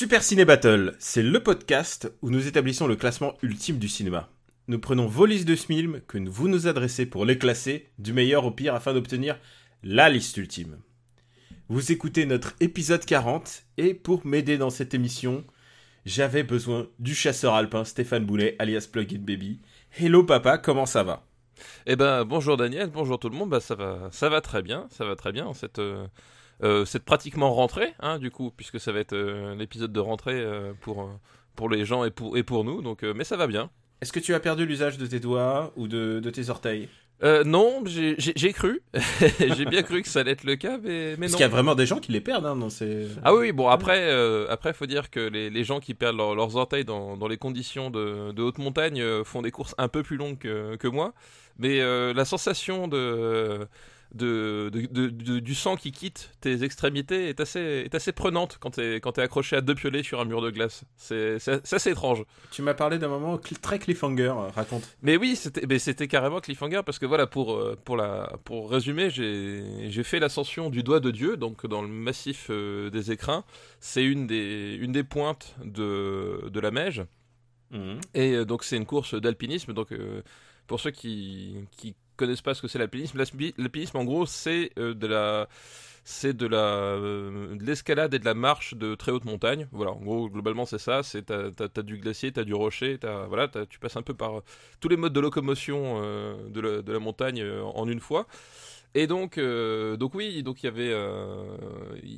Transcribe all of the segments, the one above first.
Super Ciné Battle, c'est le podcast où nous établissons le classement ultime du cinéma. Nous prenons vos listes de films que vous nous adressez pour les classer du meilleur au pire afin d'obtenir la liste ultime. Vous écoutez notre épisode 40 et pour m'aider dans cette émission, j'avais besoin du chasseur alpin Stéphane Boulet alias Plugin Baby. Hello papa, comment ça va? Eh ben bonjour Daniel, bonjour tout le monde, bah ça va, ça va très bien, ça va très bien en cette, euh, euh, cette pratiquement rentrée, hein, du coup, puisque ça va être euh, l'épisode de rentrée euh, pour, euh, pour les gens et pour, et pour nous, donc mais ça va bien. Est-ce que tu as perdu l'usage de tes doigts ou de, de tes orteils? Non, j'ai cru, j'ai bien cru que ça allait être le cas, mais, mais Parce qu'il y a vraiment des gens qui les perdent hein, dans ces... Ah oui, bon après, après faut dire que les, les gens qui perdent leur- leurs orteils dans, dans les conditions de, de haute montagne font des courses un peu plus longues que, que moi, mais la sensation de, de, de- de- de- du sang qui quitte tes extrémités est assez, est assez prenante quand t'es quand t'es accroché à deux piolets sur un mur de glace. C'est assez étrange. Tu m'as parlé d'un moment cl- très cliffhanger, euh, raconte. Mais oui, c'était carrément cliffhanger parce que voilà pour euh, pour la pour résumer, j'ai fait l'ascension du doigt de Dieu donc dans le massif euh, des écrins. C'est une des une des pointes de de la Meige et euh, donc c'est une course d'alpinisme donc euh, pour ceux qui qui connaissent pas ce que c'est l'alpinisme, l'alpinisme en gros c'est euh, de la c'est de la euh, de l'escalade et de la marche de très haute montagne. Voilà, en gros globalement c'est ça. C'est t'as, t'as, t'as du glacier, t'as du rocher, t'as voilà, tu passes un peu par euh, tous les modes de locomotion de, la, montagne en une fois. Et donc, donc oui, donc il y avait,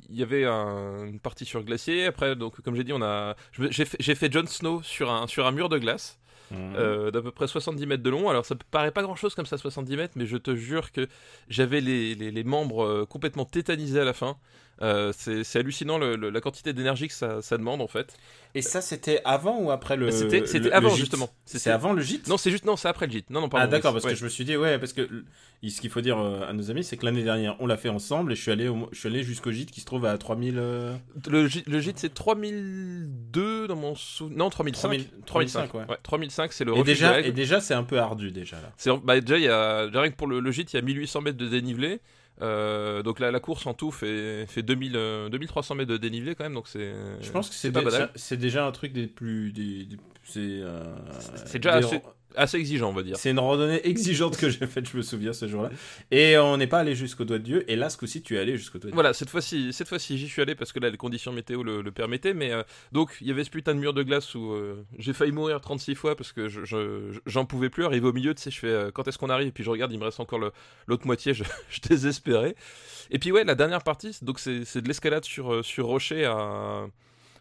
y avait un- une partie sur glacier. Après, donc comme j'ai dit, on a, j'ai fait, j'ai Jon Snow sur un sur un mur de glace euh, d'à peu près 70 mètres de long. Alors ça paraît pas grand chose comme ça, 70 mètres, mais je te jure que j'avais les membres euh, complètement tétanisés à la fin. Euh, c'est hallucinant le- le- la quantité d'énergie que ça, ça demande en fait. Et ça, c'était avant ou après le. C'était le- c'était le avant justement. C'est avant le gîte Non, c'est juste non, c'est après le gîte. Non, non, pardon. Ah d'accord, parce ouais. que je me suis dit, ouais, parce que ce qu'il faut dire euh, à nos amis, c'est que l'année dernière, on l'a fait ensemble et je suis allé, au- je suis allé jusqu'au gîte qui se trouve à 3000... euh, Le, gîte- le gîte c'est 3002 dans mon souvenir. Non, 3005. 3000, 3005, ouais. 3005 c'est le Et déjà, et déjà c'est un peu ardu déjà là. C'est bah, déjà il y a déjà rien que pour le, le gîte il y a 1800 mètres de dénivelé. Euh, donc la, la course en tout fait, fait 2000, euh, 2300 mètres de dénivelé quand même donc c'est Je pense que c'est dé- déjà un truc des plus... Des, des- c'est euh, C'est déjà assez- assez exigeant on va dire. C'est une randonnée exigeante que j'ai faite, je me souviens, ce jour-là. Et on n'est pas allé jusqu'au doigt de Dieu. Et là, ce coup-ci, tu es allé jusqu'au doigt de Dieu. Voilà, cette fois-ci, cette fois-ci, j'y suis allé parce que là, les conditions météo le, le permettaient. Mais euh, donc, il y avait ce putain de mur de glace où euh, j'ai failli mourir 36 fois parce que je, je- j'en pouvais plus. Arrivé au milieu, tu sais, je fais euh, quand est-ce qu'on arrive? Et puis je regarde, il me reste encore l'autre moitié. Je, je désespérais. Et puis ouais, la dernière partie, donc c'est, de l'escalade sur sur rocher à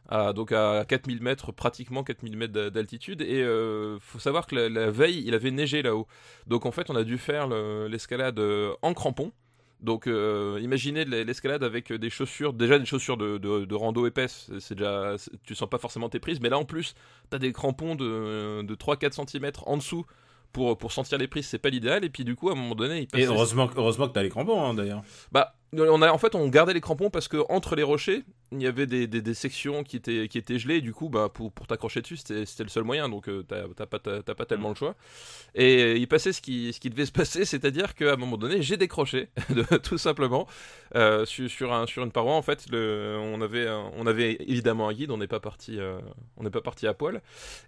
à, donc à 4000 mètres, pratiquement 4000 mètres d'a- d'altitude. Et euh, faut savoir que la, la veille, il avait neigé là-haut. Donc en fait, on a dû faire le- l'escalade euh, en crampons. Donc euh, imaginez de l'escalade avec des chaussures, déjà des chaussures de, de, de rando épaisses, c'est déjà, tu sens pas forcément tes prises, mais là en plus, t'as des crampons de, de 3-4 cm en dessous pour, pour sentir les prises, c'est pas l'idéal, et puis du coup, à un moment donné, il Et passait- heureusement, que- heureusement que t'as les crampons, hein, d'ailleurs. bah, on a, en fait, on gardait les crampons parce que entre les rochers, il y avait des, des, des sections qui étaient, qui étaient gelées. Et du coup, bah, pour, pour t'accrocher dessus, c'était c'était le seul moyen. Donc, euh, t'as t'as pas, t'as pas tellement le choix. Et euh, il passait ce qui, ce qui devait se passer, c'est-à-dire qu'à un moment donné, j'ai décroché, tout simplement, euh, sur, sur, un, sur une paroi. En fait, le, on, avait, on avait évidemment un guide. On n'est pas parti, euh, on n'est pas parti à poil.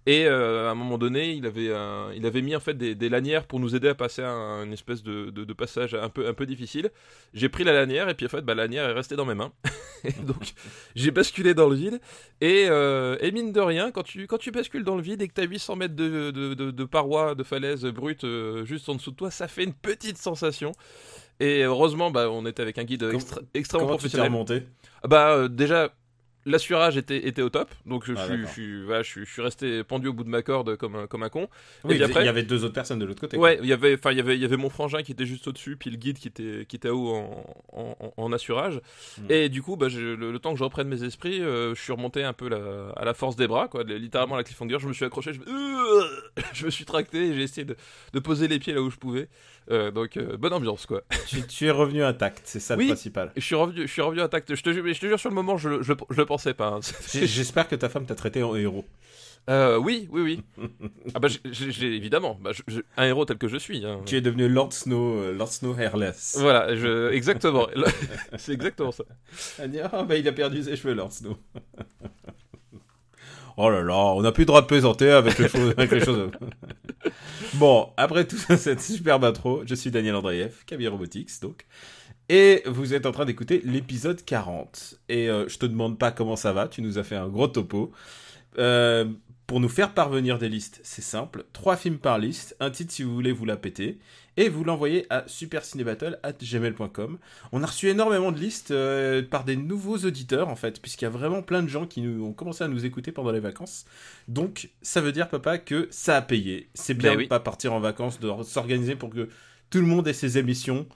Et à un moment donné, il avait, il avait mis en fait des, des lanières pour nous aider à passer un, une espèce de, de, de passage un peu, un peu difficile. J'ai pris la lanière et puis en fait, bah, la lanière est restée dans mes mains. et donc, j'ai basculé dans le vide. Et, euh, et mine de rien, quand tu, quand tu bascules dans le vide et que tu as 800 mètres de, de, de, de parois, de falaises brutes euh, juste en dessous de toi, ça fait une petite sensation. Et heureusement, bah, on était avec un guide extra- extrêmement Comment professionnel. Ah Bah, euh, déjà, l'assurage était, était au top, donc je, Ah, suis, je, suis, voilà, je, suis, je suis resté pendu au bout de ma corde comme un, comme un con. Oui, puis après- il y avait deux autres personnes de l'autre côté. Ouais, il y avait, enfin, il y avait, il y avait mon frangin qui était juste au-dessus, puis le guide qui était, qui était haut en, en, assurage. Mm. Et du coup, bah, le, le temps que je reprenne mes esprits, euh, je suis remonté un peu la- à la force des bras, quoi, littéralement à la cliffhanger. Je me suis accroché, je, me- suis tracté, et j'ai essayé de, de poser les pieds là où je pouvais. Euh, donc, euh, bonne ambiance, quoi. Tu, tu es revenu intact, c'est ça Oui. le principal. Je suis revenu, je suis revenu intact. Je te, jure- je te jure, sur le moment, je, je, je le pensais pas. hein. J'espère que ta femme t'a traité en héros. Euh, oui, oui, oui. ah bah, j'ai- évidemment, bah, un héros tel que je suis. hein. Tu es devenu Lord Snow, euh, Lord Snow Hairless. Voilà, je, exactement. C'est exactement ça. Ah bah il a perdu ses cheveux, Lord Snow. Oh là là, on n'a plus le droit de plaisanter avec les choses. avec les choses. bon, après tout ça, cette superbe intro, je suis Daniel Andreev, Cavier Robotics, donc. Et vous êtes en train d'écouter l'épisode 40. Et euh, je te demande pas comment ça va, tu nous as fait un gros topo. Euh, pour nous faire parvenir des listes, c'est simple. Trois films par liste, un titre si vous voulez vous la péter. Et vous l'envoyez à supercinébattle.gmail.com. On a reçu énormément de listes euh, par des nouveaux auditeurs, en fait, puisqu'il y a vraiment plein de gens qui nous, ont commencé à nous écouter pendant les vacances. Donc, ça veut dire, papa, que ça a payé. C'est bien Ben de oui. pas partir en vacances, de s'organiser pour que tout le monde ait ses émissions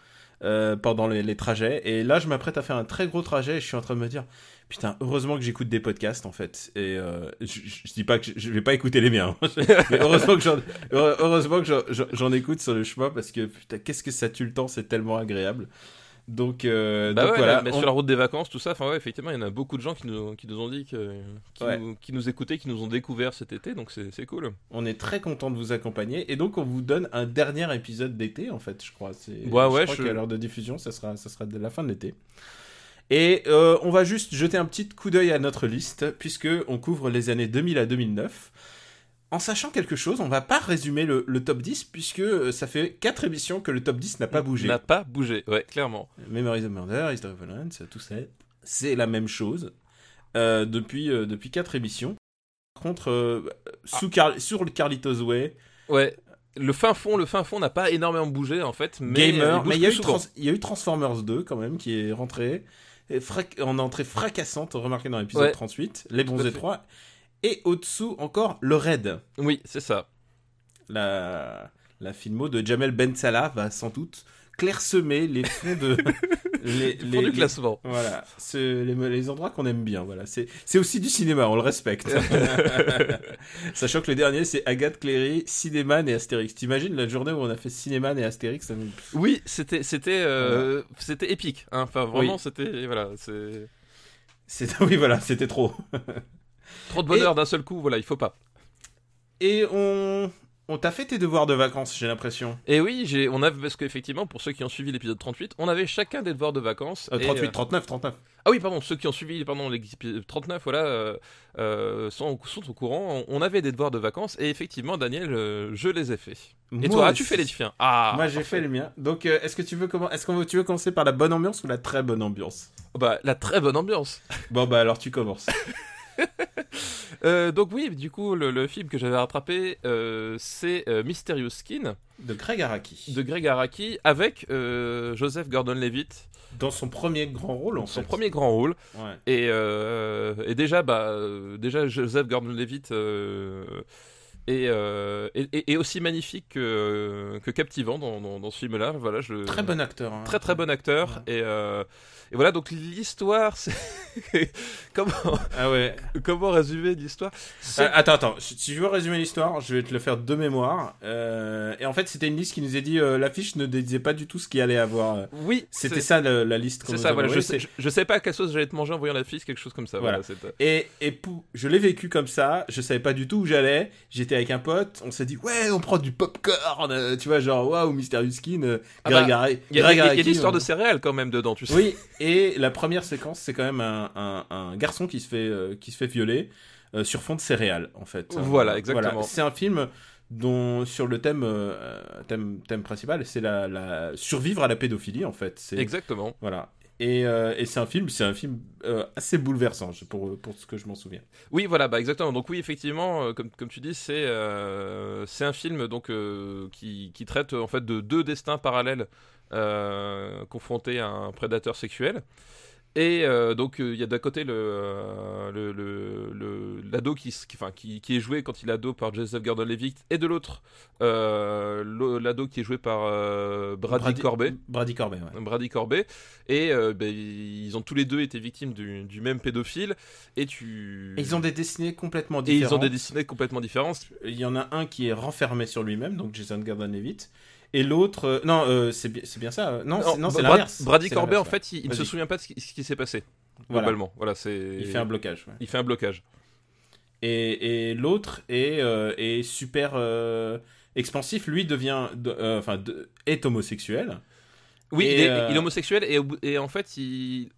euh, pendant les, les trajets. Et là, je m'apprête à faire un très gros trajet et je suis en train de me dire, putain, heureusement que j'écoute des podcasts, en fait. Et euh, je, je- dis pas que je, je vais pas écouter les miens, hein. mais heureusement que j'en, heureusement que écoute sur le chemin parce que putain, qu'est-ce que ça tue le temps, c'est tellement agréable. Donc, euh, Bah donc ouais, voilà. mais on- sur la route des vacances, tout ça, enfin ouais, effectivement, il y en a beaucoup de gens qui nous, qui nous ont dit que, qui, Ouais. nous, qui nous écoutaient, qui nous ont découvert cet été, donc c'est cool. On est très content de vous accompagner et donc on vous donne un dernier épisode d'été en fait, je crois. C'est, Ouais, je crois je- qu'à l'heure de diffusion, ça sera, ça sera de la fin de l'été. Et euh, on va juste jeter un petit coup d'œil à notre liste puisque on couvre les années 2000 à 2009. En sachant quelque chose, on va pas résumer le, le top 10 puisque euh, ça fait 4 émissions que le top 10 n'a pas bougé. N'a pas bougé, ouais, clairement. Memories of Murder, History of Violence, tout ça, c'est la même chose euh, depuis, euh, depuis 4 émissions. Par contre, sous Car- sur le Carlitos Way, Ouais, le fin fond, le fin fond n'a pas énormément bougé en fait, mais Gamer, mais il y, a eu plus souvent. Trans- il y a eu Transformers 2 quand même qui est rentré en entrée fracassante, remarqué dans l'épisode Ouais. 38, Les Bons à et fait. 3. Et au-dessous encore le Raid. Oui, c'est ça. La, la filmo de Jamel Ben Salah va sans doute clairsemer les fonds de. les, les- du les- classement. Voilà, c'est les, les endroits qu'on aime bien. Voilà, c'est aussi du cinéma, on le respecte. Sachant que le dernier c'est Agathe Cléry, Cinéman et Astérix. T'imagines la journée où on a fait Cinéman et Astérix Oui, c'était c'était euh, c'était épique. hein. Enfin, vraiment, c'était voilà, c'est C'est oui voilà, c'était trop. trop de bonheur d'un seul coup. Voilà, il faut pas. Et on on t'a fait tes devoirs de vacances, j'ai l'impression. Et oui, j'ai on a parce qu'effectivement, pour ceux qui ont suivi l'épisode 38, on avait chacun des devoirs de vacances. Euh, et, 38, euh, 39, 39. Ah oui, pardon, ceux qui ont suivi pardon, l'épisode 39, voilà, euh, euh, sont, sont au courant. On avait des devoirs de vacances et effectivement, Daniel, euh, je les ai faits. Et toi, as-tu fait les tiens? Ah Moi j'ai fait le mien. Donc est-ce que tu veux comment est-ce que tu veux commencer par la bonne ambiance ou la très bonne ambiance? Bah, la très bonne ambiance. Bon bah alors tu commences. Euh, donc oui, du coup, le, le film que j'avais rattrapé, euh, c'est euh, Mysterious Skin De Greg Araki. de Greg Araki avec Joseph Gordon-Levitt, Dans son premier grand rôle en son fait. premier grand rôle. Ouais. Et, et déjà, bah, déjà Joseph Gordon-Levitt est, est- est- est aussi magnifique que, que captivant dans, dans, dans ce film-là. Voilà, je, Très bon acteur. hein. très très bon acteur. Et, et voilà, donc l'histoire, c'est comment Ah ouais. comment résumer l'histoire? Euh, attends, attends. Si je veux résumer l'histoire, je vais te le faire de mémoire. Euh, et en fait, c'était une liste qui nous a dit euh, l'affiche ne disait pas du tout ce qu'il allait avoir. Oui, C'était ça le- la liste. C'est ça, voilà. Je sais, je, je sais pas à quelle sauce j'allais te manger en voyant la fiche, quelque chose comme ça. Voilà. Et, et pou- je l'ai vécu comme ça, je savais pas du tout où j'allais, j'étais avec un pote, on s'est dit ouais on prend du popcorn, tu vois genre waouh Mysterious Skin, Ah bah, Il y a, a- a l'histoire de céréales quand même dedans, tu sais. Oui, et la première séquence c'est quand même un, un- un garçon qui se fait, euh, qui se fait violer euh, sur fond de céréales en fait. Voilà, exactement. C'est un film dont sur le thème, euh, thème, thème principal c'est la, la survivre à la pédophilie en fait. Exactement. voilà. Et, euh, et c'est un film, c'est un film euh, assez bouleversant pour, pour ce que je m'en souviens. Oui, voilà, bah exactement. Donc oui, effectivement, comme, comme tu dis, c'est euh, c'est un film donc qui, qui traite en fait de deux destins parallèles euh, confrontés à un prédateur sexuel. Et euh, donc euh, il y a d'un côté le euh, le- le- le- l'ado qui, qui, enfin, qui, qui est joué quand il est ado par Joseph Gordon-Levitt et de l'autre euh, l'ado qui est joué par euh, Brady, Corbet. Brady Corbet, ouais. Brady Corbet et ben, ils ont tous les deux été victimes du, du même pédophile et tu Et ils ont des destinées complètement et différentes. ils ont des destinées complètement différentes Il y en a un qui est renfermé sur lui-même, donc Jason Gordon-Levitt, et l'autre, euh, non, euh, c'est bien, c'est bien ça. euh, Non, c'est, non, c'est l'inverse. Brady Corbet en fait il, ne se souvient pas de ce qui, s'est passé globalement voilà c'est. Il fait un blocage. ouais. il fait un blocage Et, et l'autre est, est super expansif. Lui devient, de- enfin, de- est homosexuel. Oui, Et, il, est, euh, il est homosexuel et, en fait, il,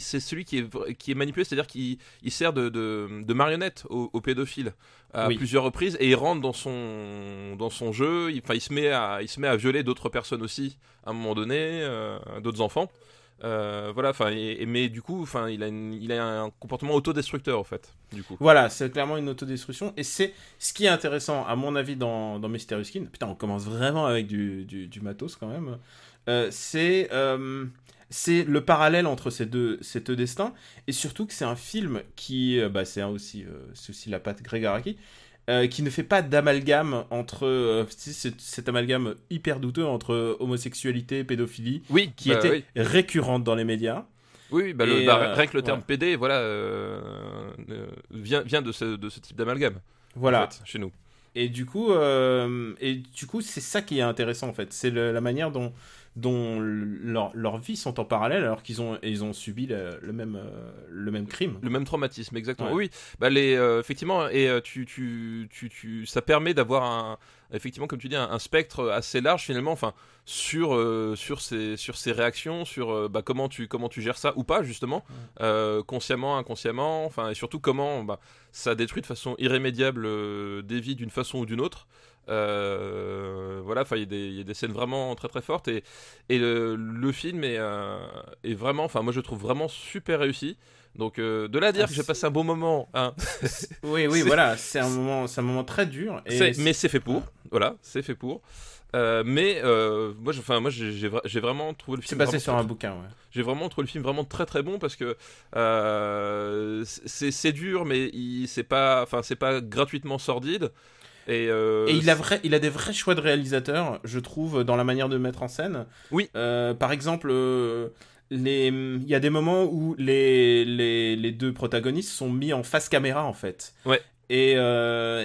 c'est celui qui est, vra- qui est manipulé, c'est-à-dire qu'il il sert de, de, de marionnette au, au pédophile à Oui. plusieurs reprises et il rentre dans son, dans son jeu. Il, il, se met à, il se met à violer d'autres personnes aussi à un moment donné, euh, d'autres enfants. Euh, voilà, enfin, mais du coup, enfin, il a, une- il a un comportement autodestructeur en fait, du coup. Voilà, c'est clairement une autodestruction. Et c'est ce qui est intéressant, à mon avis, dans, dans Mysterious Skin. Putain, on commence vraiment avec du, du, du matos quand même. Euh, c'est euh, c'est le parallèle entre ces deux, ces deux destins. Et surtout que c'est un film qui. euh, bah, c'est aussi, c'est aussi la patte Greg Araki. qui ne fait pas d'amalgame entre cet, amalgame hyper douteux entre homosexualité, pédophilie, Oui, qui bah, était oui. récurrente dans les médias. Oui, bah, le, bah, rien que le terme ouais. PD, voilà, euh, vient, vient de ce, de ce type d'amalgame. en Voilà. fait, chez nous. Et du coup, euh, et du coup, c'est ça qui est intéressant en fait. C'est la manière dont, dont leur- leurs vies sont en parallèle alors qu'ils ont, ils ont subi le, le même, euh, le même crime. Le même traumatisme, exactement. Ouais. Oui, bah les, euh, effectivement, et euh, tu, tu, tu, tu, ça permet d'avoir un, effectivement, comme tu dis, un, un spectre assez large finalement, enfin, sur, euh, sur ces, sur ces réactions, sur euh, bah, comment tu, comment tu gères ça ou pas justement, euh, consciemment, inconsciemment, enfin, et surtout comment, bah, ça détruit de façon irrémédiable des vies d'une façon ou d'une autre. Euh, voilà, enfin, il y, a des- il y a des scènes vraiment très très fortes et, et le, le film est, euh, est vraiment, enfin, moi je le trouve vraiment super réussi. Donc euh, de là à dire Ah, que j'ai c'est- passé un bon moment, hein, Oui, oui, C'est- voilà, c'est un moment, c'est un moment très dur. Et c'est- mais c'est fait pour. Voilà, c'est fait pour. Euh, mais euh, moi, enfin, moi, j'ai j'ai vra- j'ai vraiment trouvé le c'est film. basé vraiment sur très- un bouquin. Ouais. J'ai vraiment trouvé le film vraiment très très bon parce que euh, c'est c'est dur, mais c'est pas, enfin, c'est pas gratuitement sordide. Et, euh, Et il a, vrai, il a des vrais choix de réalisateur, je trouve, dans la manière de mettre en scène. Oui. Euh, par exemple, euh, les... il y a des moments où les, les, les deux protagonistes sont mis en face caméra, en fait. Ouais. Et,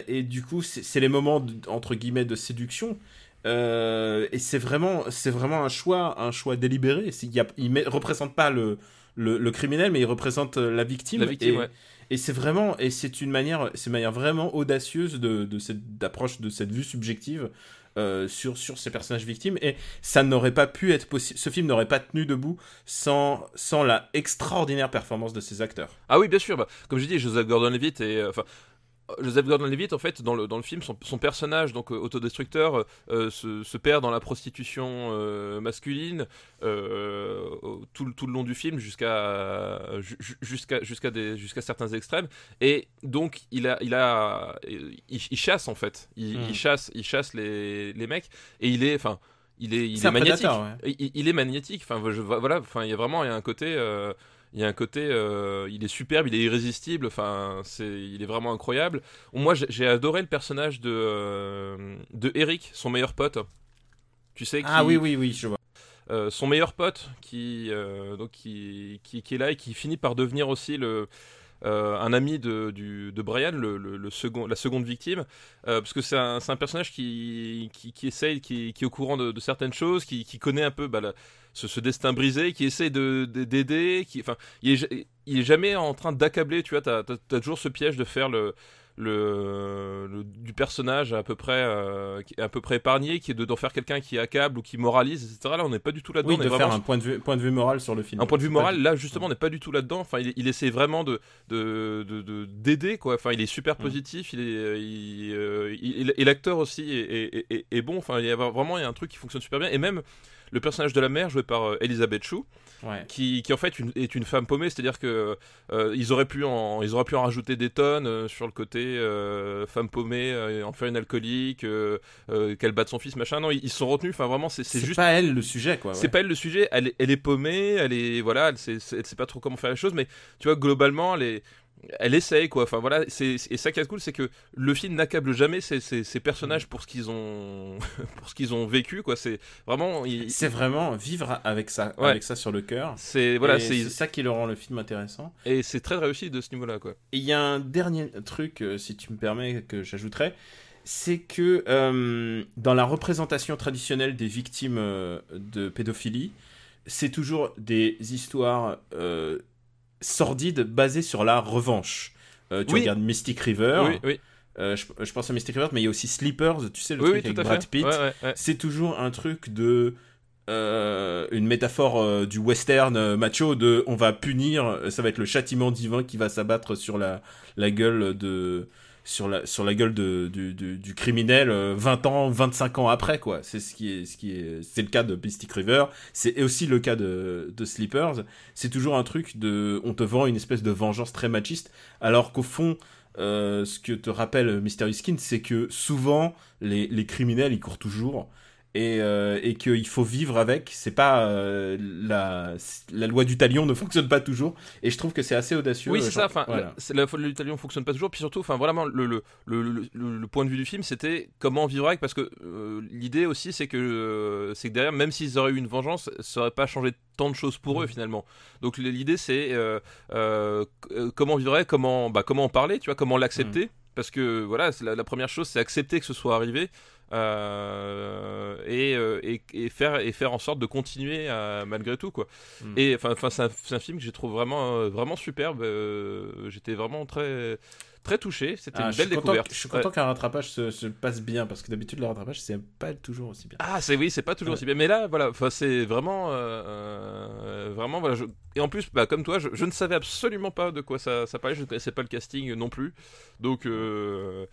et du coup, c'est les moments, de- entre guillemets, de séduction. Et c'est vraiment, c'est vraiment un choix, un choix délibéré. Il, met- représente pas le, le, le criminel, mais il représente la victime. la victime, et, ouais. Et c'est vraiment, et c'est une manière, c'est manière vraiment audacieuse de, cette d'approche de cette vue subjective euh, sur sur ces personnages victimes. Et ça n'aurait pas pu être possible. Ce film n'aurait pas tenu debout sans sans la extraordinaire performance de ces acteurs. Ah oui, bien sûr. Bah, comme j'ai dit, Joseph Gordon-Levitt et euh, enfin. Joseph Gordon-Levitt, en fait, dans le, dans le film, son, son personnage, donc euh, autodestructeur, euh, se, se perd dans la prostitution euh, masculine euh, tout, le- tout le long du film jusqu'à ju- ju- jusqu'à jusqu'à jusqu'à certains extrêmes. Et donc, il a il a il, il chasse en fait, il, Mm. il chasse il chasse les, les mecs et il est enfin il est il est un magnétique. ouais. Il, il est magnétique. Enfin, je, voilà. Enfin, il y a vraiment il y a un côté. Il y a un côté, euh, il est superbe, il est irrésistible. Enfin, c'est, il est vraiment incroyable. Moi, j'ai adoré le personnage de euh, de Eric, son meilleur pote. Tu sais qui, Ah oui oui oui, je vois. euh, son meilleur pote qui donc qui, qui qui est là et qui finit par devenir aussi le euh, un ami de, du, de Brian, le, le- second, la seconde victime, euh, parce que c'est un, un personnage qui, qui, qui essaye, qui, qui est au courant de, certaines choses, qui, connaît un peu bah, ce, ce destin brisé, qui essaye de, de- d'aider, qui, enfin, il est, il est jamais en train d'accabler, tu vois, t'as, t'as toujours ce piège de faire le, le, le- du personnage à peu près, euh, à peu près épargné, qui est de, d'en faire quelqu'un qui accable ou qui moralise, etc. Là, on n'est pas du tout là-dedans. Oui, on est de vraiment faire un point de vue point de vue moral sur le film. un point de vue moral, du- là justement, on n'est pas du tout là-dedans. Enfin, il, il essaie vraiment de de- de- de- d'aider quoi. Enfin, il est super Mm. positif. Il est, euh, il, euh, il- et l'acteur aussi est, est- est- est bon. Enfin, il y a vraiment il y a un truc qui fonctionne super bien. Et même le personnage de la mère joué par euh, Elisabeth Chou, Ouais. qui, qui en fait une- est une femme paumée, c'est-à-dire que euh, ils auraient pu en ils auraient pu en rajouter des tonnes euh, sur le côté euh, femme paumée, en faire une alcoolique, qu'elle batte son fils, machin. Non, ils ils sont retenus. Enfin vraiment, c'est c'est C'est juste. pas elle le sujet, quoi. C'est pas elle le sujet, elle est, elle est paumée, elle est voilà, elle sait, elle sait pas trop comment faire les choses, mais tu vois globalement elle est, elle essaye quoi. Enfin voilà, c'est et ça qui est cool, c'est que le film n'accable jamais ces, ces, ces personnages pour ce qu'ils ont pour ce qu'ils ont vécu quoi. C'est vraiment, il- C'est vraiment vivre avec ça, Ouais. avec ça sur le cœur. c'est voilà, c'est ça qui le rend le film intéressant. et c'est très réussi de ce niveau-là quoi. Il y a un dernier truc, euh, si tu me permets, que j'ajouterais, c'est que euh, dans la représentation traditionnelle des victimes euh, de pédophilie, c'est toujours des histoires euh, sordides basées sur la revanche. Euh, tu Oui. regardes Mystic River, Oui, oui, euh, je, je pense à Mystic River, mais il y a aussi Sleepers, tu sais, le truc avec Brad. Pitt. Ouais, ouais, ouais. C'est toujours un truc de. euh, une métaphore du western macho de on va punir, ça va être le châtiment divin qui va s'abattre sur la, la gueule de sur la sur la gueule de, du, du, du criminel euh, 20 ans 25 ans après quoi. C'est ce qui est ce qui est c'est le cas de Mystic River. C'est aussi le cas de, de Sleepers. C'est toujours un truc de on te vend une espèce de vengeance très machiste alors qu'au fond euh, ce que te rappelle Mystery Skin, c'est que souvent les, les criminels ils courent toujours et, euh, et qu'il faut vivre avec. C'est pas euh, la, la loi du talion ne fonctionne pas toujours. Et je trouve que c'est assez audacieux. Oui, c'est ça. Enfin, voilà. la, folie de l'italien fonctionne pas toujours. Puis surtout, enfin, vraiment, le, le, le, le, le- le point de vue du film, c'était comment vivre avec. Parce que euh, l'idée aussi, c'est que, c'est que derrière, même s'ils auraient eu une vengeance, ça aurait pas changé tant de choses pour eux Mm. finalement. Donc l'idée, c'est comment vivre avec, comment, bah, comment en parler, tu vois, comment l'accepter. Mm. Parce que voilà, la première chose, c'est accepter que ce soit arrivé. Euh, et, euh, et, et faire et faire en sorte de continuer à- malgré tout quoi Mm. et enfin c'est un, film que j'ai trouvé vraiment euh, vraiment superbe j'étais vraiment très très touché c'était Ah, une belle découverte que- Je suis Ouais. content qu'un rattrapage se, se passe bien parce que d'habitude le rattrapage c'est pas toujours aussi bien. ah c'est oui c'est pas toujours Ouais. aussi bien mais là voilà c'est vraiment euh, vraiment voilà je- et en plus bah, comme toi je, je ne savais absolument pas de quoi ça, ça parlait je ne connaissais pas le casting non plus donc euh,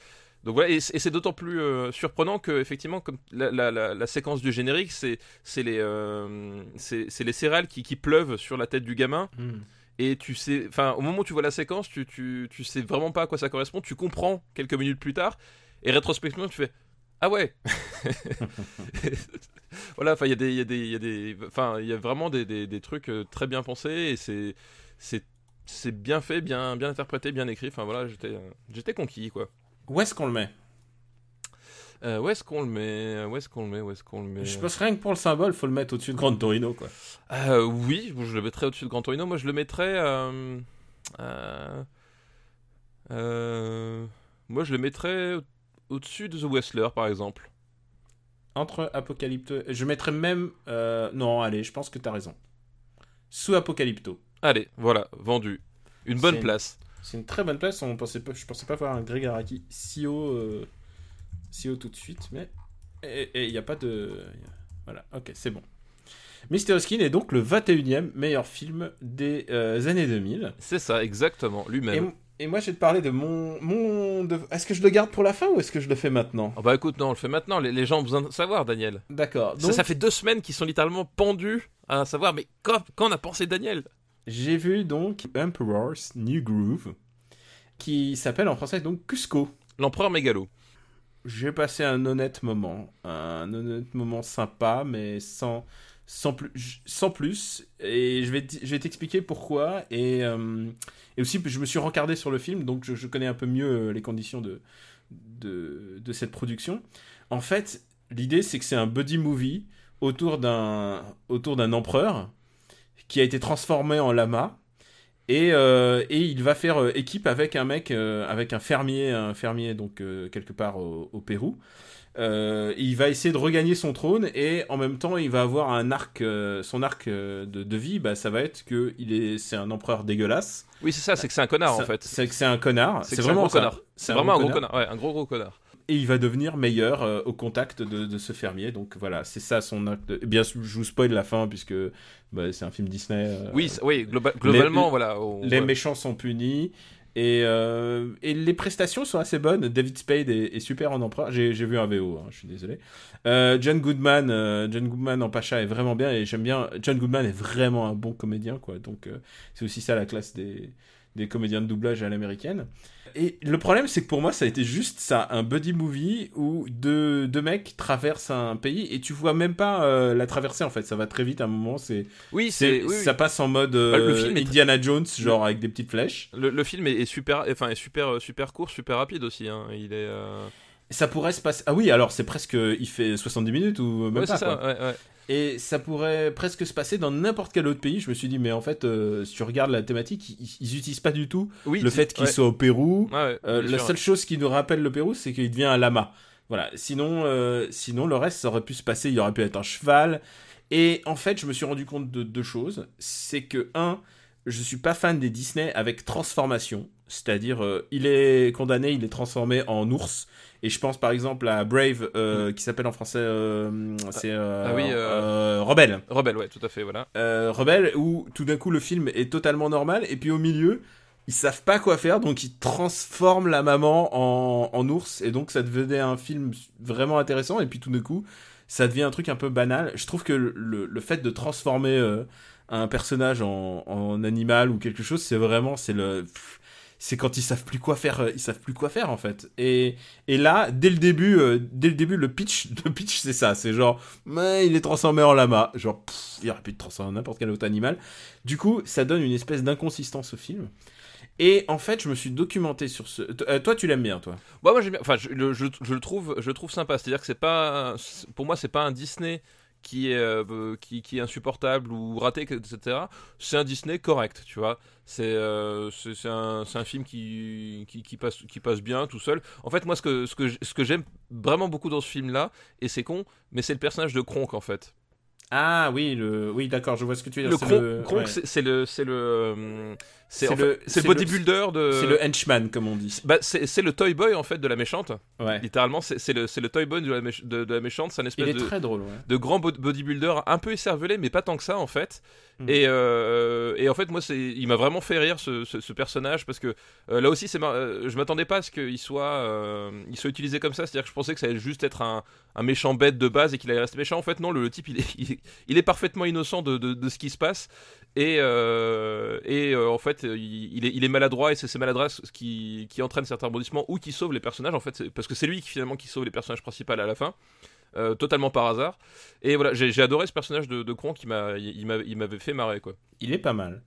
donc voilà, et, c'est d'autant plus euh, surprenant que effectivement, comme la, la, la, la séquence du générique, c'est les euh, c'est les céréales qui, qui pleuvent sur la tête du gamin. Mm. Et tu sais, enfin, au moment où tu vois la séquence, tu, tu, tu sais vraiment pas à quoi ça correspond. Tu comprends quelques minutes plus tard, et rétrospectivement, tu fais Ah ouais Voilà, enfin, il y a des. il Y a des, il y a des enfin, il y a vraiment des, des, des trucs euh, très bien pensés, et c'est. c'est c'est bien fait, bien, bien interprété, bien écrit. Enfin voilà, j'étais, j'étais conquis quoi. Où est-ce qu'on le met? Euh, où est-ce qu'on le met? Où est-ce qu'on le met? Où est-ce qu'on le met? Je pense rien que pour le symbole, faut le mettre au-dessus de Grand Torino quoi. Euh, oui, je le mettrais au-dessus de Gran Torino. Moi, je le mettrais. euh, euh, euh, moi, je le mettrais au-dessus de The Wrestler, par exemple. Entre Apocalypto. Je mettrais même. euh, Non, allez, je pense que t'as raison. Sous Apocalypto. Allez, voilà, vendu. Une bonne place. C'est une très bonne place. On pensait pas, je pensais pas voir un Greg Araki si haut, euh, si haut tout de suite, mais et il n'y a pas de, voilà. Ok, c'est bon. Mystery Skin est donc le 21e meilleur film des euh, années 2000. C'est ça, exactement, lui-même. et moi, je vais te parler de mon, mon. de- Est-ce que je le garde pour la fin ou est-ce que je le fais maintenant? Oh bah écoute, non, on le fait maintenant. Les, les gens ont besoin de savoir, Daniel. D'accord. Ça, ça fait deux semaines qu'ils sont littéralement pendus à savoir, mais quand, quand on a pensé Daniel? J'ai vu donc Emperor's New Groove, qui s'appelle en français donc Cusco. L'empereur mégalo. J'ai passé un honnête moment, un honnête moment sympa, mais sans, sans, plus, sans plus. Et je vais, je vais t'expliquer pourquoi. Et, euh, et aussi, je me suis rencardé sur le film, donc je, je connais un peu mieux les conditions de, de, de cette production. En fait, l'idée, c'est que c'est un buddy movie autour d'un autour d'un empereur qui a été transformé en lama. Et, euh, et il va faire euh, équipe avec un mec, euh, avec un fermier, un fermier donc quelque part au, au Pérou. Il va essayer de regagner son trône et en même temps il va avoir un arc, son arc de, de vie, bah, ça va être que il est, c'est un empereur dégueulasse. Oui, c'est ça, c'est que c'est un connard en fait. C'est que c'est un connard. C'est un vraiment gros ça. connard. C'est vraiment un gros connard. Ouais, un gros gros connard. Et il va devenir meilleur euh, au contact de, de ce fermier. Donc voilà, c'est ça son acte. de- Eh Bien, sûr, je vous spoil la fin puisque bah, c'est un film Disney. euh, Oui, oui, globa- globalement, voilà. on- les méchants sont punis Et, euh, et les prestations sont assez bonnes. David Spade est, est super en empereur. J'ai vu un VO, hein, je suis désolé. Euh, John Goodman, euh, John Goodman en Pacha est vraiment bien et j'aime bien. John Goodman est vraiment un bon comédien, quoi. Donc c'est aussi ça la classe des, des comédiens de doublage à l'américaine. Et le problème, c'est que pour moi, ça a été juste ça, un buddy movie où deux, deux mecs traversent un pays et tu vois même pas euh, la traversée en fait. Ça va très vite à un moment. C'est, Oui, c'est, oui, ça passe en mode Bah, le euh, film est Indiana Jones, genre avec des petites flèches. Le, le film est, est super, enfin est super, euh, super court, super rapide aussi. Hein. Il est. euh, Ça pourrait se passer. Ah oui, alors c'est presque. Il fait 70 minutes ou même Ouais, pas. ça. quoi. Ouais, ouais. Et ça pourrait presque se passer dans n'importe quel autre pays. Je me suis dit, mais en fait, euh, si tu regardes la thématique, ils, ils utilisent pas du tout Oui. le fait qu'il ouais. soit au Pérou. Ouais, Euh, la seule chose qui nous rappelle le Pérou, c'est qu'il devient un lama. Voilà. Sinon, euh, sinon, le reste, ça aurait pu se passer. Il aurait pu être un cheval. Et en fait, je me suis rendu compte de deux choses. C'est que, un, je suis pas fan des Disney avec transformation. C'est-à-dire, euh, il est condamné, il est transformé en ours. Et je pense par exemple à Brave, euh, qui s'appelle en français, euh, c'est Mm. Ah oui, Rebelle. Rebelle, ouais, tout à fait, voilà. Rebelle, où tout d'un coup le film est totalement normal, et puis au milieu, ils savent pas quoi faire, donc ils transforment la maman en, en ours, et donc ça devenait un film vraiment intéressant, et puis tout d'un coup, ça devient un truc un peu banal. Je trouve que le, le- fait de transformer un personnage en, en animal ou quelque chose, c'est vraiment, c'est le... pff, C'est quand ils savent plus quoi faire, euh, ils savent plus quoi faire en fait. Et, et là, dès le début, euh, dès le début, le pitch, le pitch, c'est ça, c'est genre, mais il est transformé en lama, genre, il aurait pu être transformé en n'importe quel autre animal. Du coup, ça donne une espèce d'inconsistance au film. Et en fait, je me suis documenté sur ce. Euh, toi, tu l'aimes bien, toi? Bah, moi j'aime bien. Enfin, je, je, je le trouve, je le trouve sympa. C'est-à-dire que c'est pas, pour moi, c'est pas un Disney qui est euh, qui, qui est insupportable ou raté, etc. C'est un Disney correct, tu vois. C'est euh, un, un film qui, qui, qui passe qui passe bien tout seul. En fait, moi, ce que ce que ce que j'aime vraiment beaucoup dans ce film-là, et c'est con, mais c'est le personnage de Kronk en fait. Ah oui, le... oui, d'accord, je vois ce que tu veux dire. Le Kronk, le... Kronk, ouais. c'est c'est le c'est le euh, c'est le- le bodybuilder de. C'est le henchman, comme on dit. Bah, c'est le toy boy en fait de la méchante. Ouais. Littéralement, c'est le, le toy boy de la, méch- de, de la méchante. C'est un Il espèce est de, très drôle, ouais. de grand bod- bodybuilder un peu écervelé, mais pas tant que ça en fait. Mm. Et, euh, et en fait, moi, il m'a vraiment fait rire ce, ce, ce personnage parce que euh, là aussi, mar- euh, je m'attendais pas à ce qu'il soit, euh, il soit utilisé comme ça. C'est-à-dire que je pensais que ça allait juste être un, un méchant bête de base et qu'il allait rester méchant. En fait, non, le, le type, il est, il est, parfaitement innocent de, de, de ce qui se passe. Et, et en fait, il, il est, il est maladroit et c'est ses maladresses qui, qui entraînent certains rebondissements ou qui sauvent les personnages. En fait, parce que c'est lui qui finalement qui sauve les personnages principaux à la fin. euh, totalement par hasard. Et voilà, j'ai adoré ce personnage de, de Kronk qui m'a, il, il m'a- il m'avait fait marrer quoi. Il est pas mal.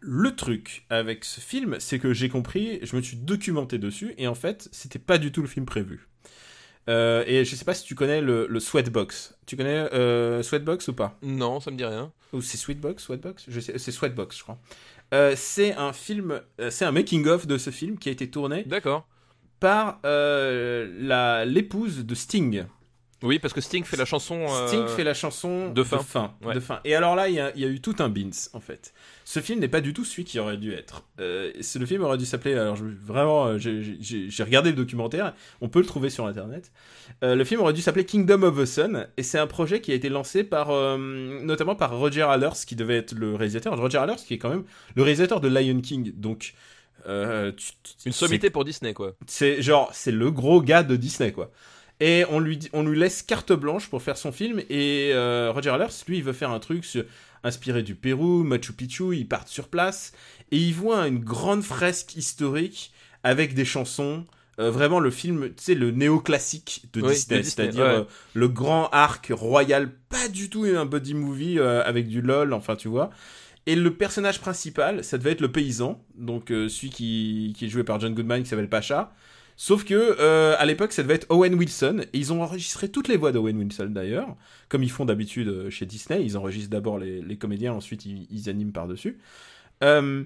Le truc avec ce film, c'est que j'ai compris, je me suis documenté dessus, et en fait, c'était pas du tout le film prévu. Euh, et je sais pas si tu connais le, le Sweatbox. Tu connais euh, Sweatbox ou pas? Non, ça me dit rien. Ou c'est Sweatbox? Je sais, C'est Sweatbox, je crois. Euh, c'est un film, euh, c'est un making-of de ce film qui a été tourné D'accord. par euh, l'épouse de Sting. Oui, parce que Sting fait la chanson. euh, Sting fait la chanson de fin. Ouais. de fin. Et alors là, il y, a- il y a eu tout un beans en fait. Ce film n'est pas du tout celui qui aurait dû être. Euh, le film aurait dû s'appeler. Alors je- vraiment, euh, j'ai- regardé le documentaire. On peut le trouver sur internet. Euh, le film aurait dû s'appeler Kingdom of the Sun et c'est un projet qui a été lancé par notamment par Roger Allers qui devait être le réalisateur. Roger Allers qui est quand même le réalisateur de Lion King. Donc tu- tu- Une sommité pour Disney quoi. c'est genre, c'est le gros gars de Disney, quoi. Et on lui, on lui laisse carte blanche pour faire son film. Et euh, Roger Allers, lui, il veut faire un truc sur- inspiré du Pérou, Machu Picchu. Ils partent sur place et ils voient une grande fresque historique avec des chansons. Euh, vraiment le film, tu sais, le néoclassique de Oui, Disney, Disney, c'est-à-dire ouais. euh, le grand arc royal, pas du tout un buddy movie avec du lol, enfin tu vois. Et le personnage principal, ça devait être le paysan, donc celui qui, qui est joué par John Goodman, qui s'appelle Pacha. Sauf que euh, à l'époque, ça devait être Owen Wilson, et ils ont enregistré toutes les voix d'Owen Wilson d'ailleurs, comme ils font d'habitude euh, chez Disney. Ils enregistrent d'abord les, les comédiens, ensuite ils, ils animent par-dessus. Euh,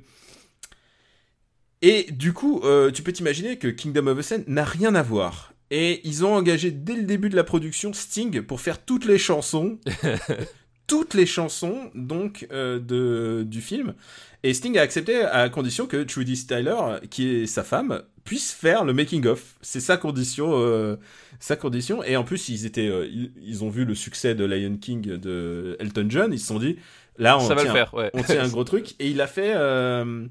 et du coup, euh, tu peux t'imaginer que Kingdom of the Sun n'a rien à voir. Et ils ont engagé dès le début de la production Sting pour faire toutes les chansons, toutes les chansons donc euh, de du film. Et Sting a accepté à condition que Trudy Styler, qui est sa femme, puisse faire le making of. C'est sa condition, euh, sa condition. Et en plus, ils étaient, euh, ils, ils ont vu le succès de Lion King de Elton John. Ils se sont dit, là, on ça va tient, faire, ouais. on tient un gros truc. Et il a fait, euh,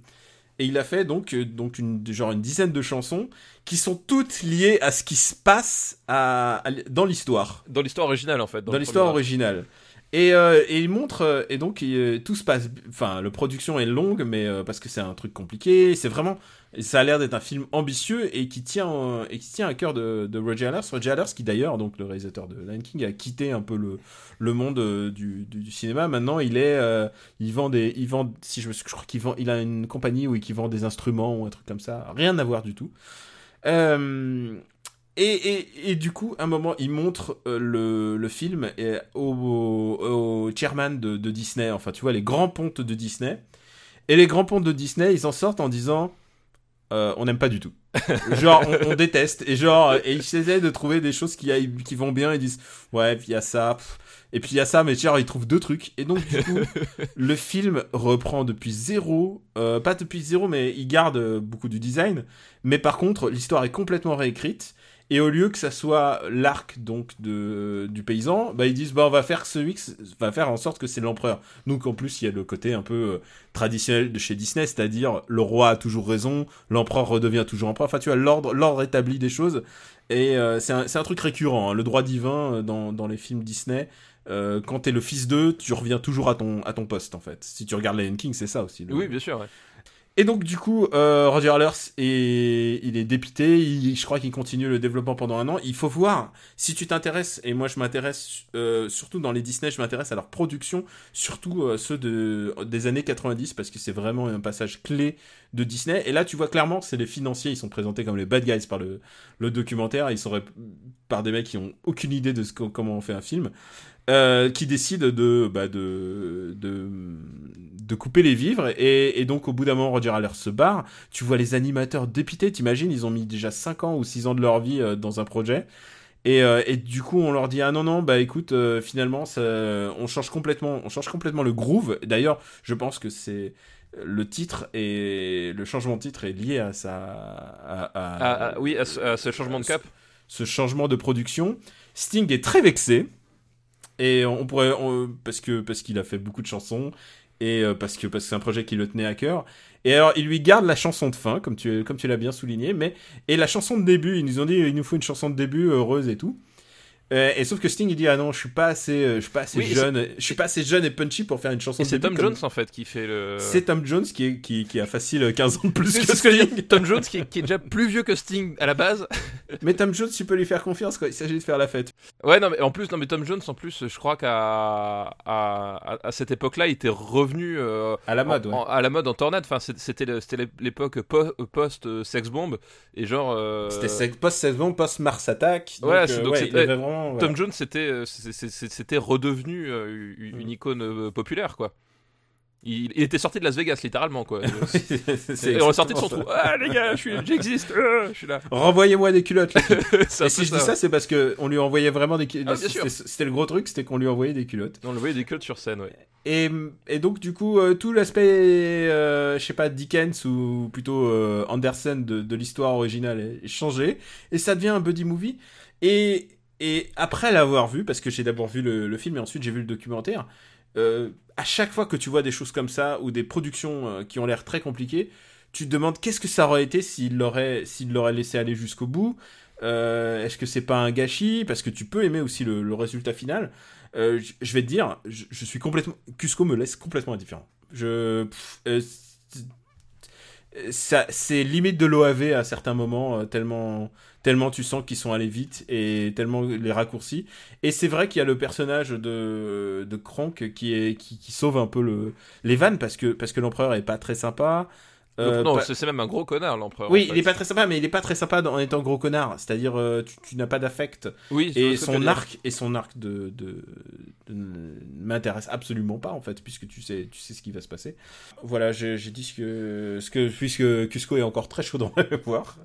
Et il a fait donc, donc une, genre une dizaine de chansons qui sont toutes liées à ce qui se passe à, à- dans l'histoire. Dans l'histoire originale, en fait. Dans, l'histoire originale. Et, euh, et il montre, euh, et donc euh, tout se passe, enfin, la production est longue, mais parce que c'est un truc compliqué, c'est vraiment, ça a l'air d'être un film ambitieux et qui tient, et qui tient à cœur de, Roger Allers. Roger Allers qui d'ailleurs, donc le réalisateur de Lion King, a quitté un peu le, le monde du, du, cinéma. Maintenant, il est, il vend des, il vend, si je me, crois qu'il vend, il a une compagnie où il vend des instruments ou un truc comme ça, rien à voir du tout. Euh, et, et, et du coup, à un moment, il montre euh, le, le film et au, au chairman de, de Disney, enfin, tu vois, les grands pontes de Disney. Et les grands pontes de Disney, ils en sortent en disant euh, on n'aime pas du tout. genre, on, on déteste. Et genre, et ils essaient de trouver des choses qui, aillent- qui vont bien. Ils disent ouais, puis il y a ça. pff. Et puis il y a ça, mais genre, ils trouvent deux trucs. Et donc, du coup, le film reprend depuis zéro. euh, pas depuis zéro, mais il garde beaucoup du design. Mais par contre, l'histoire est complètement réécrite. Et au lieu que ça soit l'arc donc de du paysan, bah ils disent bah on va faire que on va faire en sorte que c'est l'empereur. Donc en plus il y a le côté un peu euh, traditionnel de chez Disney, c'est-à-dire le roi a toujours raison, l'empereur redevient toujours empereur. Enfin tu vois l'ordre l'ordre établi des choses. Et euh, c'est un, c'est un truc récurrent, hein, le droit divin euh, dans, dans les films Disney. Euh, quand t'es le fils d'eux, tu reviens toujours à ton, à ton poste en fait. Si tu regardes Lion King, c'est ça aussi. Oui, bien sûr. ouais. Et donc du coup, euh, Roger Allers est, il est dépité. Il- je crois qu'il continue le développement pendant un an. Il faut voir si tu t'intéresses. Et moi, je m'intéresse euh, surtout dans les Disney. Je m'intéresse à leur production, surtout euh, ceux de des années 90 parce que c'est vraiment un passage clé de Disney. Et là, tu vois clairement, c'est les financiers. Ils sont présentés comme les bad guys par le le documentaire. Ils sont par des mecs qui ont aucune idée de ce comment on fait un film. Euh, qui décident de, bah, de, de, de couper les vivres. Et, et donc, au bout d'un moment, Roger Allers se barre. Tu vois les animateurs dépités, t'imagines, ils ont mis déjà 5 ans ou 6 ans de leur vie euh, dans un projet. Et, euh, et du coup, on leur dit ah non non bah écoute euh, finalement ça, on change complètement on change complètement le groove. D'ailleurs, je pense que c'est le titre et le changement de titre est lié à ça à, à- Ah, ah, oui, à ce, à ce changement de cap. ce changement de production. Sting est très vexé et on pourrait parce que parce qu'il a fait beaucoup de chansons et euh, parce que parce que c'est un projet qui le tenait à cœur. Et alors il lui garde la chanson de fin comme tu comme tu l'as bien souligné, mais et la chanson de début ils nous ont dit il nous faut une chanson de début heureuse et tout. Euh, et sauf que Sting il dit ah non je suis pas assez euh, je suis pas assez Oui, jeune je suis pas assez jeune et punchy pour faire une chanson Et c'est Tom comme- Jones en fait qui fait le. c'est Tom Jones qui, est, qui, qui a facile 15 ans de plus que que Sting. dis. Tom Jones qui est, qui est déjà plus vieux que Sting à la base. Mais Tom Jones, tu peux lui faire confiance quoi. Il s'agit de faire la fête. Ouais, non, mais en plus, non, mais Tom Jones, en plus, je crois qu'à à, à, cette époque-là, il était revenu euh, À la mode, en- ouais. en- à la mode en tornade. Enfin, c'était c'était l'époque po- post-sex bomb et genre. euh, C'était sec- post-saison, post-Mars Attack. Donc, Ouais, euh, c'est- donc ouais, il avait vraiment. Voilà. Tom Jones, c'était euh, c'était redevenu euh, une, une icône euh, populaire, quoi. Il, il était sorti de Las Vegas, littéralement, quoi. C'est on est sorti de son trou. Ah les gars, j'existe, euh, je suis là. Renvoyez-moi des culottes. là. Et si je dis ça, c'est parce que on lui envoyait vraiment des culottes. Ah. C'était le gros truc, c'était qu'on lui envoyait des culottes. On le voyait des culottes sur scène, ouais. Et, et donc du coup, euh, tout l'aspect, euh, je sais pas, Dickens ou plutôt Anderson de, de l'histoire originale est changé et ça devient un buddy movie. Et et après l'avoir vu, parce que j'ai d'abord vu le, film et ensuite j'ai vu le documentaire, euh, à chaque fois que tu vois des choses comme ça ou des productions euh, qui ont l'air très compliquées, tu te demandes qu'est-ce que ça aurait été s'il l'aurait s'il l'aurait laissé aller jusqu'au bout. Euh, Est-ce que c'est pas un gâchis? Parce que tu peux aimer aussi le, résultat final. Je- vais te dire, je, suis complètement. Cusco me laisse complètement indifférent. Je. C'est- limite de l'OAV à certains moments, euh, tellement, tellement tu sens qu'ils sont allés vite et tellement les raccourcis. Et c'est vrai qu'il y a le personnage de, de Kronk qui, est, qui, qui sauve un peu le, les vannes parce que, parce que l'empereur est pas très sympa. Euh, non, pas- c'est même un gros connard, l'empereur. oui, en fait. il est pas très sympa, mais il est pas très sympa en étant gros connard. C'est-à-dire, euh, tu, tu n'as pas d'affect. Oui, Et son arc et son arc de, de, m'intéresse absolument pas en fait puisque tu sais tu sais ce qui va se passer. Voilà, j'ai dit ce que ce que puisque Cusco est encore très chaud dans la mémoire.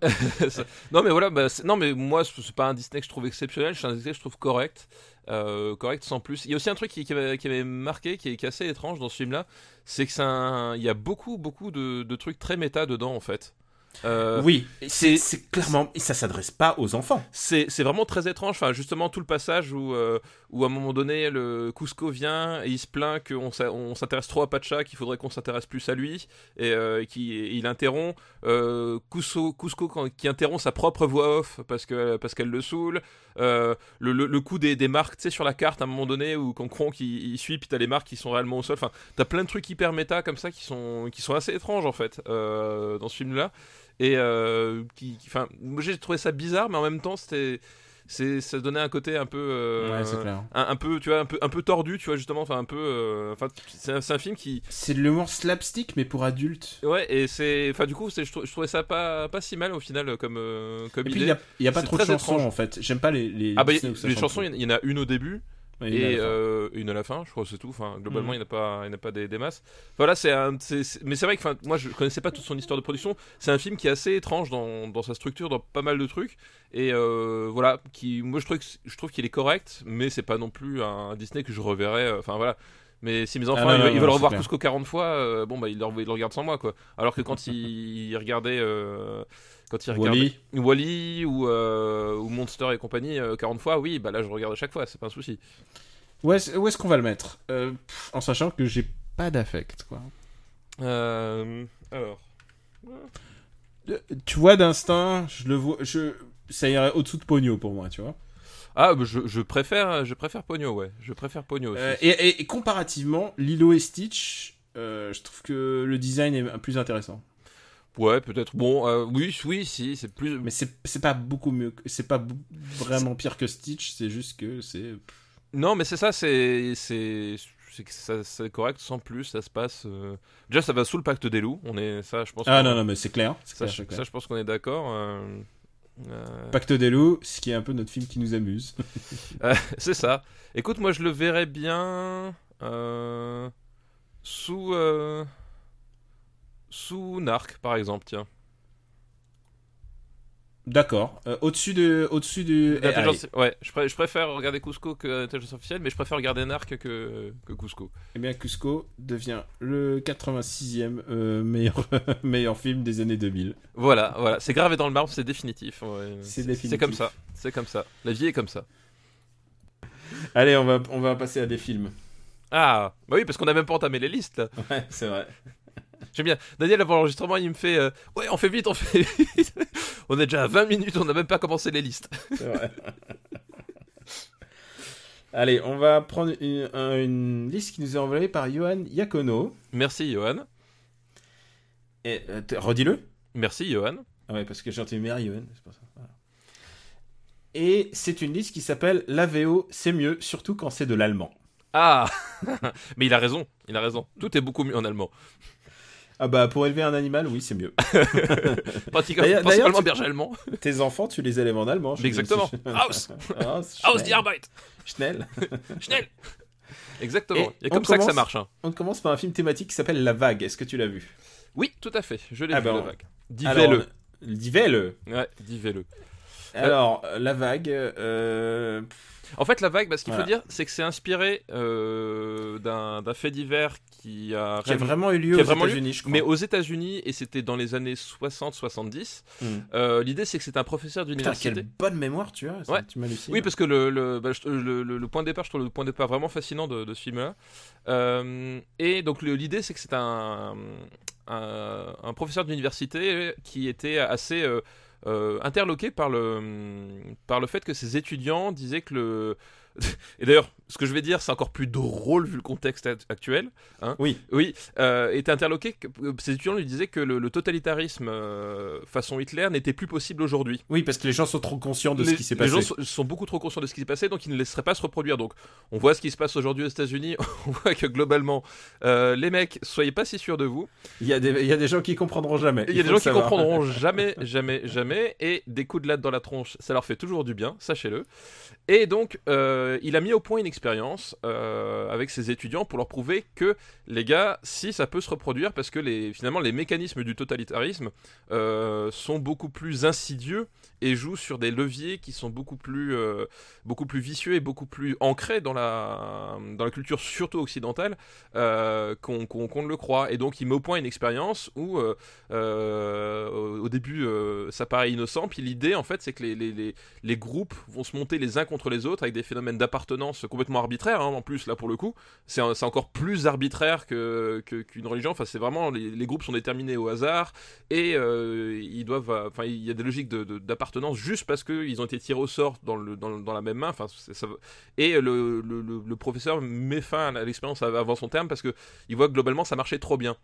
Non mais voilà, bah, non mais moi c'est c'est pas un Disney que je trouve exceptionnel, c'est un Disney que je trouve correct, euh, correct sans plus. Il y a aussi un truc qui, qui m'avait marqué, qui est, assez étrange dans ce film-là, c'est que un, il y a beaucoup beaucoup de, de trucs très méta dedans en fait. Euh, oui, c'est clairement. Ça s'adresse pas aux enfants. c'est vraiment très étrange. Enfin, justement, tout le passage où, euh, où à un moment donné, le Cusco vient et il se plaint qu'on on s'intéresse trop à Pacha, qu'il faudrait qu'on s'intéresse plus à lui, et euh, qui il interrompt euh, Cusco, Cusco quand- qui interrompt sa propre voix off parce que parce qu'elle le saoule. Le, le, le coup des, des marques, tu sais, sur la carte à un moment donné où quand Kronk il, il suit, puis t'as les marques qui sont réellement au sol. Enfin, t'as plein de trucs hyper méta comme ça qui sont qui sont assez étranges en fait dans ce film-là et euh, qui, enfin, moi j'ai trouvé ça bizarre, mais en même temps c'était c'est ça donnait un côté un peu euh, clair. un, un peu tu vois un peu un peu tordu tu vois justement enfin un peu euh, enfin c'est un, un film qui C'est de l'humour slapstick, mais pour adultes. ouais et c'est enfin du coup c'est- je, je trouvais ça pas pas si mal au final comme euh, comme Et puis, il y y a pas trop de chansons étrange. en fait. J'aime pas les, les ah bah les chansons il y en a une au début Et euh, une à la fin, je crois, c'est tout. Enfin, globalement, Mhm. il n'y a pas, il n'y en a pas des, des masses. Voilà, c'est un, c'est- c'est- mais c'est vrai que, moi, je connaissais pas toute son histoire de production. C'est un film qui est assez étrange dans, dans sa structure, dans pas mal de trucs. Et euh, voilà, qui, moi, je trouve, que je trouve qu'il est correct, mais c'est pas non plus un Disney que je reverrai. euh, Enfin, voilà. Mais si mes enfants non, ils, non, ils non, veulent c'est revoir clair. Cusco 40 fois, euh, bon bah ils le, ils le regardent sans moi quoi. Alors que quand ils, ils regardaient, euh, quand regardaient Wall-E. Wally ou, euh, ou Monster et compagnie euh, 40 fois, oui, bah là je regarde à chaque fois, c'est pas un souci. Où est-ce où est-ce qu'on va le mettre? Euh, pff, En sachant que j'ai pas d'affect, quoi. Euh, alors. Tu vois, d'instinct, je le vois. Je... Ça irait au-dessous de Pogno pour moi, tu vois. Ah, bah, je, je préfère, je préfère Pogno, ouais. Je préfère Pogno aussi. Euh, et, et- et comparativement, Lilo et Stitch, euh, je trouve que le design est plus intéressant. Ouais, peut-être. Bon, euh, oui, oui, si, c'est plus. Mais c'est pas beaucoup mieux. C'est pas vraiment pire que Stitch, c'est juste que c'est. Non, mais c'est ça, c'est, correct, sans plus, ça se passe. euh, Déjà, ça va sous le pacte des loups. On est, ça, je pense. Ah non, non, mais c'est clair. Ça, clair, ça, je pense qu'on est d'accord. euh, euh, Pacte des loups, ce qui est un peu notre film qui nous amuse. c'est ça. Écoute, moi, je le verrais bien euh, sous euh, sous Narc, par exemple. Tiens. D'accord. Euh, au-dessus de, au-dessus. L'intelligence- ouais, je, pré- je préfère regarder Cusco que Intelligence Artificielle, mais je préfère regarder Narc que, que Cusco. Eh bien, Cusco devient le 86e euh, meilleur, meilleur film des années 2000. Voilà, voilà, c'est gravé dans le marbre, c'est définitif. ouais. C'est comme ça, c'est comme ça. La vie est comme ça. Allez, on va, on va passer à des films. Ah, bah oui, parce qu'on a même pas entamé les listes. là. Ouais, c'est vrai. J'aime bien. Daniel, avant l'enregistrement, il me fait euh, Ouais, on fait vite, on fait vite. on est déjà à 20 minutes, on n'a même pas commencé les listes. C'est vrai. Allez, on va prendre une, un- une liste qui nous est envoyée par Johan Yakono. Merci, Johan. Et, euh, redis-le. Merci, Johan. Ah ouais, parce que j'ai entendu meilleur Johan, c'est pour ça. Voilà. Et c'est une liste qui s'appelle La VO, c'est mieux, surtout quand c'est de l'allemand. Ah Mais il a raison, il a raison. Tout est beaucoup mieux en allemand. Ah bah, pour élever un animal, oui, c'est mieux. D'ailleurs- principalement berger allemand. Tes enfants, tu les élèves en allemand. je- Exactement. Haus Haus, Aus die Schnell. Arbeit Schnell. Schnell Exactement. Et Et, comme ça que ça marche. hein. On commence par un film thématique qui s'appelle La Vague. Est-ce que tu l'as vu? Oui, tout à fait. Je l'ai Ah vu, ben, la vague. Dis-le. Ouais, dis-le. Alors, La Vague. euh, En fait, la vague, bah, ce qu'il Voilà. faut dire, c'est que c'est inspiré euh, d'un fait divers qui a, qui a vraiment eu lieu aux États-Unis, mais aux États-Unis, et c'était dans les années 60-70. Hmm. Euh, L'idée, c'est que c'est un professeur d'université. quelle bonne mémoire tu as. ça, Ouais. Tu m'hallucines. Oui, parce que le, le, bah, le, le- le point de départ, je trouve le point de départ vraiment fascinant de, de ce film-là. Euh, et donc l'idée, c'est que c'est un, un, un professeur d'université qui était assez interloqué par le, par le fait que ses étudiants disaient que le... Et d'ailleurs, ce que je vais dire, c'est encore plus drôle vu le contexte act- actuel. hein. Oui. Oui, euh, était interloqué. Que, euh, ses étudiants lui disaient que le, le totalitarisme euh, façon Hitler n'était plus possible aujourd'hui Oui, parce que les gens sont trop conscients de ce les, qui s'est les passé. gens sont, sont beaucoup trop conscients de ce qui s'est passé, donc ils ne laisseraient pas se reproduire. Donc, on voit ce qui se passe aujourd'hui aux États-Unis. On voit que globalement, euh, les mecs, soyez pas si sûrs de vous. Il y, a des, il y a des gens qui comprendront jamais. Il y a des gens qui savoir. comprendront jamais, jamais, jamais. Et des coups de latte dans la tronche, ça leur fait toujours du bien, sachez-le. Et donc, euh, euh, il a mis au point une expérience euh, avec ses étudiants pour leur prouver que les gars, si ça peut se reproduire, parce que finalement les mécanismes du totalitarisme euh, sont beaucoup plus insidieux et jouent sur des leviers qui sont beaucoup plus, beaucoup plus vicieux et beaucoup plus ancrés dans la, dans la culture surtout occidentale qu'on ne le croit. Et donc il met au point une expérience où au début ça paraît innocent, puis l'idée en fait c'est que les groupes vont se monter les uns contre les autres avec des phénomènes d'appartenance complètement arbitraires hein, en plus là pour le coup. C'est encore plus arbitraire que que- qu'une religion. Enfin c'est vraiment les, groupes sont déterminés au hasard et euh, ils doivent euh, enfin il y a des logiques de- de- d'appartenance juste parce que ils ont été tirés au sort dans le dans, la même main. Enfin ça, et le, le, le- professeur met fin à l'expérience avant son terme parce que il voit que globalement ça marchait trop bien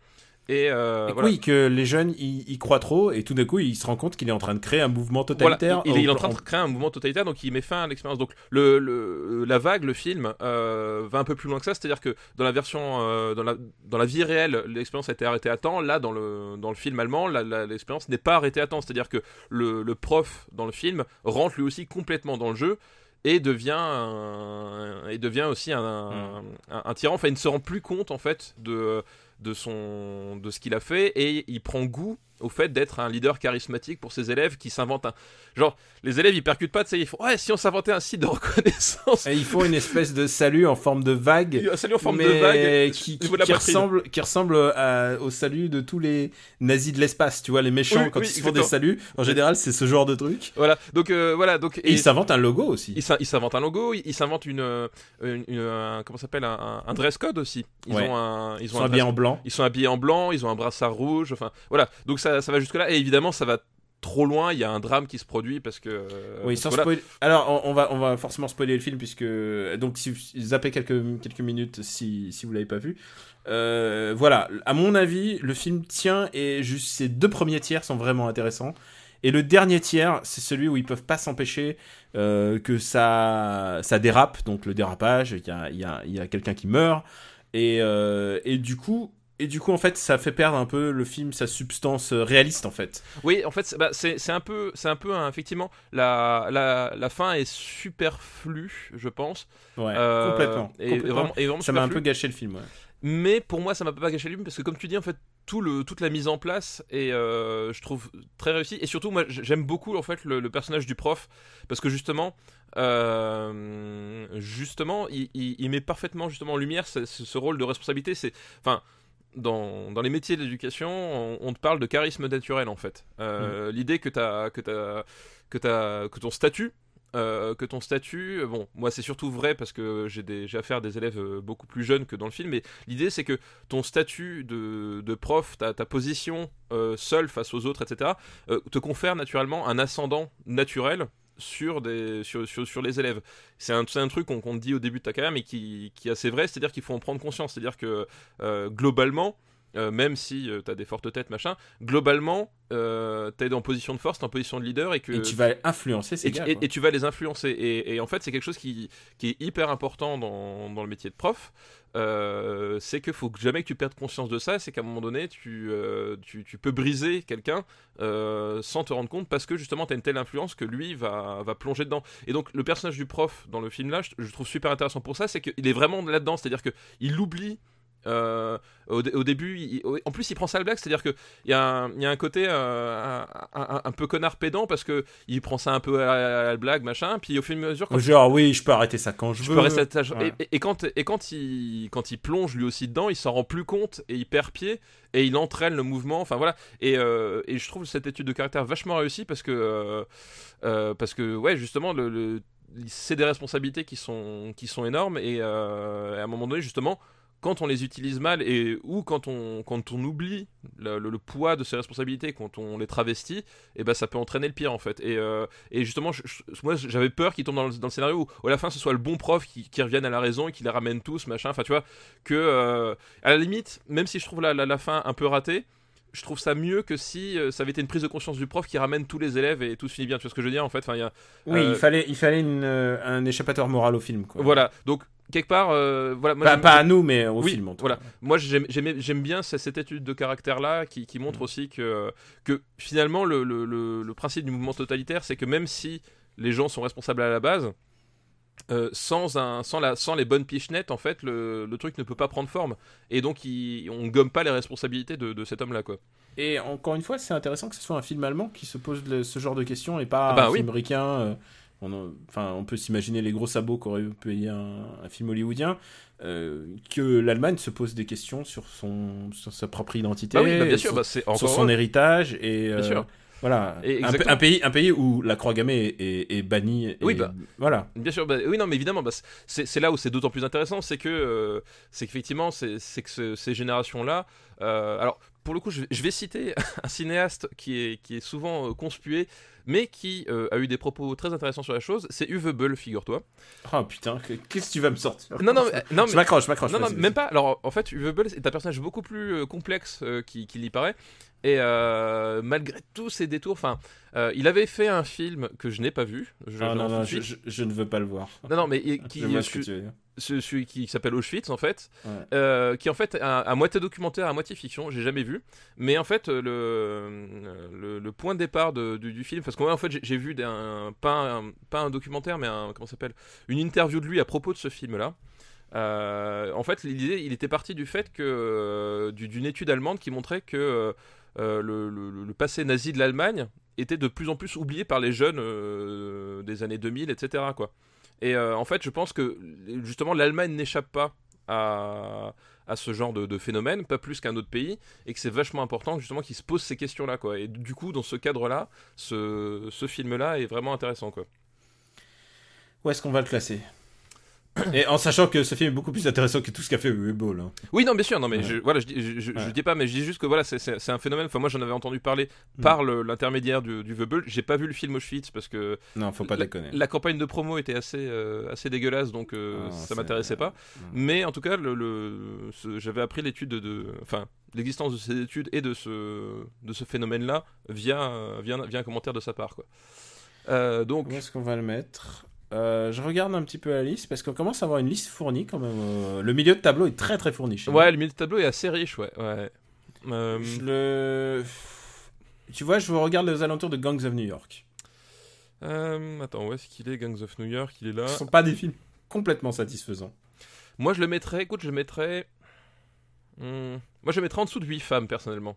et, euh, Et voilà. Oui, que les jeunes y, y croient trop et tout d'un coup il se rend compte qu'il est en train de créer un mouvement Voilà, totalitaire. il, il est en- en train de créer un mouvement totalitaire, donc il met fin à l'expérience. Donc le, le- la vague, le film, euh, va un peu plus loin que ça, c'est-à-dire que dans la version, euh, dans, la, dans la vie réelle, l'expérience a été arrêtée à temps. Là, dans le, dans le film allemand, l'expérience n'est pas arrêtée à temps, c'est-à-dire que le, le prof dans le film rentre lui aussi complètement dans le jeu et devient un- et devient aussi un, un, un tyran. Enfin, il ne se rend plus compte en fait de de son de ce qu'il a fait et il prend goût au fait d'être un leader charismatique pour ses élèves qui s'inventent un genre les élèves ils percutent pas tu sais ils font ouais si on s'inventait un site de reconnaissance Et ils font une espèce de salut en forme de vague. un salut en forme mais de vague qui, au qui, de ressemble, qui ressemble à- au salut de tous les nazis de l'espace. Tu vois, les méchants, Oui, quand oui, ils se font des saluts, en général, c'est ce genre de truc. voilà donc euh, voilà donc Et, ils s'inventent un logo aussi. ils s'in- ils s'inventent un logo ils s'inventent une, euh, une, une- un, comment s'appelle un, un- dress code aussi ils Ouais. ont un ils Ils ont sont habillés en blanc. Ils sont habillés en blanc, ils ont un brassard rouge, enfin voilà. Donc ça, ça va jusque là et évidemment ça va trop loin. Il y a un drame qui se produit parce que. euh, Oui, parce sans que voilà. spoiler. Alors, on, on va, on va forcément spoiler le film puisque donc si vous zappez quelques quelques minutes si si vous l'avez pas vu. Euh, voilà, à mon avis, le film tient et juste ces deux premiers tiers sont vraiment intéressants. Et le dernier tiers, c'est celui où ils peuvent pas s'empêcher euh, que ça ça dérape, donc le dérapage. Il y a y a y a quelqu'un qui meurt et et du coup. Et du coup, en fait, ça fait perdre un peu le film sa substance euh, réaliste, en fait. Oui, en fait, c'est bah, un peu, c'est un peu effectivement la, la, la fin est superflue, je pense. Ouais, Euh, complètement. Et, complètement. vraiment, et vraiment ça m'a un peu gâché le film. Ouais. Mais pour moi, ça m'a pas gâché le film parce que, comme tu dis, en fait, tout le, toute la mise en place est, euh, je trouve, très réussie. Et surtout, moi, j'aime beaucoup en fait le, le personnage du prof parce que justement, euh, justement, il, il- il met parfaitement justement en lumière ce, ce- ce rôle de responsabilité. C'est, enfin. Dans, dans les métiers de l'éducation, on, on te parle de charisme naturel en fait. Euh, L'idée que, que, que, que ton statut euh, que ton statut, bon, moi c'est surtout vrai parce que j'ai affaire à des élèves euh, beaucoup plus jeunes que dans le film, mais l'idée c'est que ton statut de, de prof, ta, ta position euh, seule face aux autres, etc., te confère naturellement un ascendant naturel sur, des, sur, sur, sur les élèves. C'est un, un truc qu'on qu'on te dit au début de ta carrière, mais qui, qui est assez vrai, c'est-à-dire qu'il faut en prendre conscience, c'est-à-dire que euh, globalement, euh, même si tu as des fortes têtes, machin, globalement, euh, tu es en position de force, tu en position de leader, et que Et tu vas influencer ces et, gars. et- tu vas les influencer. Et, et en fait, c'est quelque chose qui, qui est hyper important dans, dans le métier de prof. Euh, c'est qu'il faut que jamais que tu perdes conscience de ça. C'est qu'à un moment donné, tu, euh, tu, tu peux briser quelqu'un euh, sans te rendre compte parce que justement, tu as une telle influence que lui va, va plonger dedans. Et donc, le personnage du prof dans le film là, je, je trouve super intéressant pour ça, c'est qu'il est vraiment là-dedans. C'est-à-dire qu'il oublie. Euh, au, au début, il- en plus, il prend ça à la blague, c'est-à-dire qu'il y, a un- il y a un côté euh, un, un- un peu connard pédant parce que il prend ça un peu à la, blague, machin. Puis au fur et à mesure, quand Genre, oui, je peux arrêter ça quand je, je veux. peux Ouais. et, quand, et quand, il, quand il plonge lui aussi dedans, il s'en rend plus compte et il perd pied et il entraîne le mouvement. Enfin voilà. Et, euh, et je trouve cette étude de caractère vachement réussie parce que, euh, parce que ouais, justement, le, le- c'est des responsabilités qui sont, qui sont énormes et à un moment donné, justement. Quand on les utilise mal et ou quand on, quand on oublie le, le- le poids de ces responsabilités, quand on les travestit, et ben ça peut entraîner le pire en fait. Et, euh, et justement, je- je- moi j'avais peur qu'il tombe dans le, dans le scénario où, à la fin ce soit le bon prof qui, qui revienne à la raison et qui les ramène tous, machin. Enfin, tu vois, que euh, à la limite, même si je trouve la, la, la fin un peu ratée, je trouve ça mieux que si euh, ça avait été une prise de conscience du prof qui ramène tous les élèves et tout se finit bien. Tu vois ce que je veux dire en fait? Enfin, y a, Oui, il fallait, il fallait une, euh, un échappatoire moral au film. Quoi. Voilà, donc quelque part, euh, voilà. moi, Pas, à nous, mais au Oui, film. En tout voilà. cas. Moi, j'aime bien ce- cette étude de caractère-là qui, qui Mm. montre aussi que, que finalement, le, le- le- le principe du mouvement totalitaire, c'est que même si les gens sont responsables à la base, euh, sans, un, sans, la, sans les bonnes pichenettes, en fait, le, le truc ne peut pas prendre forme. Et donc, il, on gomme pas les responsabilités de, de cet homme-là, quoi. Et encore une fois, c'est intéressant que ce soit un film allemand qui se pose le- ce genre de questions et pas Ah bah un oui. film ricain. euh, on, en- enfin, on peut s'imaginer les gros sabots qu'aurait payé un, un film hollywoodien. euh, que l'Allemagne se pose des questions sur, son, sur sa propre identité, Bah oui, bah bien sur, sûr, bah c'est sur encore son héritage et Bien euh, sûr. voilà Et un, pays un pays où la croix gammée est, est, est bannie. Oui, bah. voilà. Bien sûr, bah, oui, non, mais évidemment, bah, c'est c'est là où c'est d'autant plus intéressant, c'est que, euh, c'est qu'effectivement, c'est c'est que ce- ces générations-là, euh, alors pour le coup, je vais, je vais citer un cinéaste qui est, qui est souvent euh, conspué, mais qui euh, a eu des propos très intéressants sur la chose, c'est Uwe Boll, figure-toi. Oh putain, que- qu'est-ce que tu vas me sortir? Non, non, mais- non, je m'accroche, je m'accroche. Non, non, même pas. Alors, en fait, Uwe Boll est un personnage beaucoup plus euh, complexe qu'il y paraît. Et euh, malgré tous ses détours, enfin, euh, il avait fait un film que je n'ai pas vu. Je. Ah, non, non, je ne veux pas le voir. Non, non, mais et- qui, je celui qui s'appelle Auschwitz en fait, Ouais. euh, qui en fait à, à moitié documentaire, à moitié fiction, j'ai jamais vu, mais en fait le, le, le point de départ de- du, du film, parce qu'en fait j'ai- vu un, pas, un, pas un documentaire, mais un, comment s'appelle, une interview de lui à propos de ce film-là. Euh, en fait, l'idée, il était parti du fait que euh, du- d'une étude allemande qui montrait que euh, le, le- le passé nazi de l'Allemagne était de plus en plus oublié par les jeunes euh, des années 2000, etc. Quoi. Et euh, en fait, je pense que justement l'Allemagne n'échappe pas à, à ce genre de, de phénomène, pas plus qu'un autre pays, et que c'est vachement important justement qu'ils se posent ces questions-là. Quoi. Et du coup, dans ce cadre-là, ce, ce film-là est vraiment intéressant. Quoi. Où est-ce qu'on va le classer? Et en sachant que ce film est beaucoup plus intéressant que tout ce qu'a fait Boll. hein. Oui, non, bien sûr, non, mais Ouais. je, voilà, je, dis- je, je- je Ouais. dis pas, mais je dis juste que voilà, c'est- un phénomène. Enfin, moi, j'en avais entendu parler Mm. par l'intermédiaire du, du Veubel. J'ai pas vu le film Auschwitz parce que Non, faut pas la, déconner. la campagne de promo était assez, euh, assez dégueulasse, donc euh, Ah, ça m'intéressait pas. non. Mais en tout cas, le, le- ce- j'avais appris l'étude de, enfin, l'existence de ces études et de ce, de ce phénomène-là via, via, via un commentaire de sa part, quoi. Euh, donc, Où est-ce qu'on va le mettre? Euh, Je regarde un petit peu la liste parce qu'on commence à avoir une liste fournie quand même. euh, Le milieu de tableau est très très fourni. chez ouais, le milieu de tableau est assez riche, ouais. ouais. Euh, Je le. Tu vois, je regarde les alentours de Gangs of New York. attends, où est-ce qu'il est, Gangs of New York? Il est là. Ce sont pas des films complètement satisfaisants. Moi, je le mettrais, écoute, je le mettrais. Hmm, Moi, je le mettrais en dessous de 8 femmes, personnellement.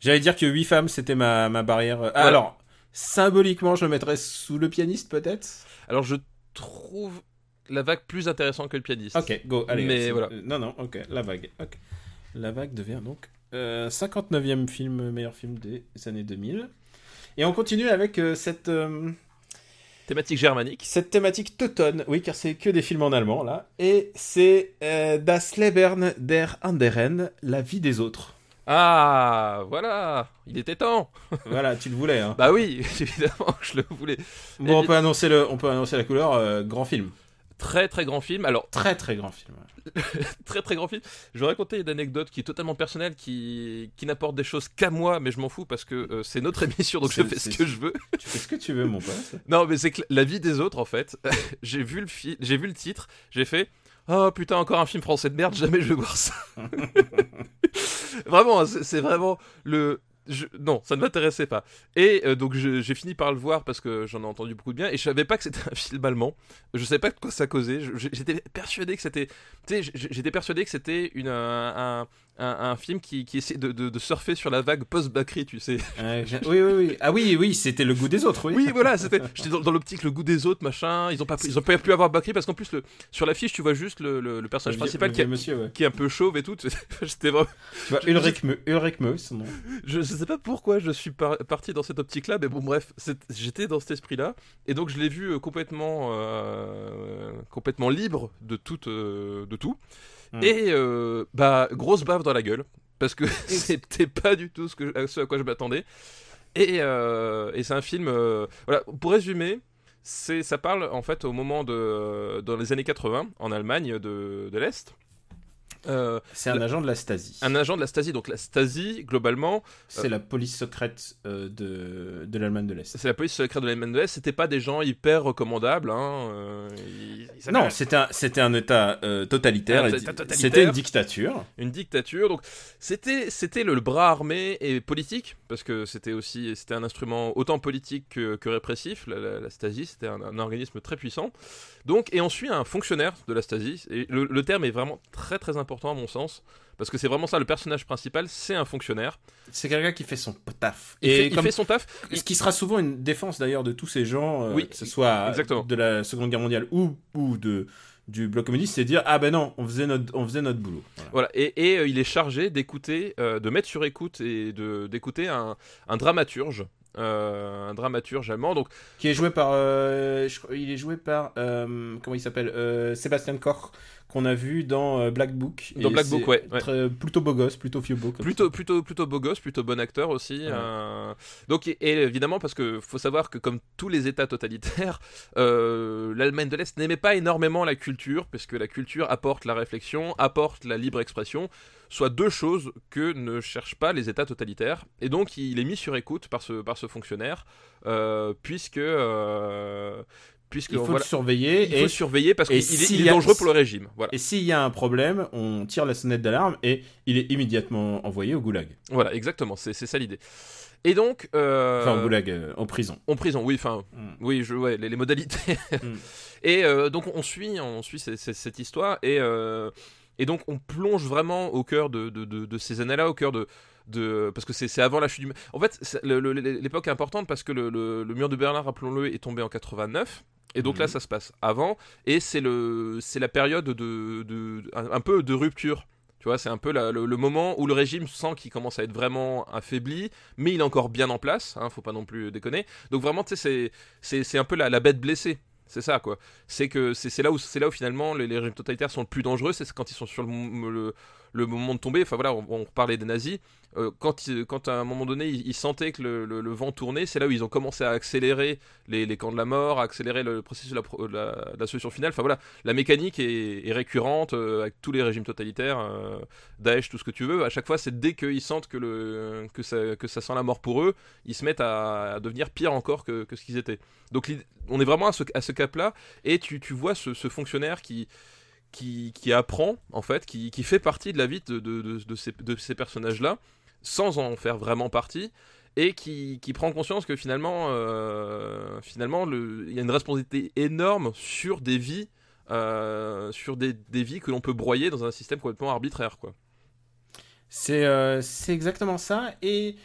J'allais dire que 8 femmes c'était ma, ma barrière. Ah. Alors, symboliquement, je le mettrais sous le pianiste peut-être? Alors, je trouve la vague plus intéressante que le pianiste. Ok, go, allez. Mais voilà. euh, Non, non, ok, la vague. ok. La vague devient donc euh, 59e film, meilleur film des années 2000. Et on continue avec euh, cette, euh, Thématique germanique. cette thématique teutonne, oui, car c'est que des films en allemand là. Et c'est Das Leben der anderen, la vie des autres. Ah, voilà, il était temps. voilà, tu le voulais. Hein. Bah oui, évidemment, je le voulais. Bon, on peut annoncer le, on peut annoncer la couleur. euh, grand film, Très très grand film. Alors très très grand film. très très grand film. Je vais raconter une anecdote qui est totalement personnelle, qui, qui n'apporte des choses qu'à moi, mais je m'en fous parce que euh, c'est notre émission, donc je fais ce que je veux. Tu fais ce que tu veux, mon pote. Non, mais c'est que la vie des autres, en fait. j'ai vu le j'ai vu le titre, j'ai fait. Oh putain, encore un film français de merde, jamais je vais voir ça. vraiment, c'est vraiment le. Non, ça ne m'intéressait pas. Et euh, donc j'ai fini par le voir parce que j'en ai entendu beaucoup de bien et je savais pas que c'était un film allemand. Je savais pas de quoi ça causait. J'étais persuadé que c'était. J'étais persuadé que c'était une un, un, un- un film qui, qui essayait de, de- de surfer sur la vague post-Bakri, tu sais. Oui, oui, oui. Ah oui, oui, c'était le goût des autres, oui. Oui, voilà, c'était. J'étais dans, dans l'optique le goût des autres, machin. Ils ont pas, ils ont pas pu avoir Bakri parce qu'en plus le, sur l'affiche tu vois juste le, le- le personnage Le vieux- principal qui, ouais. qui est un peu chauve et tout. J'étais vraiment. Tu vois, Ulrich, Me- Ulrich Meus, son nom. Je, je sais pas pourquoi je suis par- parti dans cette optique-là, mais bon, bref, j'étais dans cet esprit-là, et donc je l'ai vu euh, complètement, euh, complètement libre de tout, euh, de tout, Mm. et euh, bah grosse baffe dans la gueule, parce que c'était pas du tout ce, que, à ce à quoi je m'attendais, et, euh, et c'est un film, euh, voilà, pour résumer. C'est, ça parle en fait au moment de dans les années 80 en Allemagne de, de l'est Euh, C'est un la- agent de la Stasi. un agent de la Stasi. Donc la Stasi, globalement, C'est la police secrète euh, de, de l'Allemagne de l'Est. c'est la police secrète de l'Allemagne de l'Est. C'était pas des gens hyper recommandables. Hein. euh, ils- ils avaient Non, c'était un, c'était un État euh, totalitaire. Un et- État totalitaire. C'était une dictature. une dictature. Donc c'était c'était le, bras armé et politique parce que c'était aussi c'était un instrument autant politique que, que répressif. La, la- la Stasi c'était un, un organisme très puissant. Donc et on suit un fonctionnaire de la Stasi. Et le, le terme est vraiment très très important à mon sens parce que c'est vraiment ça le personnage principal, c'est un fonctionnaire. C'est quelqu'un qui fait son taf. Il, et fait, il comme- fait son taf. ce qui sera souvent une défense d'ailleurs de tous ces gens, euh, Oui, que ce soit exactement. de la Seconde Guerre mondiale ou, ou de, du bloc communiste, c'est dire ah ben non, on faisait notre, on faisait notre boulot. Voilà. Voilà, et, et, euh, il est chargé d'écouter, euh, de mettre sur écoute et de d'écouter un, un dramaturge, un dramaturge allemand. Donc Qui est joué par, euh, je il est joué par euh, comment il s'appelle, euh, Sébastien Koch qu'on a vu dans euh, Black Book. Dans Et Black Book, ouais, ouais. très- plutôt beau gosse, plutôt vieux beau. plutôt plutôt plutôt beau gosse, plutôt bon acteur aussi. Ouais. euh, donc et, et évidemment parce que faut savoir que comme tous les États totalitaires, euh, l'Allemagne de l'Est n'aimait pas énormément la culture, parce que la culture apporte la réflexion, apporte la libre expression, soit deux choses que ne cherchent pas les États totalitaires. Et donc il est mis sur écoute par ce par ce fonctionnaire, euh, puisque euh, puisque Il faut voilà, le surveiller il et, faut surveiller parce qu'il est, il est dangereux pour le régime. Voilà. et s'il y a un problème, on tire la sonnette d'alarme et il est immédiatement envoyé au goulag. Voilà, exactement, c'est ça l'idée. Et donc, euh, Enfin, au goulag, euh, en prison. en prison, oui, enfin, Mm. oui, je, ouais, les, les modalités. Mm. Et euh, donc on suit, on suit cette histoire et et donc on plonge vraiment au cœur de, de, de- de ces années-là, au cœur de de parce que c'est c'est avant la chute du. En fait, l'époque est importante parce que le, le- le mur de Berlin, rappelons-le, est tombé en 89. Et donc là, Mhm. ça se passe avant, et c'est le, c'est la période de, de un, un peu de rupture. Tu vois, c'est un peu la- le, le moment où le régime sent qu'il commence à être vraiment affaibli, mais il est encore bien en place. Hein, faut pas non plus déconner. Donc vraiment, tu sais, c'est, c'est, c'est un peu la, la bête blessée. C'est ça, quoi. C'est que c'est, là où c'est là où finalement les, régimes totalitaires sont le plus dangereux. C'est quand ils sont sur le, le moment de tomber. Enfin voilà, on, parlait des nazis. Euh, quand, quand à un moment donné ils, sentaient que le, vent tournait, c'est là où ils ont commencé à accélérer les, les camps de la mort, à accélérer le processus de la, la- solution finale. Enfin voilà, la mécanique est, récurrente euh, avec tous les régimes totalitaires, euh, Daesh, tout ce que tu veux. À chaque fois, c'est dès qu'ils sentent que, le, que, ça, que ça sent la mort pour eux, ils se mettent à, devenir pire encore que, que ce qu'ils étaient. Donc on est vraiment à ce, à ce cap-là, et tu, tu vois ce, ce fonctionnaire qui, qui, apprend, en fait, qui, fait partie de la vie de, ces, personnages-là, sans en faire vraiment partie, et qui, prend conscience que finalement, euh, finalement le- il y a une responsabilité énorme sur des vies, euh, sur des, vies que l'on peut broyer dans un système complètement arbitraire, quoi. C'est euh, exactement ça et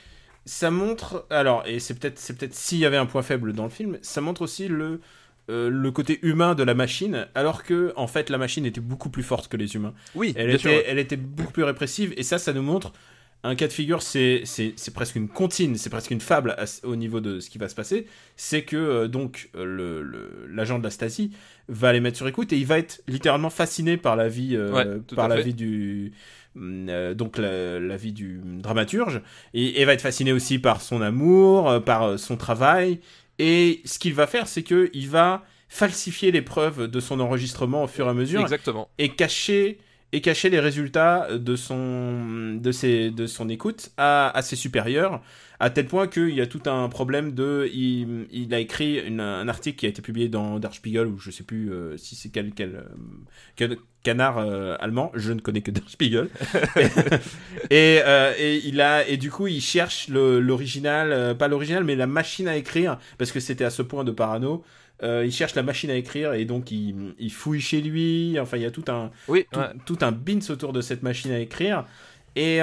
ça montre alors et c'est peut-être peut-être s'il y avait un point faible dans le film, ça montre aussi le euh, le côté humain de la machine alors que en fait la machine était beaucoup plus forte que les humains. Oui, Elle bien était sûr. elle était beaucoup plus répressive et ça ça nous montre un cas de figure, c'est presque une comptine, c'est presque une fable à au niveau de ce qui va se passer. C'est que euh, donc euh, le le- l'agent de la Stasi va les mettre sur écoute et il va être littéralement fasciné par la vie euh, Ouais, par la fait. vie du euh, donc la, la vie du dramaturge et, et va être fasciné aussi par son amour, par son travail et ce qu'il va faire c'est que il va falsifier les preuves de son enregistrement au fur et à mesure Exactement. et cacher et cacher les résultats de son de ses de son écoute à, à ses supérieurs à tel point qu'il y a tout un problème de il, il a écrit une- un article qui a été publié dans Der Spiegel ou je sais plus euh, si c'est quel quel, euh, quel canard euh, allemand je ne connais que Der Spiegel et, euh, et il a et du coup il cherche l'original euh, pas l'original mais la machine à écrire parce que c'était à ce point de parano il cherche la machine à écrire et donc il, il fouille chez lui. Enfin, il y a tout un, Oui, tout, ouais. tout un bins autour de cette machine à écrire. Et,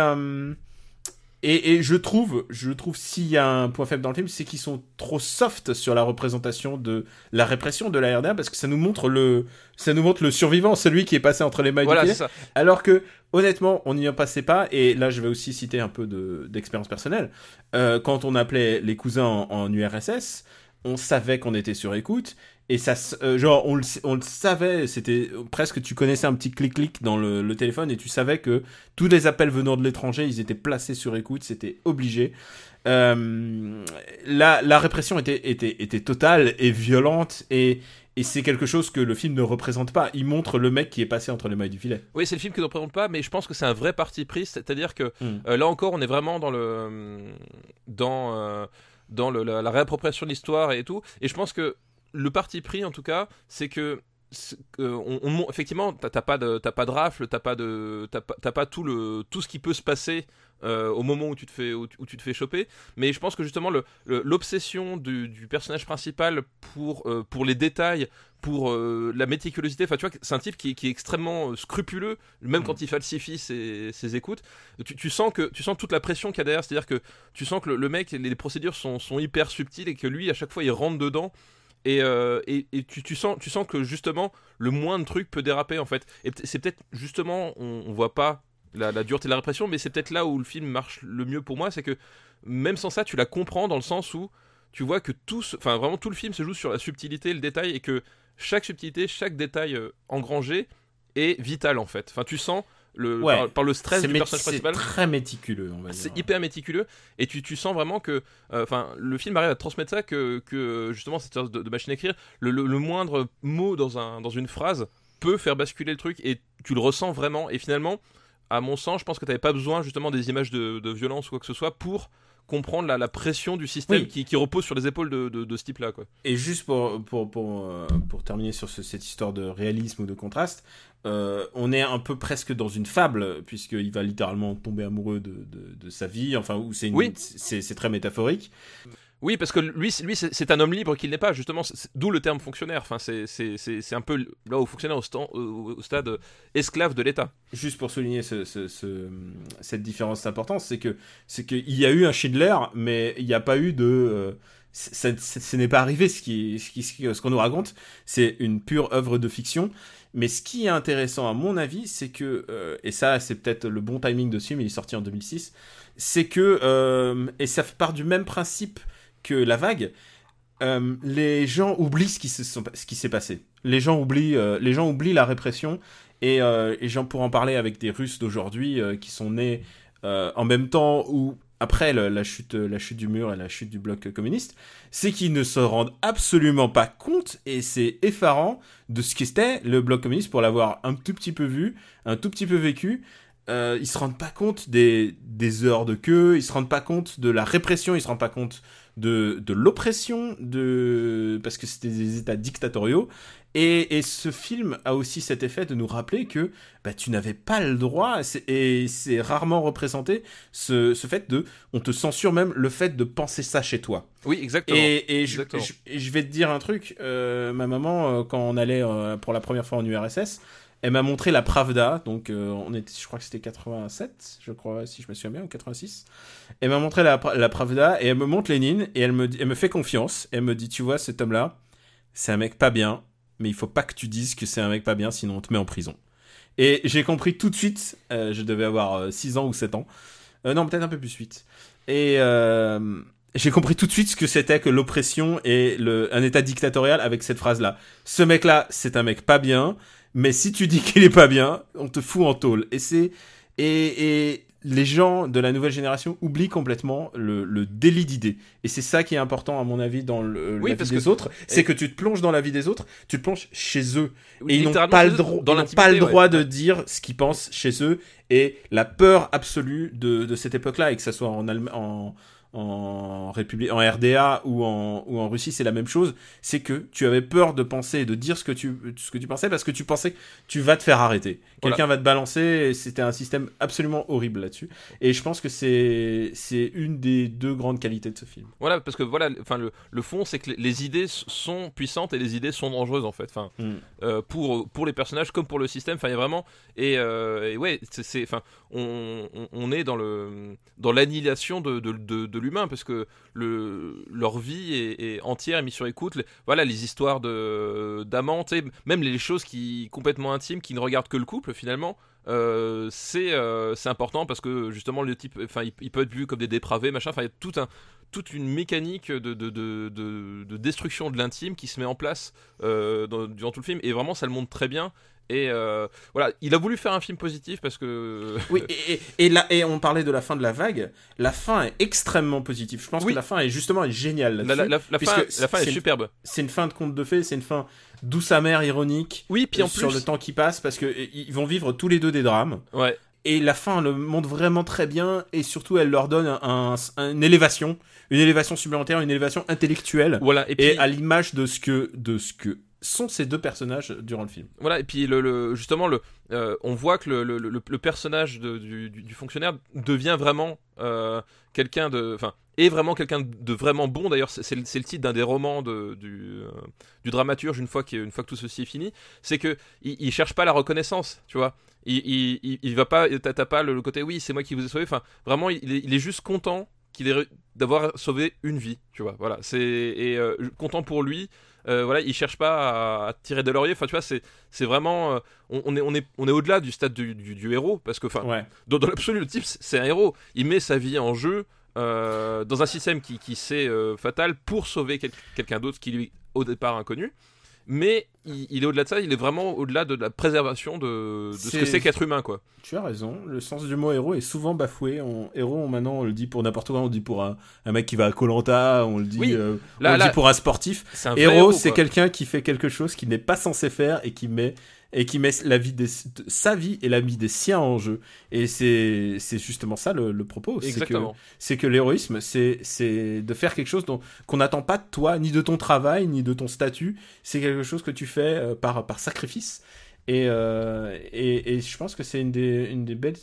et, et je trouve, je trouve s'il y a un point faible dans le film, c'est qu'ils sont trop soft sur la représentation de la répression de la RDA parce que ça nous montre le, ça nous montre le survivant, celui qui est passé entre les mailles voilà, du pied. Alors que, honnêtement, on n'y en passait pas. Et là, je vais aussi citer un peu de- d'expérience personnelle. Euh, quand on appelait les cousins en, en URSS, on savait qu'on était sur écoute. Et ça, euh, genre, on le, s- on le savait, c'était presque, tu connaissais un petit clic-clic dans le, le téléphone et tu savais que tous les appels venant de l'étranger, ils étaient placés sur écoute, c'était obligé. Euh, la, la répression était, était, était totale et violente et, Et c'est quelque chose que le film ne représente pas. Il montre le mec qui est passé entre les mailles du filet. Oui, c'est le film qui ne représente pas, mais je pense que c'est un vrai parti pris. C'est-à-dire que Mm. euh, là encore, on est vraiment dans le dans euh, dans le- la, la réappropriation de l'histoire et tout. Et je pense que le parti pris, en tout cas, c'est que que on, effectivement, t'as pas de t'as pas de rafle, t'as pas de t'as pas, tout le tout ce qui peut se passer euh, au moment où tu te fais où tu, où tu te fais choper. Mais je pense que justement l'obsession du, du personnage principal pour euh, pour les détails, pour euh, la méticulosité. Enfin, tu vois, c'est un type qui, qui est extrêmement euh, scrupuleux, même Mm. quand il falsifie ses, ses écoutes. Tu, tu sens que tu sens toute la pression qu'il y a derrière, c'est-à-dire que tu sens que le, le mec, les, les procédures sont, sont hyper subtiles et que lui, à chaque fois, il rentre dedans. Et, euh, et, et tu, sens, tu sens que justement, le moindre truc peut déraper en fait. Et c'est peut-être justement, on, on voit pas la, dureté de la répression, mais c'est peut-être là où le film marche le mieux pour moi, c'est que même sans ça, tu la comprends dans le sens où tu vois que tout, enfin vraiment tout le film se joue sur la subtilité, le détail, et que chaque subtilité, chaque détail euh, engrangé est vital en fait. Enfin, tu sens le Ouais. par, par le stress C'est du personnage c'est principal. très méticuleux, on va dire. C'est hyper méticuleux et tu, tu sens vraiment que euh, enfin le film arrive à transmettre ça que, que justement cette sorte de, de machine à écrire le, le- le moindre mot dans, un, dans une phrase peut faire basculer le truc et tu le ressens vraiment et finalement à mon sens je pense que tu n'avais pas besoin justement des images de, de violence ou quoi que ce soit pour comprendre la, la pression du système Oui. qui, qui repose sur les épaules de, de, de ce type là quoi. Et juste pour, pour, pour, euh, pour terminer sur ce- cette histoire de réalisme ou de contraste, euh, on est un peu presque dans une fable, puisqu'il va littéralement tomber amoureux de, sa vie, enfin, c'est une- Oui. c'est c'est très métaphorique. Oui, parce que lui, lui c'est un homme libre qu'il n'est pas, justement, d'où le terme fonctionnaire. Enfin, c'est- un peu là au fonctionnaire au, au- stade euh, esclave de l'État. Juste pour souligner ce, ce- ce- cette différence d'importance, c'est que c'est qu'il y a eu un Schindler, mais il n'y a pas eu de. euh, ce n'est pas arrivé ce ce qui- ce qu'on nous raconte. C'est une pure œuvre de fiction. Mais ce qui est intéressant à mon avis, c'est que euh, et ça c'est peut-être le bon timing de ce film, il est sorti en 2006, c'est que et ça part du même principe que la vague. euh, les gens oublient ce qui s'est passé. Les gens oublient, euh, les gens oublient la répression et, euh, j'en pour en parler avec des Russes d'aujourd'hui euh, qui sont nés en même temps ou après la chute, la chute du mur et la chute du bloc communiste, c'est qu'ils ne se rendent absolument pas compte et c'est effarant de ce qu'était le bloc communiste pour l'avoir un tout petit peu vu, un tout petit peu vécu. Ils se rendent pas compte des, des heures de queue, ils se rendent pas compte de la répression, ils se rendent pas compte de, de l'oppression, de parce que c'était des États dictatoriaux. Et, et ce film a aussi cet effet de nous rappeler que bah, tu n'avais pas le droit, et c'est rarement représenté, ce, ce fait de... On te censure même le fait de penser ça chez toi. Oui, exactement. Et, et je, Exactement. je- et je vais te dire un truc, euh, ma maman, euh, quand on allait euh, pour la première fois en URSS, elle m'a montré la Pravda, donc euh, on était, je crois que c'était 87, je crois, si je me souviens bien, ou 86. Elle m'a montré la, Pra- la Pravda et elle me montre Lénine et elle me, fait confiance. Elle me dit, tu vois, cet homme-là, c'est un mec pas bien, mais il faut pas que tu dises que c'est un mec pas bien, sinon on te met en prison. Et j'ai compris tout de suite, euh, je devais avoir 6 ans ou 7 ans, Euh, non, peut-être un peu plus 8. Et euh, j'ai compris tout de suite ce que c'était que l'oppression et un état dictatorial avec cette phrase-là. Ce mec-là, c'est un mec pas bien, mais si tu dis qu'il est pas bien, on te fout en tôle. Et c'est et, et les gens de la nouvelle génération oublient complètement le, le délit d'idées. Et c'est ça qui est important à mon avis dans le, Oui, la parce vie des que- autres, c'est que tu te plonges dans la vie des autres, tu te plonges chez eux Oui, et ils n'ont pas le, c'est- dro- dans ils n'ont pas le l'intimité, droit ouais. de dire ce qu'ils pensent chez eux et la peur absolue de, de cette époque-là et que ça soit en, Allem- en, en République, en RDA ou en, ou en Russie, c'est la même chose. C'est que tu avais peur de penser et de dire ce que tu, ce que tu pensais parce que tu pensais que tu vas te faire arrêter. Voilà. Quelqu'un va te balancer c'était un système absolument horrible là-dessus. Et je pense que c'est, c'est une des deux grandes qualités de ce film. Voilà, parce que voilà, enfin le, le fond, c'est que les, idées sont puissantes et les idées sont dangereuses en fait. Enfin, Mm. euh, pour pour les personnages comme pour le système. Enfin, il y a vraiment et, euh, et ouais, c'est- c'est enfin, on, on, on est dans le dans l'annihilation de, de, de, de l'humain parce que le leur vie est, est entière mise sur écoute. Voilà, les histoires de sais, même les choses qui complètement intimes qui ne regardent que le couple finalement. euh, c'est euh, c'est important parce que justement le type enfin il, peut être vu comme des dépravés machin enfin il y a toute une mécanique de destruction de l'intime qui se met en place euh, dans, durant tout le film et vraiment ça le montre très bien Et euh, voilà, il a voulu faire un film positif parce que. Oui, et, et, et là, et on parlait de la fin de la vague. La fin est extrêmement positive. Je pense Oui. que la fin est justement est géniale. La, la- la- fin, est superbe. C'est une fin de conte de fées, c'est une fin douce amère, ironique. Oui, puis en sur plus. le temps qui passe, parce que euh, ils vont vivre tous les deux des drames. Ouais, Et la fin le montre vraiment très bien, et surtout elle leur donne un, un- une élévation, une élévation supplémentaire, une élévation intellectuelle, voilà. Et puis, et à l'image de ce que de ce que sont ces deux personnages durant le film. Voilà, et puis le, le- justement, le, euh, on voit que le, le, le- personnage du, du- fonctionnaire devient vraiment euh, quelqu'un de. Enfin, est vraiment quelqu'un de vraiment bon. D'ailleurs, c'est le, titre d'un des romans de, du, euh, du dramaturge une fois, fois que tout ceci est fini. C'est que il, cherche pas la reconnaissance, tu vois. Il, il, il, va pas. T'as pas le, côté oui, c'est moi qui vous ai sauvé. Enfin, vraiment, il est, juste content qu'il d'avoir sauvé une vie, tu vois. Voilà, c'est et content pour lui. Euh, voilà, il cherche pas à, à tirer des lauriers. Enfin, tu vois, c'est c'est vraiment. euh, on, on est on est on est au-delà du stade du, du, du héros parce que enfin Ouais. dans, dans l'absolu, le type, c'est un héros. Il met sa vie en jeu euh, dans un système qui, qui c'est euh, fatal pour sauver quel- quelqu'un d'autre qui lui, au départ, inconnu. Mais il, il est au-delà de ça, il est vraiment au-delà de la préservation de, de ce que C'est- qu'être humain, quoi. Tu as raison, le sens du mot héros est souvent bafoué. On, héros, on- maintenant, on le dit pour n'importe quoi, on le dit pour un, un mec qui va à Colanta, on le dit, Oui. euh, Là- on le dit pour un sportif. Un vrai Héros, c'est quelqu'un qui fait quelque chose qu'il n'est pas censé faire et qui met et qui met la vie des, sa vie et la vie des siens en jeu. Et c'est justement ça le, le propos. c'est que- Exactement. C'est que, l'héroïsme, c'est de faire quelque chose dont qu'on n'attend pas de toi, ni de ton travail, ni de ton statut. C'est quelque chose que tu fais euh, par par sacrifice. Et, euh, et, et je pense que c'est une des, une des belles,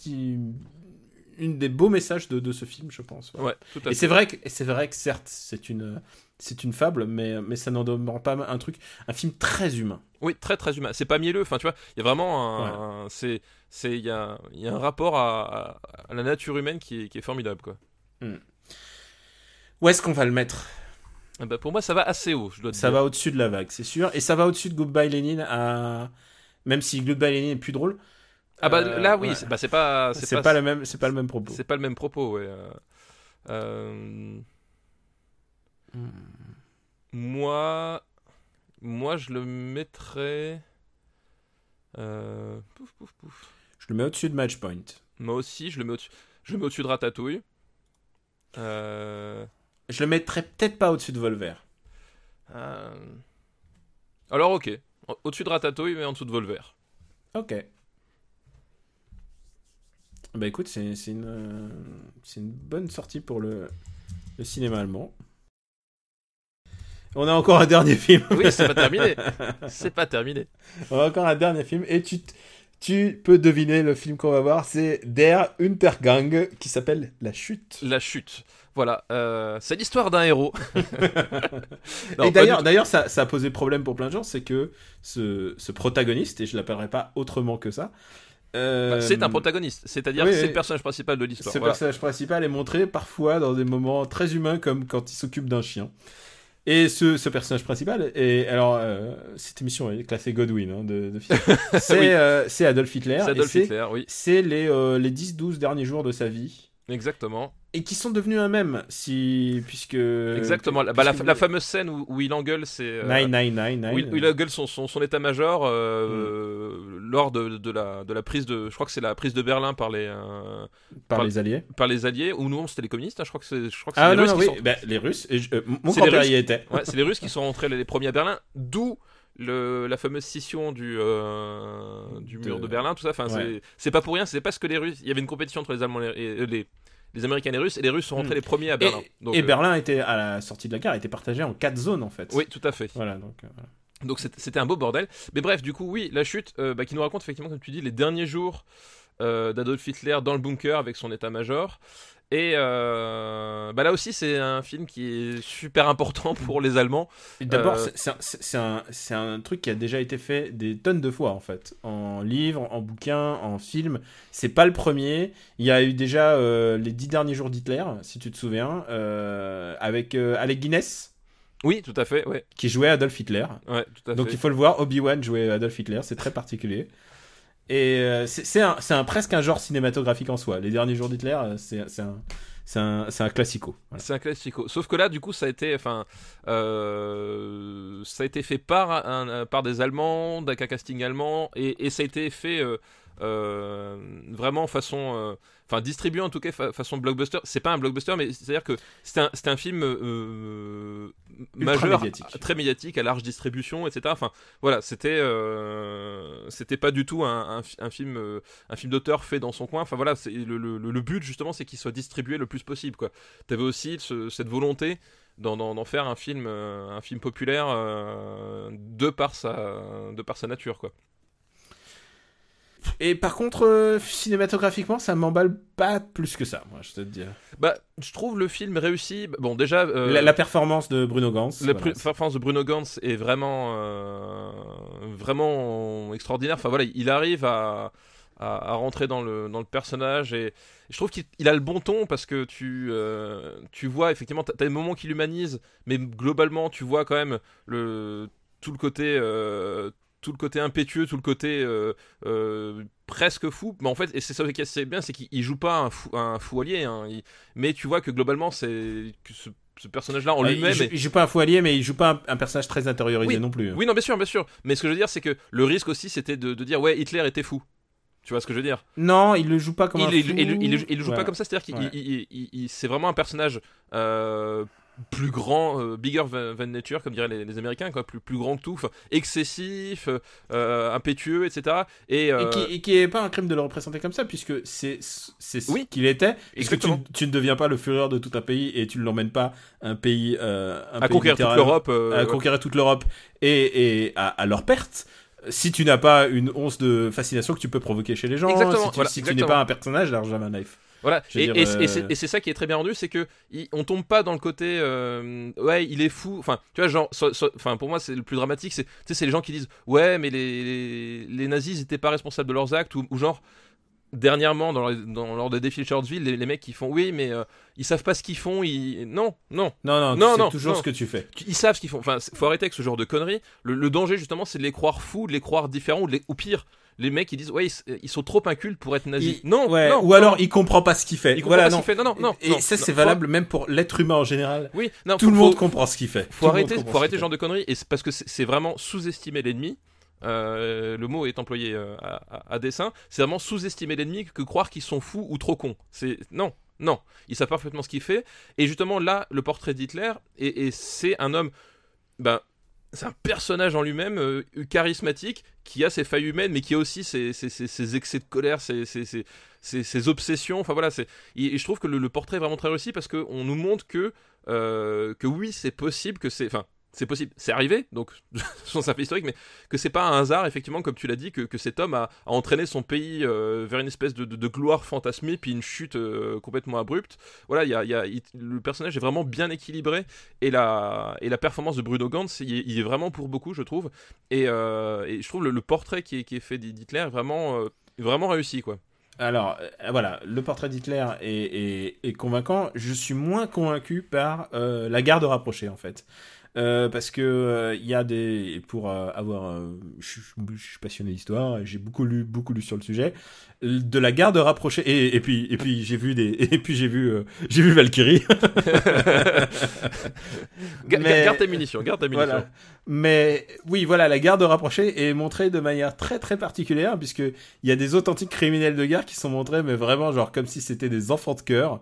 une des beaux messages de, de ce film, je pense. Ouais, tout à Et fait. c'est vrai que, et c'est vrai que certes, c'est une, c'est une fable, mais, mais ça n'en demeure pas un truc, un film très humain. Oui, très très humain. C'est pas mielleux. Enfin, tu vois, il y a vraiment un. c'est, c'est, il y a, y a un rapport à, la nature humaine qui est, qui est formidable, quoi. Où est-ce qu'on va le mettre? Ah bah, pour moi, ça va assez haut. Je dois te Ça dire. va au-dessus de la vague, c'est sûr. Et ça va au-dessus de Goodbye Lenin, à... même si Goodbye Lenin est plus drôle. Ah bah Euh, là, oui. ouais. C'est, bah, pas. C'est pas, le même, pas le même propos. C'est pas le même propos, ouais. euh, Moi, moi, je le mettrais. euh, Pouf, pouf, pouf. Je le mets au-dessus de Matchpoint. Moi aussi, je le mets au-dessus. Je le mets au-dessus de Ratatouille. Euh, Je le mettrais peut-être pas au-dessus de Volver. euh, Alors, ok. Au- Au-dessus de Ratatouille, mais en dessous de Volver. Ok. Bah écoute, c'est une, euh, c'est une bonne sortie pour le, le cinéma allemand. On a encore un dernier film. Oui, c'est pas terminé. C'est pas terminé. On a encore un dernier film et tu, tu peux deviner le film qu'on va voir. C'est Der Untergang qui s'appelle La Chute. La chute. Voilà. euh, c'est l'histoire d'un héros. Non, et d'ailleurs, d'ailleurs ça, ça a posé problème pour plein de gens, c'est que ce, ce protagoniste, et je l'appellerai pas autrement que ça, euh, Bah, c'est un protagoniste. C'est-à-dire oui, que c'est oui. le personnage principal de l'histoire. Ce Voilà. personnage principal est montré parfois dans des moments très humains, comme quand il s'occupe d'un chien. Et ce, ce personnage principal, et alors euh, cette émission est classée Godwin hein, de, de film. c'est Oui. euh, Adolf Hitler. C'est Adolf Hitler, oui. C'est les, euh, les 10-12 derniers jours de sa vie. Exactement. Et qui sont devenus un même, si, puisque... Exactement. Bah, la, puisque- la fameuse scène où, où il engueule, c'est. euh, Nine, nine, nine, nine. où il, où il engueule son, son, son état-major Mm. euh, lors de, de, la, de la prise de. Je crois que c'est la prise de Berlin par les, euh, par par- les Alliés. par les Alliés. Ou non, c'était les communistes. hein, je crois que c'est je crois que c'est Ah les non, Russes non, qui oui, sont. bah, les Russes. Et je- euh, mon C'est les grand-père Russes. y était. Ouais, c'est les Russes qui sont rentrés les, les premiers à Berlin. D'où. Le, la fameuse scission du, euh, du mur De- de Berlin, tout ça. Enfin, Ouais. c'est- pas pour rien. C'est parce que les Russes. Il y avait une compétition entre les Allemands et les, les Américains et les Russes. Et les Russes sont rentrés Mm. les premiers à Et, Berlin. Donc, et euh, Berlin était, à la sortie de la guerre, était partagé en quatre zones, en fait. Oui, tout à fait. Voilà, donc... euh, voilà. Donc c'était un beau bordel. Mais bref, du coup, oui, la chute bah, qui nous raconte effectivement, comme tu dis, les derniers jours d'Adolf Hitler dans le bunker avec son état-major. Et euh, bah là aussi, c'est un film qui est super important pour les Allemands. D'abord, Euh, c'est- un, un, truc qui a déjà été fait des tonnes de fois en fait, en livre, en bouquin, en film. C'est pas le premier. Il y a eu déjà euh, les dix derniers jours d'Hitler, si tu te souviens, avec Alec Guinness Oui, tout à fait, ouais, qui jouait Adolf Hitler. ouais tout à Donc fait. il faut le voir. Obi Wan jouait Adolf Hitler, c'est très particulier. Et euh, c'est un, un- presque un genre cinématographique en soi. Les derniers jours d'Hitler, euh, c'est un, c'est un, un classico. C'est un classico. Sauf que là, du coup, ça a été, enfin, euh, ça a été fait par un, par des Allemands, d'un casting allemand, et, ça a été fait euh, vraiment façon, euh, enfin, distribué en tout cas fa- façon blockbuster. C'est pas un blockbuster, mais c'est à dire que c'est un, un film euh, Ultra majeur, médiatique. très médiatique, à large distribution, etc. Enfin, voilà, c'était, euh, c'était pas du tout un, un, fi- un film, euh, un film d'auteur fait dans son coin. Enfin voilà, le, le, le but justement, c'est qu'il soit distribué le plus possible, quoi. T'avais aussi ce- cette volonté d'en, faire un film, euh, un film populaire euh, de par sa, de par sa nature, quoi. Et par contre, euh, cinématographiquement, ça m'emballe pas plus que ça, moi, je te dire. Bah, je trouve le film réussi. Bon, déjà, euh, La, la performance de Bruno Gantz. La voilà. performance de Bruno Gantz est vraiment, euh, vraiment extraordinaire. Enfin voilà, il arrive à, à, à rentrer dans le, dans le personnage et je trouve qu'il il a le bon ton parce que tu, tu vois effectivement, t'as t'as des moments qui l'humanisent, mais globalement tu vois quand même le, tout le côté. euh, tout le côté impétueux, tout le côté euh, euh, presque fou, mais en fait, et c'est ça qui est assez bien, c'est qu'il il joue pas un fou, un fou allié, hein. Il- mais tu vois que globalement, c'est ce, ce personnage-là en Euh, lui-même, il, joue, est- il joue pas un fou allié, mais il joue pas un, un personnage très intériorisé Oui. non plus. Oui, non, bien sûr, bien sûr. Mais ce que je veux dire, c'est que le risque aussi, c'était de, de dire, ouais, Hitler était fou. Tu vois ce que je veux dire? Non, il le joue pas comme il, un il, fou. il- le joue pas comme ça, c'est-à-dire qu'il Ouais. c'est vraiment un personnage euh, plus grand, euh, bigger than, nature, comme diraient les, les Américains, quoi, plus, plus grand que tout, enfin, excessif, euh, euh, impétueux, etc. Et, euh, Et qui, et qui est pas un crime de le représenter comme ça, puisque c'est c'est ce Oui. qu'il était. Que tu, Exactement. tu ne deviens pas le fureur de tout un pays et tu ne l'emmènes pas un pays, un à pays conquérir toute l'Europe. à conquérir toute l'Europe et, et à, à leur perte. Si tu n'as pas une once de fascination que tu peux provoquer chez les gens, Exactement, si tu, voilà, si tu n'es exactement. pas un personnage, Large Knife. Voilà, et, dire, et c'est- euh, et c'est- ça qui est très bien rendu, c'est que il- on tombe pas dans le côté euh, ouais il est fou. Enfin, tu vois genre, so- so- enfin pour moi c'est le plus dramatique, c'est tu sais c'est les gens qui disent ouais mais les, les, les nazis ils étaient pas responsables de leurs actes ou, ou genre dernièrement dans, leur- dans lors des défilés de Charlottesville les, les mecs qui font oui mais euh, ils savent pas ce qu'ils font, ils non non Non, non, Non, non, toujours non. ce que tu fais. ils savent ce qu'ils font. Enfin, faut arrêter avec ce genre de conneries. Le, le danger, justement, c'est de les croire fous, de les croire différents, ou, de les- ou pire, les mecs qui disent ouais, ils, s- ils sont trop incultes pour être nazis. Il- non, ouais, non, ou non. alors il comprend pas ce qu'il fait. Il voilà, pas ce non. qu'il fait. Non, non, non. Et ça, c'est faut- valable même pour l'être humain en général. Oui, non, Tout faut- le monde faut- comprend ce qu'il fait. Faut arrêter, faut ce arrêter ce genre de conneries, et parce que c'est vraiment sous-estimer l'ennemi. Euh, le mot est employé euh, à, à- à dessein. C'est vraiment sous-estimer l'ennemi que croire qu'ils sont fous ou trop cons. C'est non, non. Ils savent parfaitement ce qu'il fait. Et justement là, le portrait d'Hitler, et, et c'est un homme, ben, c'est un personnage en lui-même euh, charismatique qui a ses failles humaines, mais qui a aussi ses, excès de colère, ses, ses- ses- ses- ses obsessions. Enfin voilà, c'est. Et, je trouve que le, portrait est vraiment très réussi parce qu'on nous montre que euh, que oui, c'est possible, que c'est. C'est possible, c'est arrivé, donc sans ça fait historique, mais que c'est pas un hasard, effectivement, comme tu l'as dit, que, cet homme a, entraîné son pays euh, vers une espèce de, gloire fantasmée, puis une chute euh, complètement abrupte. Voilà, il y y a- le personnage est vraiment bien équilibré, et la, performance de Bruno Gantz, il est, vraiment pour beaucoup, je trouve. Et, euh, je trouve le, le portrait qui est, fait d'Hitler est vraiment, réussi, quoi. Alors, voilà, le portrait d'Hitler est, convaincant. Je suis moins convaincu par la garde rapprochée, en fait. Euh, parce que euh, il y a des pour euh, avoir je suis- passionné d'histoire j'ai beaucoup lu beaucoup lu sur le sujet de la garde rapprochée et, et puis et puis j'ai vu des et puis j'ai vu j'ai vu Valkyrie Mais- Garde tes munitions, garde tes munitions. Voilà. Mais oui, voilà, la garde rapprochée est montrée de manière très très particulière puisque il y a des authentiques criminels de guerre qui sont montrés, mais vraiment genre comme si c'était des enfants de cœur.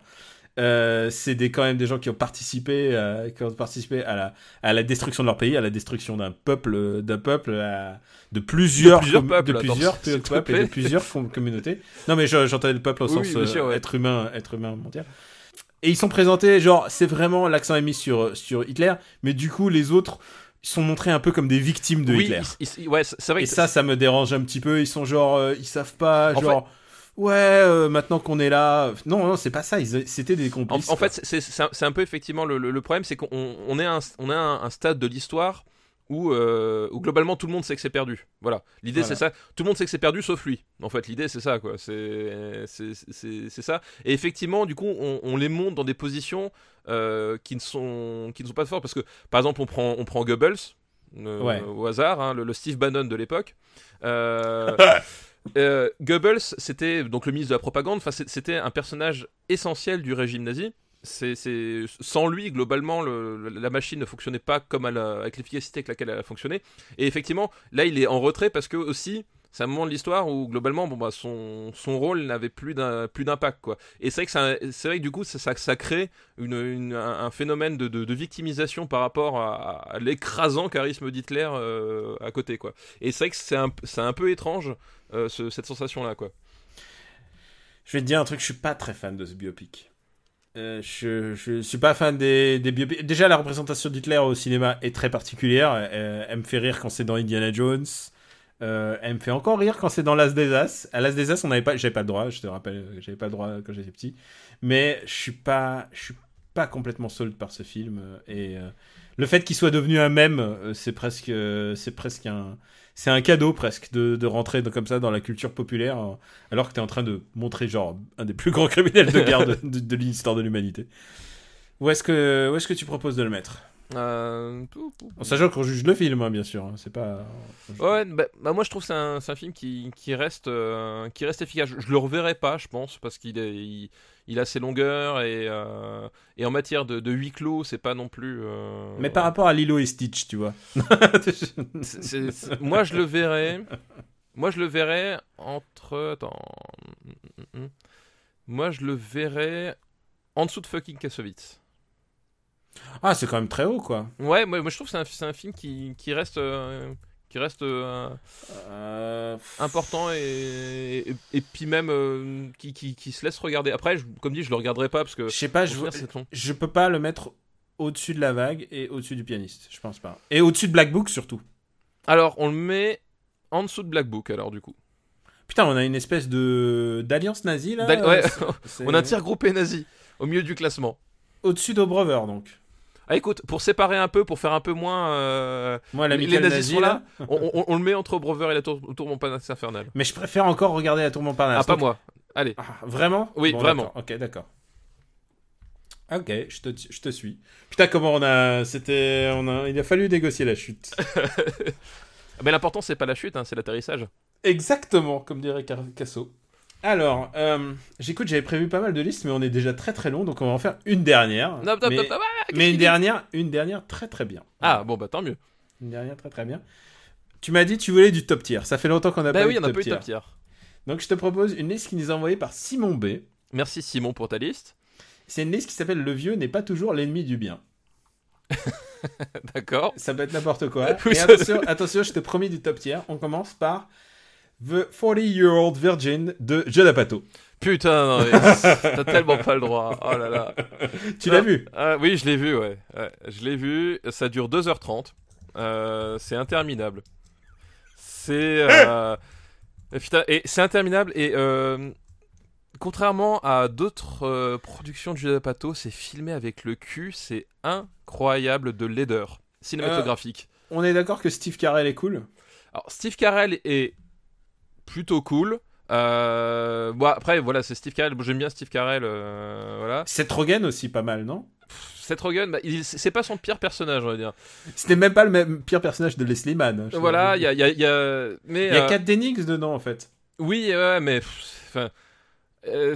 Euh, c'est des quand même des gens qui ont participé, euh, qui ont participé à la à la destruction de leur pays, à la destruction d'un peuple, d'un peuple, à- de plusieurs, De plusieurs com- peuples, de plusieurs peuples et de plusieurs com- communautés. Non, mais je- j'entendais le peuple au Oui, sens oui, bien sûr, euh, ouais. être humain, être humain mondial. Et ils sont présentés, genre, c'est vraiment l'accent est mis sur, sur Hitler, mais du coup, les autres sont montrés un peu comme des victimes de oui, Hitler. ouais, c'est vrai Et ça, ça me dérange un petit peu. Ils sont genre, euh, ils savent pas, En genre, ouais, euh, maintenant qu'on est là. Non, non, c'est pas ça. Ils- C'était des complices. en fait, c'est- un, peu effectivement le, le- le problème, c'est qu'on on est à un, on est à un, un stade de l'histoire où, euh, où globalement tout le monde sait que c'est perdu. Voilà. L'idée Voilà. c'est ça. Tout le monde sait que c'est perdu sauf lui. En fait, l'idée c'est ça quoi. C'est c'est- c'est c'est ça. Et effectivement, du coup, on, on les monte dans des positions euh, qui ne sont qui ne sont pas fortes parce que par exemple, on prend on prend Goebbels. euh, Ouais. au hasard, hein, le, le Steve Bannon de l'époque. Euh, Goebbels, c'était donc le ministre de la propagande. C'était un personnage essentiel du régime nazi. Sans lui, globalement, le- la machine ne fonctionnait pas comme avec l'efficacité avec laquelle elle a fonctionné. Et effectivement, là, il est en retrait parce que aussi, un moment de l'histoire où globalement, bon bah, son, son rôle n'avait plus d'impact quoi. Et c'est vrai que ça, c'est vrai que du coup, ça, ça, ça crée une, un, phénomène de, de- de victimisation par rapport à, l'écrasant charisme d'Hitler euh, à côté quoi. Et c'est vrai que c'est un, un peu étrange euh, ce- cette sensation là quoi. Je vais te dire un truc, je suis pas très fan de ce biopic. Euh, je, je suis pas fan des, des biopics. Déjà, la représentation d'Hitler au cinéma est très particulière. Elle me fait rire quand c'est dans Indiana Jones. Euh, elle me fait encore rire quand c'est dans L'As des As. À L'As des As, on n'avait pas, j'avais pas le droit. Je te rappelle, j'avais pas le droit quand j'étais petit. Mais je suis pas, je suis pas complètement sold par ce film. Et euh, le fait qu'il soit devenu un mème, euh, c'est presque, c'est presque un, c'est un cadeau presque de, rentrer comme ça dans la culture populaire, alors que tu es en train de montrer genre un des plus grands criminels de guerre de- de l'histoire de l'humanité. Où est-ce que, où est-ce que tu proposes de le mettre? Euh, En sachant qu'on juge le film, hein, bien sûr. hein, C'est pas. Ouais, bah, bah, moi je trouve que c'est un, film qui, qui, reste, euh, qui reste efficace. Je, je le reverrai pas, je pense, parce qu'il est- il, il a ses longueurs et, euh, et en matière de, de huis clos, c'est pas non plus. euh, Mais par rapport à Lilo et Stitch, tu vois. moi je le verrai. Moi je le verrai entre. Attends. Mm, mm, mm. Moi je le verrai en dessous de fucking Kassovitz. Ah, c'est quand même très haut, quoi. Ouais, moi, moi je trouve que c'est un, un film qui, qui reste. euh, qui reste euh, Euh, important et, et, et puis même qui, qui, qui se laisse regarder. Après, je- comme dit, je le regarderai pas parce que. Je sais pas, je, je peux pas le mettre au-dessus de la vague et au-dessus du pianiste. Je pense pas. Et au-dessus de Black Book, surtout. Alors, on le met en dessous de Black Book, alors du coup. Putain, on a une espèce de d'alliance nazie là. Ouais, on a un tir groupé nazi au milieu du classement. Au-dessus d'Obrover, donc. Ah, écoute, pour séparer un peu, pour faire un peu moins. euh, Moi, les nazis nazi, sont là. là. on, on- on le met entre Brover et la tour, tour Montparnasse infernale. Mais je préfère encore regarder la tour Montparnasse. Ah, pas Donc- moi. Allez. Ah, vraiment? Oui, vraiment. d'accord. Ok, d'accord. Ok, je te, je te suis. Putain, comment on a. C'était. On a, il a fallu négocier la chute. Mais l'important, c'est pas la chute, hein, c'est l'atterrissage. Exactement, comme dirait Casso. Alors, euh, j'écoute, j'avais prévu pas mal de listes, mais on est déjà très très long, donc on va en faire une dernière. Mais ah, mais une dernière, une dernière très très bien. Ah, bon, bah tant mieux. Une dernière très très bien. Tu m'as dit que tu voulais du top tier. Ça fait longtemps qu'on a Bah pas oui, eu on a top pas eu top tier. Donc je te propose une liste qui nous est envoyée par Simon B. Merci Simon pour ta liste. C'est une liste qui s'appelle Le vieux n'est pas toujours l'ennemi du bien. D'accord. Ça peut être n'importe quoi. Oui, Et ça- attention, attention, je t'ai promis du top tier. On commence par The 40-Year-Old Virgin de Judd Apatow. Putain, non, t'as tellement pas le droit. Oh là là. Tu l'as Ah, vu? ah, Oui, je l'ai vu, ouais. Ouais, Je l'ai vu. Ça dure 2h30. Euh, c'est interminable. C'est. euh, putain, et c'est interminable. Et euh, contrairement à d'autres euh, productions de Judd Apatow, c'est filmé avec le cul. C'est incroyable de laideur cinématographique. On est d'accord que Steve Carell est cool? Alors, Steve Carell est plutôt cool. Euh, bon, après, voilà, c'est Steve Carell. Bon, J'aime bien Steve Carell. euh, voilà. Seth Rogen aussi pas mal, non? Seth Rogen, bah, c'est pas son pire personnage, on va dire. C'était même pas le même pire personnage de Leslie Mann. hein, Voilà, il y a, il y a- y a- mais y a euh, Kat Dennings dedans en fait. oui, ouais, mais pff, euh,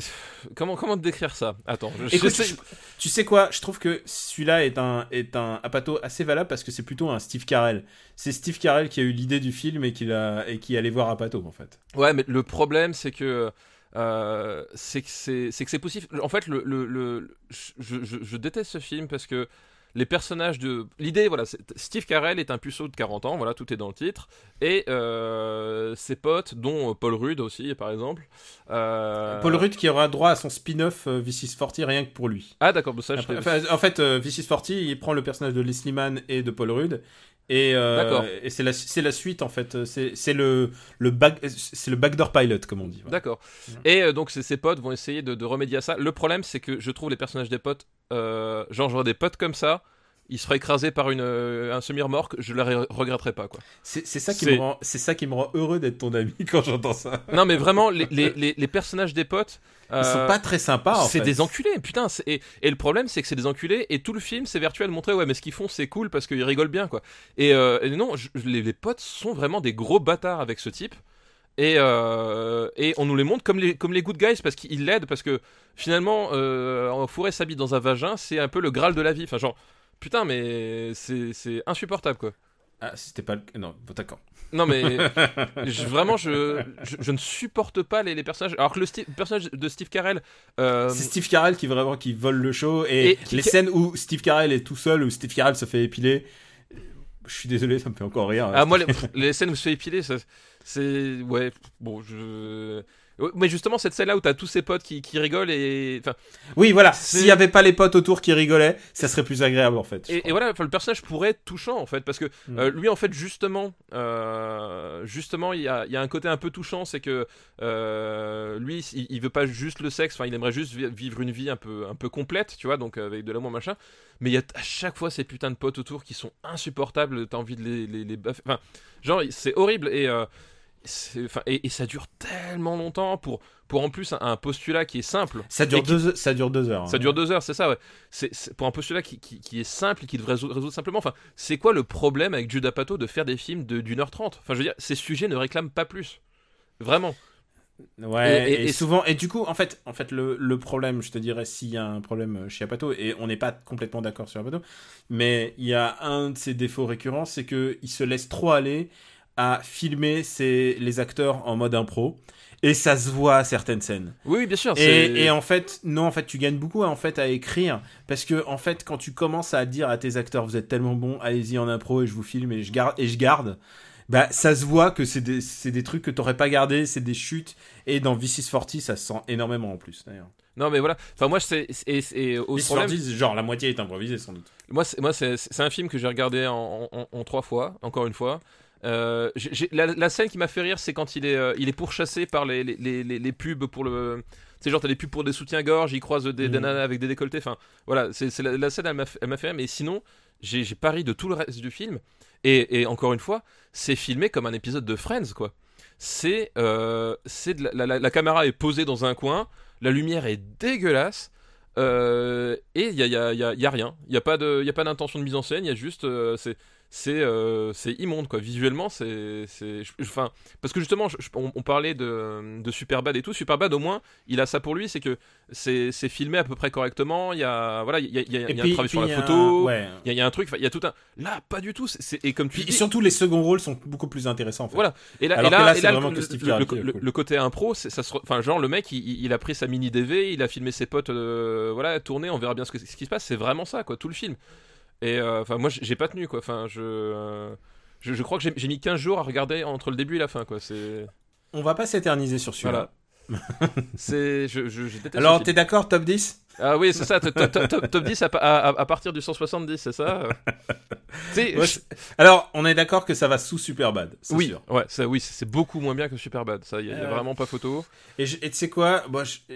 comment comment te décrire ça? Attends, je, Écoute, je sais- je- tu sais quoi? Je trouve que celui-là est un, est un Apatow assez valable parce que c'est plutôt un Steve Carell. C'est Steve Carell qui a eu l'idée du film et qui, l'a- et qui allait voir Apatow en fait. ouais, mais le problème c'est que euh, c'est que c'est possible. En fait, le, le, le- je, je déteste ce film parce que les personnages de l'idée voilà Steve Carell est un puceau de 40 ans voilà tout est dans le titre et euh, ses potes dont Paul Rudd aussi par exemple euh, Paul Rudd qui aura droit à son spin-off euh, VC 40 rien que pour lui. ah d'accord ça je Après- en fait, euh, VC 40 il prend le personnage de Leslie Mann et de Paul Rudd. Et, euh, et c'est la, suite en fait. C'est le, le, back, c'est le backdoor pilot comme on dit. voilà. D'accord. Et euh, donc ces, ces potes vont essayer de, de remédier à ça. Le problème c'est que je trouve les personnages des potes, euh, genre j'aurais des potes comme ça, ils seraient écrasés par une, euh, un semi-remorque, je les re- regretterais pas quoi. C'est ça qui me rend, ça qui me rend heureux d'être ton ami quand j'entends ça. Non mais vraiment les, les, les, les personnages des potes, Ils sont euh, pas très sympas. c'est des enculés, putain. Et, et le problème, c'est que c'est des enculés, et tout le film, c'est virtuel montrer, ouais, mais ce qu'ils font, c'est cool parce qu'ils rigolent bien, quoi. Et, euh, et non, je- les, les potes sont vraiment des gros bâtards avec ce type. Et, euh, et on nous les montre comme les, comme les good guys parce qu'ils l'aident, parce que finalement, euh, fourrer sa bite dans un vagin, c'est un peu le graal de la vie. Enfin, genre, putain, mais c'est insupportable quoi. Ah, c'était pas le. Non, bon, d'accord. Non mais je- vraiment je, je, je ne supporte pas les, les personnages alors que le, Steve- personnage de Steve Carell euh, C'est Steve Carell qui vraiment qui vole le show et, Et qui- les scènes où Steve Carell est tout seul où Steve Carell se fait épiler. Je suis désolé, ça me fait encore rire. ah moi les, les scènes où se fait épiler c'est ouais bon je mais justement cette scène là où t'as tous ses potes qui, qui rigolent et enfin Oui, voilà. S'il y avait pas les potes autour qui rigolaient, ça serait plus agréable en fait. et, et voilà enfin, le personnage pourrait être touchant en fait parce que Mm. euh, lui en fait justement euh, justement il y a, il y a un côté un peu touchant c'est que euh, lui il, il veut pas juste le sexe enfin il aimerait juste vi- vivre une vie un peu un peu complète tu vois donc avec de l'amour machin mais il y a à chaque fois ces putains de potes autour qui sont insupportables t'as envie de les les, les baffer. enfin genre c'est horrible et et, et ça dure tellement longtemps pour, pour en plus un, un postulat qui est simple. Ça dure qui- deux, ça dure deux heures. Ça hein. dure deux heures, c'est ça, ouais. C'est pour un postulat qui, qui, qui est simple et qui devrait résoudre, résoudre simplement. Enfin, c'est quoi le problème avec Judah Pato de faire des films de- d'une heure trente? Enfin, je veux dire, ces sujets ne réclament pas plus. Vraiment. Ouais, Et- et, et- et- souvent, et du coup, en fait, en fait le, le problème, je te dirais, s'il y a un problème chez Apato, et on n'est pas complètement d'accord sur Apato, mais il y a un de ses défauts récurrents, c'est qu'il se laisse trop aller à filmer ses, les acteurs en mode impro, et ça se voit à certaines scènes. Oui, bien sûr. Et, et en fait, non, en fait, tu gagnes beaucoup en fait à écrire parce que en fait, quand tu commences à dire à tes acteurs, vous êtes tellement bons, allez-y en impro et je vous filme et je garde et je garde. Bah, ça se voit que c'est des, trucs que t'aurais pas gardé, c'est des chutes. Et dans V640, ça se sent énormément en plus, d'ailleurs. Non, mais voilà. Enfin, moi, c'est. Et, au problème, V640, genre, la moitié est improvisée, sans doute. Moi, c'est, moi, c'est, c'est un film que j'ai regardé en, en- en trois fois, encore une fois. Euh, la, la scène qui m'a fait rire, c'est quand il est, euh, il est pourchassé par les, les, les, pubs pour le. C'est genre, t'as des pubs pour des soutiens-gorge, il croise des, des Mhm. nanas avec des décolletés. Enfin, voilà, c'est, la, la scène, elle m'a, fait- rire. Mais sinon, j'ai, j'ai pas ri de tout le reste du film. Et, et encore une fois, c'est filmé comme un épisode de Friends, quoi. C'est, euh, de la, la- caméra est posée dans un coin, la lumière est dégueulasse. euh, et il y a, y a- y a- y a rien, il n'y a pas de- d'intention de mise en scène, il y a juste c'est c'est euh, c'est immonde quoi. Visuellement c'est enfin parce que justement je- on, on parlait de, de Superbad et tout. Superbad au moins il a ça pour lui, c'est que c'est filmé à peu près correctement. Il y a voilà il y a, il y a- il y a un travail sur la photo. ouais. Il y, a- il y a un truc, il y a tout un. Là, pas du tout. c'est- Et comme tu Puis dis, surtout, les seconds rôles sont beaucoup plus intéressants, en fait. voilà. Et là, Alors et là, là, et c'est là, vraiment le, le- cool. côté impro, ça enfin, genre le mec, il, il a pris sa mini DV, il a filmé ses potes, euh, voilà, tourné, on verra bien ce, que- ce qui se passe. C'est vraiment ça, quoi, tout le film. Et euh, enfin, moi, j'ai pas tenu, quoi. Enfin, je, euh, je, je crois que j'ai- mis 15 jours à regarder entre le début et la fin, quoi. C'est, On va pas s'éterniser sur celui-là. voilà. je, je. Alors, t'es d'accord, top 10 Ah oui, c'est ça. Top, top- top- top 10 à, pa- à, à partir du 170, c'est ça? Alors, on est d'accord que ça va sous Superbad, c'est oui, sûr. ouais, ça, oui, c'est beaucoup moins bien que Superbad. Ça, il y, a- Euh, vraiment pas photo. Et, tu sais quoi?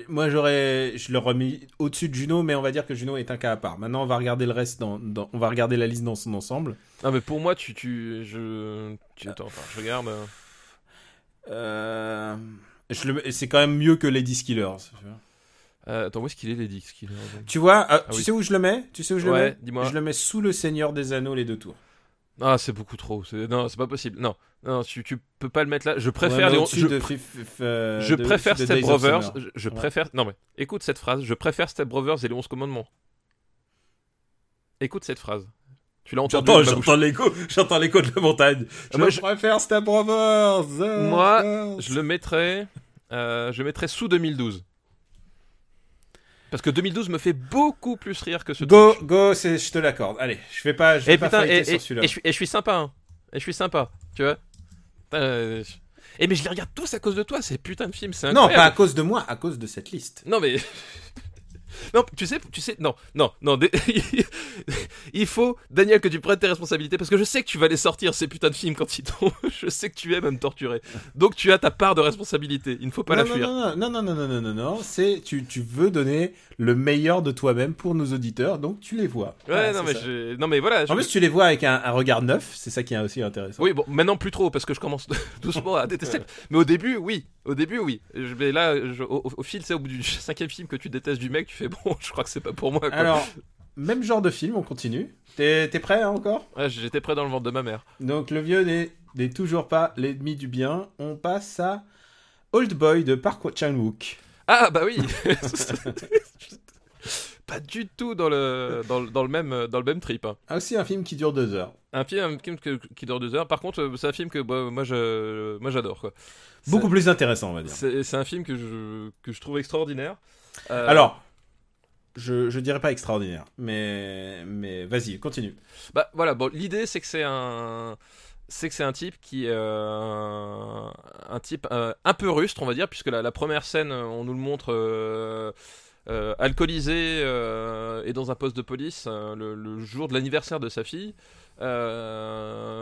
Moi, j'aurais, je l'aurais mis au-dessus de Juno, mais on va dire que Juno est un cas à part. Maintenant, on va regarder le reste dans, on va regarder la liste dans son ensemble. Non, mais pour moi, tu, tu, je, attends, je regarde. euh. C'est quand même mieux que Lady Skillers. Tu. Euh, attends, où est-ce qu'il est, qu'il est Tu vois euh, Tu oui. sais où je le mets? Tu sais où je le mets? dis-moi. Je le mets sous le Seigneur des Anneaux, les deux tours. Ah, c'est beaucoup trop. Non, c'est pas possible. Non, non, tu, tu peux pas le mettre là. Je préfère Ouais, les. Je, de euh, je de- préfère de Step Brothers. Je, je Ouais. préfère. Non, mais écoute cette phrase. Je préfère Step Brothers et les 11 commandements. Écoute cette phrase. Tu l'as entendu J'entends, l'écho, j'entends l'écho de la montagne. Je moi, je- préfère Step Brothers. euh, Moi, euh. Je le mettrais. euh, je mettrais sous 2012. Parce que 2012 me fait beaucoup plus rire que ce Go, truc. go, c'est, je te l'accorde. Allez, je vais pas, je vais Et pas putain, fighter et, sur celui-là. et je suis, et je suis sympa, hein. Et je suis sympa, tu vois. Euh, je- Et mais je les regarde tous à cause de toi, ces putains de films, c'est Non, pas à cause de moi, à cause de cette liste. Non mais Non, tu sais, tu sais, non, non, non. Des... il faut, Daniel, que tu prennes tes responsabilités parce que je sais que tu vas les sortir ces putains de films quand ils tombent. je sais que tu aimes me torturer. Donc tu as ta part de responsabilité. Il ne faut pas non, la non, fuir. Non, non, non, non, non, non, non, C'est tu, tu veux donner le meilleur de toi-même pour nos auditeurs, donc tu les vois. Ouais, ouais non mais je... non mais voilà. Je... En plus, tu les vois avec un, un regard neuf. C'est ça qui est aussi intéressant. Oui, bon, maintenant plus trop parce que je commence doucement à détester. mais au début, oui, au début, oui. Je vais là, je- au, au fil, c'est au bout du cinquième film que tu détestes du mec, tu fais bon, je crois que c'est pas pour moi. Quoi. Alors, même genre de film, on continue. T'es, prêt hein, encore? Ouais, j'étais prêt dans le ventre de ma mère. Donc, le vieux n'est n'est toujours pas l'ennemi du bien. On passe à Old Boy de Park Chan-wook. Ah bah oui Pas du tout dans le, dans, le- dans le, même, dans le même trip. hein. Ah, Aussi un film qui dure deux heures. Un film, un film que- qui dure deux heures. Par contre, c'est un film que bah, moi, je, moi j'adore. quoi. Beaucoup plus intéressant, on va dire. C'est un film que je, que je trouve extraordinaire. Euh, Alors, je, je dirais pas extraordinaire, mais, mais vas-y, continue. Bah voilà, bon, l'idée c'est que c'est un c'est que c'est un type qui euh, un type euh, un peu rustre, on va dire, puisque la, la première scène, on nous le montre euh, euh, alcoolisé euh, et dans un poste de police euh, le, le jour de l'anniversaire de sa fille,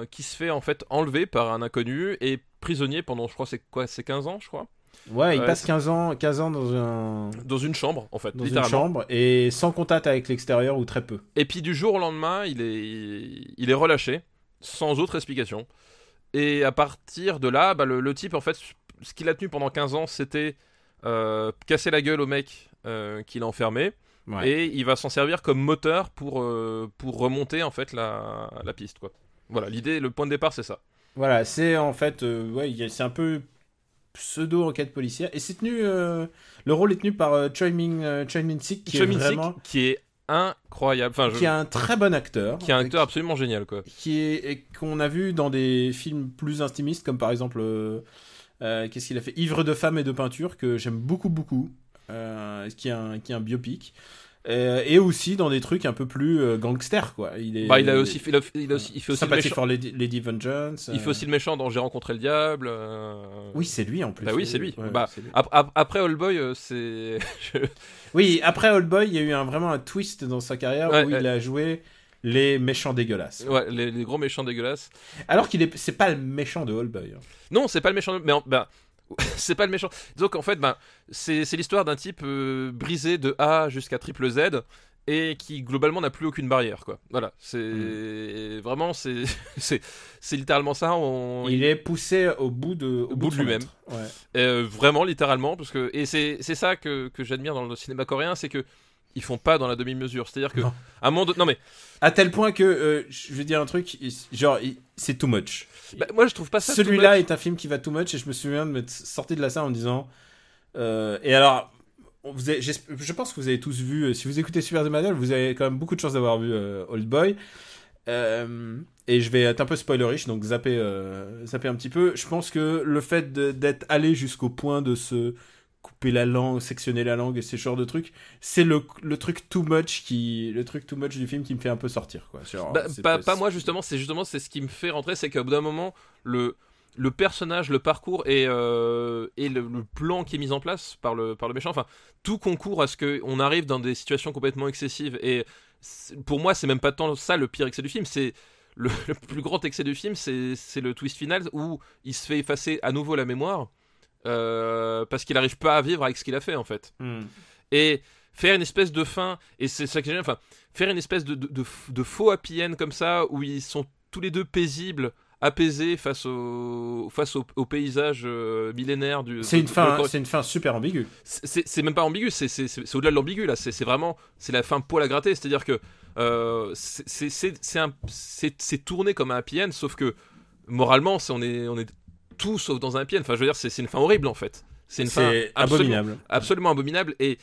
qui se fait en fait enlever par un inconnu et prisonnier pendant, je crois, c'est quoi, c'est 15 ans, je crois, Ouais, il passe c'est- 15 ans, 15 ans dans, un, dans une chambre, en fait, dans une chambre et sans contact avec l'extérieur ou très peu. Et puis du jour au lendemain, il est, il est relâché, sans autre explication. Et à partir de là, bah, le, le type, en fait, ce qu'il a tenu pendant 15 ans, c'était casser la gueule au mec qu'il a enfermé. Ouais. Et il va s'en servir comme moteur pour, euh, pour remonter, en fait, la, la piste, quoi. Voilà, l'idée, le point de départ, c'est ça. Voilà, c'est en fait, euh, ouais, c'est un peu pseudo enquête policière et c'est tenu, euh, le rôle est tenu par euh, Choi Min, euh, Choi Min-sik qui Choi est Min-sik, vraiment, qui est incroyable. Enfin, je- qui est un très bon acteur, qui est un acteur absolument génial, quoi. qui est et qu'on a vu dans des films plus intimistes comme par exemple euh, euh, qu'est-ce qu'il a fait? Ivre de femmes et de peinture que j'aime beaucoup beaucoup euh, qui est un qui est un biopic Euh, et aussi dans des trucs un peu plus euh, gangster quoi il est Bah, il a aussi fait, il a- il a aussi- il fait aussi le méchant. for Lady, Lady Vengeance Il fait euh, aussi le méchant dans J'ai rencontré le diable. euh, oui c'est lui en plus Bah oui, c'est lui. Ouais, Bah, lui. Ap- Après All Boy, euh, c'est. oui après Old Boy il y a eu un, vraiment un twist dans sa carrière Ouais, où ouais. il a joué les méchants dégueulasses ouais, les, les gros méchants dégueulasses. alors qu'il est c'est pas le méchant de Old Boy hein. Non, c'est pas le méchant. Mais en- ben, c'est pas le méchant. Donc en fait, ben, c'est l'histoire d'un type euh, brisé de A jusqu'à triple Z et qui globalement n'a plus aucune barrière, quoi. Voilà, c'est Hmm. vraiment c'est c'est littéralement ça. On... il est poussé au bout de au, bout de lui-même. ouais. Euh, vraiment littéralement parce que et c'est c'est ça que, que j'admire dans le cinéma coréen, c'est que ils font pas dans la demi-mesure. C'est-à-dire que Non. à un moment donné- non mais À tel point que, euh, je vais dire un truc, genre, c'est too much. Bah, moi je trouve pas ça. Celui-là est un film qui va too much et je me souviens de m'être sorti de la salle en me disant. euh, et alors, vous avez- je pense que vous avez tous vu, euh, si vous écoutez Super The Manual, vous avez quand même beaucoup de chance d'avoir vu euh, Old Boy. Euh, et je vais être un peu spoilerish, donc zapper, euh, zapper un petit peu. Je pense que le fait d'être allé jusqu'au point de se couper la langue, sectionner la langue et ces genres de trucs, c'est le, le truc too much qui, le truc too much du film qui me fait un peu sortir, quoi. Genre, Bah, pas, pas moi justement, c'est justement c'est ce qui me fait rentrer, c'est qu'au bout d'un moment le le personnage, le parcours et, euh, et le, le plan qui est mis en place par le, par le méchant, enfin, tout concourt à ce qu'on arrive dans des situations complètement excessives. Et pour moi, c'est même pas tant ça le pire excès du film, c'est le, le plus grand excès du film, c'est c'est le twist final où il se fait effacer à nouveau la mémoire euh, parce qu'il n'arrive pas à vivre avec ce qu'il a fait en fait Hmm. et faire une espèce de fin et c'est ça que j'aime enfin faire une espèce de, de, de- de faux happy end comme ça où ils sont tous les deux paisibles apaisés face au face au, au paysage euh, millénaire du C'est une fin, c'est une fin super ambiguë. c'est même pas ambigu, c'est au-delà de l'ambigu là, c'est vraiment c'est la fin poil à gratter, c'est-à-dire que euh, c'est- tourné comme un happy end, sauf que moralement on est on est tout sauf dans un end. Enfin, je veux dire, c'est une fin horrible en fait. C'est une fin absolument, abominable. absolument abominable et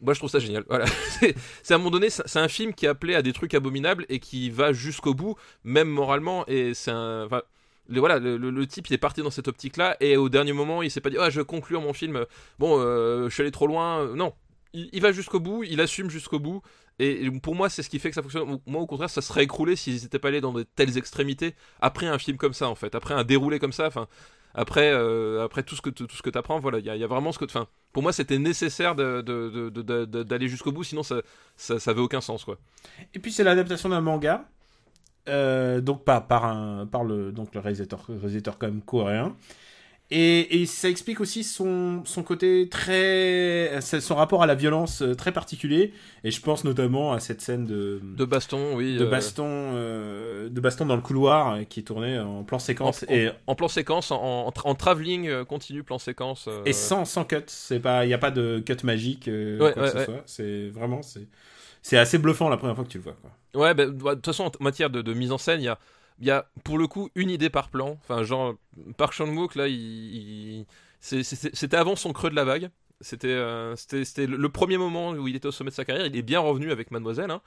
moi je trouve ça génial. Voilà, c'est à un moment donné, c'est un film qui est appelé à des trucs abominables et qui va jusqu'au bout, même moralement. Et c'est un, enfin, le, voilà, le, le- le type il est parti dans cette optique-là et au dernier moment il s'est pas dit, ah je vais conclure mon film. Bon, euh, je suis allé trop loin. Non, il, il va jusqu'au bout, il assume jusqu'au bout. Et pour moi, c'est ce qui fait que ça fonctionne. Moi, au contraire, ça serait écroulé s'ils n'étaient pas allés dans de telles extrémités après un film comme ça, en fait, après un déroulé comme ça. Enfin, après, euh, après tout ce que tout ce que t'apprends, voilà, il y, y a vraiment ce que, enfin, pour moi, c'était nécessaire de- de- de- de- d'aller jusqu'au bout, sinon ça, ça, ça avait aucun sens, quoi. Et puis c'est l'adaptation d'un manga, euh, donc pas par un, par le, donc le réalisateur, réalisateur quand même coréen. Et, et ça explique aussi son, son côté très, son rapport à la violence euh, très particulier. Et je pense notamment à cette scène de, De baston, oui. de euh, baston, euh, de baston dans le couloir qui est tourné en plan séquence En- et, en plan séquence, en, en, tra- en travelling continu, plan séquence. euh, et sans, sans cut. Il y a pas de cut magique, euh, Ouais, quoi ouais, que ce soit. C'est vraiment, c'est, assez bluffant la première fois que tu le vois. Quoi. Ouais, bah, de toute façon, en matière de, de mise en scène, il y a. il y a pour le coup une idée par plan. Enfin, genre, Park Chan-wook, là, c'était avant son creux de la vague. C'était euh, le premier moment où il était au sommet de sa carrière. Il est bien revenu avec Mademoiselle. hein.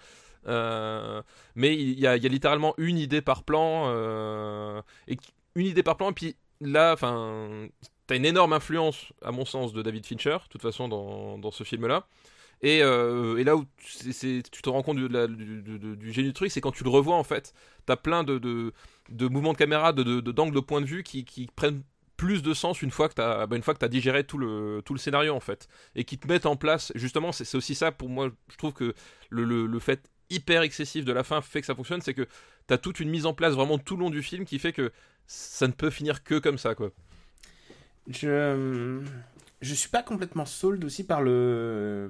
Euh, mais il y, a, il y a littéralement une idée par plan. euh, et une idée par plan. Puis là, enfin, t'as une énorme influence, à mon sens, de David Fincher, de toute façon, dans, dans ce film-là. Et, euh, et là où tu te rends compte la- du, du génie du truc, c'est quand tu le revois, en fait, t'as plein de, mouvements de caméra, de, de, de- d'angles de point de vue qui, prennent plus de sens une fois que t'as bah, t'as digéré tout le tout le scénario en fait. Et qui te mettent en place justement c'est aussi ça pour moi je trouve que le, le, le fait hyper excessif de la fin fait que ça fonctionne c'est que t'as toute une mise en place vraiment tout le long du film qui fait que ça ne peut finir que comme ça quoi. Je je suis pas complètement sold aussi par le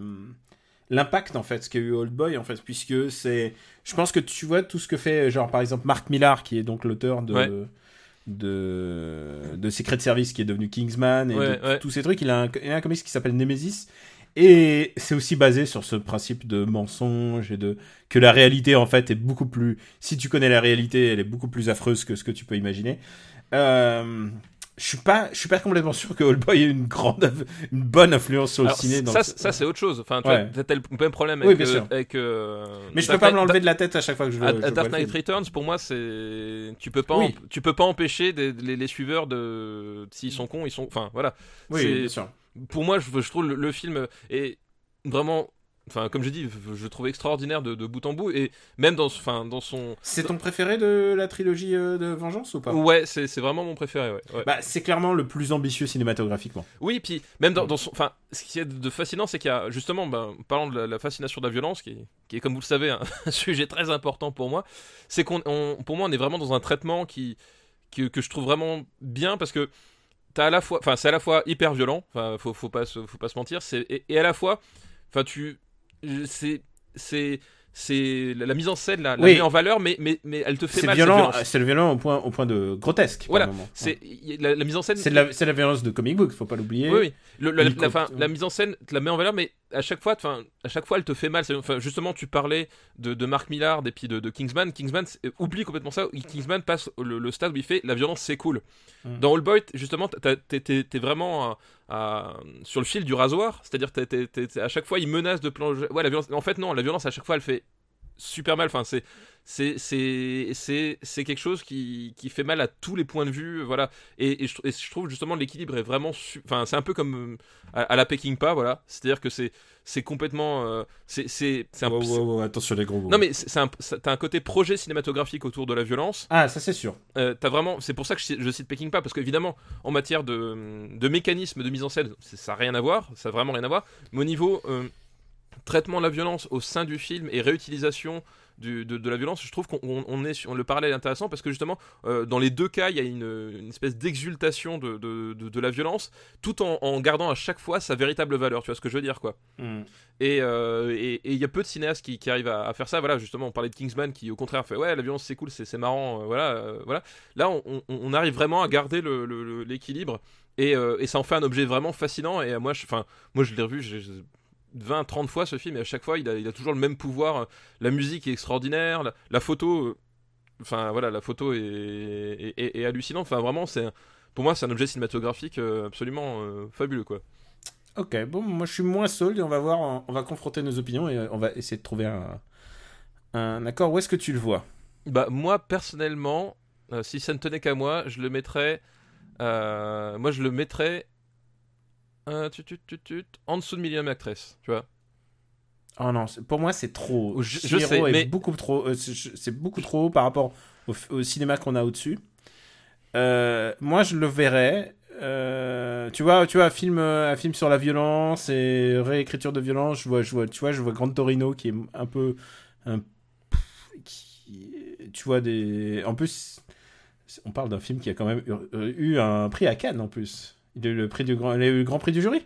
l'impact en fait ce qu'a eu Old Boy en fait puisque c'est je pense que tu vois tout ce que fait genre par exemple Mark Millar qui est donc l'auteur de Ouais. de de Secret Service qui est devenu Kingsman et Ouais, de ouais. tous ces trucs il a un, il a un comics qui s'appelle Nemesis et c'est aussi basé sur ce principe de mensonge et de que la réalité en fait est beaucoup plus si tu connais la réalité elle est beaucoup plus affreuse que ce que tu peux imaginer euh, je suis pas je suis pas complètement sûr que Old Boy ait une grande une bonne influence sur le Alors, ciné dans ça le- ça c'est autre chose enfin tu Ouais. t'as le même problème Oui, avec, bien euh, sûr. avec, euh, mais je peux pas me l'enlever de la tête à chaque fois que je le À- je à vois Dark Knight. Returns, pour moi, c'est tu peux pas Oui. tu peux pas empêcher des- les, les suiveurs de s'ils sont cons, ils sont enfin voilà. oui bien sûr Pour moi, je, je trouve le, le film est vraiment enfin comme je dis, je le trouve extraordinaire de, de bout en bout et même dans enfin dans son c'est ton préféré de la trilogie euh, de Vengeance ou pas? Ouais, c'est vraiment mon préféré ouais. ouais. bah c'est clairement le plus ambitieux cinématographiquement Oui, puis même dans, dans son. Enfin, ce qui est de fascinant, c'est qu'il y a justement, ben, parlant de la, la fascination de la violence, qui est, qui est, comme vous le savez, un, un sujet très important pour moi, c'est qu'on, on- pour moi, on est vraiment dans un traitement qui, qui- que je trouve vraiment bien parce que t'as à la fois, enfin, c'est à la fois hyper violent, enfin, faut, faut pas, se- faut pas se mentir, c'est et, et à la fois, enfin, tu, c'est, c'est, c'est la, mise en scène, la, la Oui. met en valeur, mais, mais, mais elle te fait mal. violent c'est le violent au point au point de grotesque Voilà. C'est la, la mise en scène. c'est la violence de comic book faut pas l'oublier Oui, oui. Le- la, Il la- fin, compte- la mise en scène te la met en valeur, mais à chaque fois, enfin, à chaque fois, elle te fait mal. Enfin, justement, tu parlais de, de Mark Millard et puis de, de Kingsman. Kingsman euh, oublie complètement ça. Kingsman passe le, le stade où il fait la violence, c'est cool. Mm. Dans All Boy, justement, t'es vraiment sur le fil du rasoir. C'est-à-dire, à chaque fois, il menace de plonger. Ouais, la violence. En fait, non, la violence, à chaque fois, elle fait super mal. Enfin, c'est c'est c'est c'est c'est quelque chose qui, qui fait mal à tous les points de vue voilà. Et, et je, et je trouve justement l'équilibre est vraiment enfin c'est un peu comme euh, à, à la Peking pas voilà. C'est à dire que c'est c'est complètement euh, c'est c'est Wow, wow, wow, attention les gros mots. non mais c'est un t'as un côté projet cinématographique autour de la violence. Ah ça c'est sûr. Euh, t'as vraiment c'est pour ça que je, je cite Peking pas parce qu'évidemment en matière de, de mécanisme de mise en scène ça n'a rien à voir ça a vraiment rien à voir. Mais au niveau euh, traitement de la violence au sein du film et réutilisation du- de, de la violence, je trouve qu'on on- on est sur le parallèle est intéressant parce que justement, euh, dans les deux cas, il y a une, une espèce d'exultation de, de, la violence, tout en, en gardant à chaque fois sa véritable valeur. Tu vois ce que je veux dire, quoi Hmm. et euh, et- et il y a peu de cinéastes qui, qui arrivent à, à faire ça. Voilà, justement, on parlait de Kingsman qui, au contraire, fait ouais, la violence c'est cool, c'est c'est marrant, euh, voilà, voilà. Là, on, on- on arrive vraiment à garder le- le- le- l'équilibre et, euh, et ça en fait un objet vraiment fascinant. Et moi, je, moi, je l'ai revu. J'ai- j'ai 20, 30 fois ce film et à chaque fois il a, il a toujours le même pouvoir la musique est extraordinaire la, la photo euh, enfin voilà la photo est, est, est- est hallucinante enfin vraiment c'est pour moi c'est un objet cinématographique euh, absolument euh, fabuleux quoi Ok, bon, moi je suis moins sold et on va voir, on va confronter nos opinions et on va essayer de trouver un, un accord. Où est-ce que tu le vois? Bah moi personnellement, euh, si ça ne tenait qu'à moi, je le mettrais. moi je le mettrais. Euh, tut, tut, tut, en dessous de Million Actress, tu vois. Oh non, pour moi c'est trop. Oh, je- je sais, mais- beaucoup trop. euh, c'est beaucoup trop haut par rapport au, cinéma qu'on a au-dessus. Euh, moi je le verrais. euh, tu vois, tu vois, un film, un film sur la violence et réécriture de violence. Je vois, je vois, tu vois, je vois Grand Torino qui est un peu, un, qui, tu vois des. En plus, on parle d'un film qui a quand même eu, eu un prix à Cannes en plus. Il a eu le prix du grand, il a eu le Grand Prix du jury.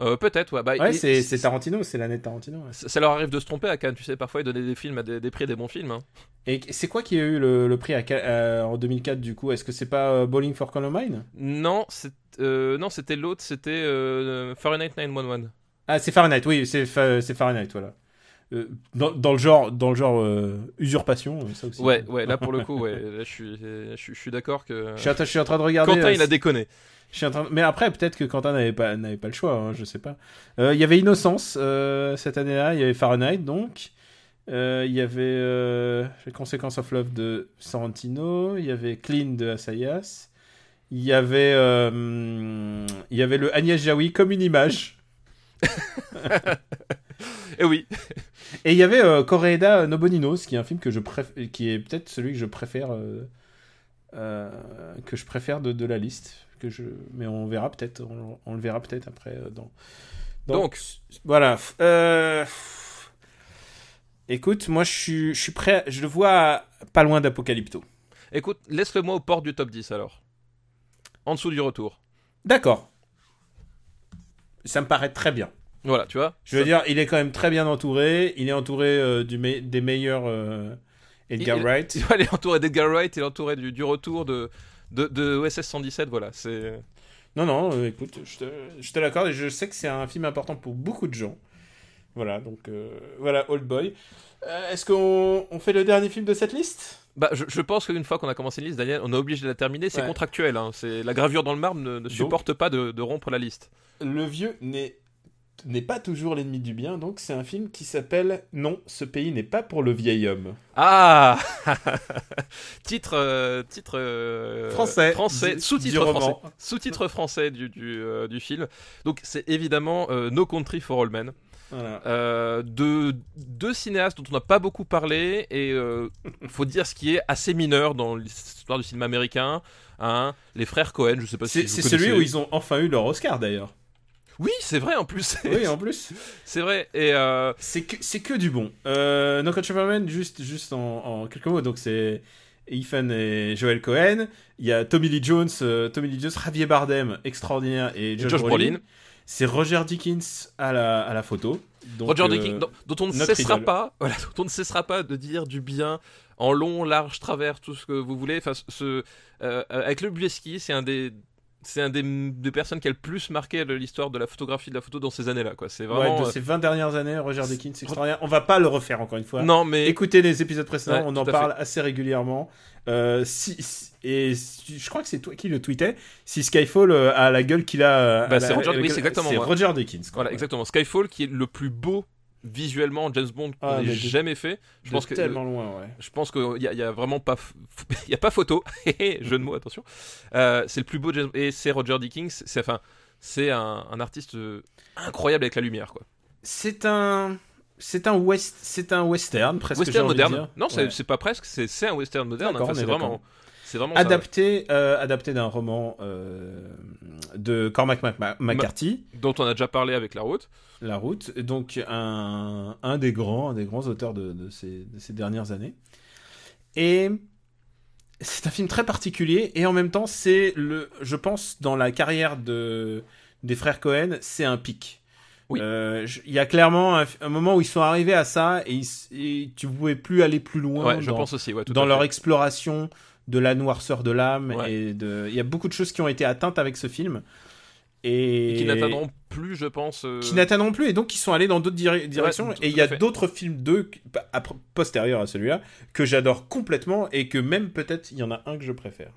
Euh, Peut-être, ouais. Bah, Ouais, c'est Tarantino, c'est l'année de Tarantino. ouais. ça ça leur arrive de se tromper à Cannes, tu sais. Parfois ils donnaient des films à des, des prix à des bons films. hein. Et c'est quoi qui a eu le, le prix à, euh, en 2004 du coup? Est-ce que c'est pas euh, Bowling for Columbine? Non, euh, c'était l'autre, c'était Fahrenheit 911. Ah, c'est Fahrenheit, oui, c'est Fa- c'est Fahrenheit, voilà. euh, dans, dans le genre, dans le genre euh, usurpation, ça aussi. Ouais, ouais, là pour le coup, ouais, là, je suis, je suis, d'accord que. Je suis, en train- je suis en train de regarder. Quentin, euh, il a déconné. Je suis en train de- Mais après, peut-être que Quentin n'avait pas, n'avait pas le choix, hein, je sais pas. Euh, Il y avait Innocence euh, cette année-là, il y avait Fahrenheit donc. Euh, Il y avait Les Consequences of Love de Sorrentino, il y avait Clean de Assayas, il y avait, il y avait le Agnès Jaoui comme une image. Et oui, Et il y avait Koreeda Noboninos, qui est un film que je préf- qui est peut-être celui que je préfère, que je préfère de, de la liste. Que je... Mais on verra peut-être, on, on le verra peut-être après. euh, dans... Donc. voilà. Euh, Écoute, moi je suis, je suis prêt, je le vois pas loin d'Apocalypto. écoute, laisse-le moi aux portes du top 10 alors. En dessous du retour. D'accord. Ça me paraît très bien. Voilà, tu vois. Je veux dire, il est quand même très bien entouré. Il est entouré euh, du me- des meilleurs euh, Edgar Il- Wright. Vois, il est entouré d'Edgar Wright, il est entouré du, du retour de, de, de OSS 117, voilà. C'est. Non, non, euh, écoute, je te, je te l'accorde et je sais que c'est un film important pour beaucoup de gens. Voilà, donc euh, voilà, Old Boy. Euh, Est-ce qu'on on fait le dernier film de cette liste? Bah, je, je pense qu'une fois qu'on a commencé une liste, Daniel, on est obligé de la terminer. C'est Ouais. contractuel. Hein. C'est la gravure dans le marbre ne, ne supporte pas de, de rompre la liste. Le vieux n'est n'est pas toujours l'ennemi du bien, donc c'est un film qui s'appelle Non, ce pays n'est pas pour le vieil homme. Ah Titre, euh, titre euh, Français. français, sous-titre français, sous-titre français du, du, euh, du film. Donc c'est évidemment euh, No Country for All Men, Voilà. euh, de deux cinéastes dont on n'a pas beaucoup parlé et euh, faut dire ce qui est assez mineur dans l'histoire du cinéma américain. Hein, les frères Cohen, je sais pas si C'est celui où ils ont enfin eu leur Oscar d'ailleurs. Oui, c'est vrai en plus. Oui, en plus. c'est vrai. Et euh, C'est que, c'est que du bon. Euh, no Country Men, juste, juste en, en quelques mots, donc c'est Ethan et Joel Cohen. Il y a Tommy Lee Jones, euh, Tommy Lee Jones, Javier Bardem, extraordinaire, et Josh, Josh Brolin. Brolin. C'est Roger Dickens à la, à la photo. Donc, Roger euh, Dickens, dont, dont on ne cessera idole. pas, voilà, dont on ne cessera pas de dire du bien en long, large, travers, tout ce que vous voulez. Enfin, ce, euh, avec le Bieski, c'est un des, c'est un des, des personnes qui a le plus marqué l'histoire de la photographie de la photo dans ces années-là, quoi. C'est Ouais, vraiment. de euh, ces 20 dernières années, Roger Dickens, c'est extraordinaire. On va pas le refaire encore une fois. Non, mais Écoutez les épisodes précédents, Ouais, on en parle assez régulièrement. Euh, si, si- et si- je crois que c'est toi qui le tweetais. Si Skyfall euh, a la gueule qu'il a, Bah, c'est la- Roger- oui, c'est exactement. Roger Dickens. quoi. voilà, exactement. Skyfall, qui est le plus beau visuellement James Bond qu'on Ah, ait de- jamais fait. Je pense que tellement loin, ouais. Je pense qu'il y, a- il y a vraiment pas, il y a pas photo, jeu de mots, attention. Euh, c'est le plus beau James- et c'est Roger Dickens. C'est enfin, c'est un, un artiste euh, incroyable avec la lumière, quoi. C'est un, c'est un west, c'est un western presque. western moderne. Non, c'est Ouais. pas presque, c'est un western moderne. Enfin, c'est vraiment, c'est vraiment ça. Adapté, euh, adapté d'un roman euh, de Cormac Mac- McCarthy, dont on a déjà parlé avec la route. La Route, donc un, un des grands, un des grands auteurs de, de ces, de ces dernières années. Et c'est un film très particulier et en même temps c'est le, je pense dans la carrière de des frères Cohen, c'est un pic. Oui. Euh, Il y a clairement un, un moment où ils sont arrivés à ça et, ils et tu pouvais plus aller plus loin Ouais, je dans, pense aussi. Ouais, dans leur fait. exploration de la noirceur de l'âme Ouais. et de. Il y a beaucoup de choses qui ont été atteintes avec ce film et, Et qui n'atteindront plus, je pense. euh, qui n'atteindront plus et donc qui sont allés dans d'autres directions tout et il y a d'autres films d'eux postérieurs à celui-là que j'adore complètement et que même peut-être il y en a un que je préfère.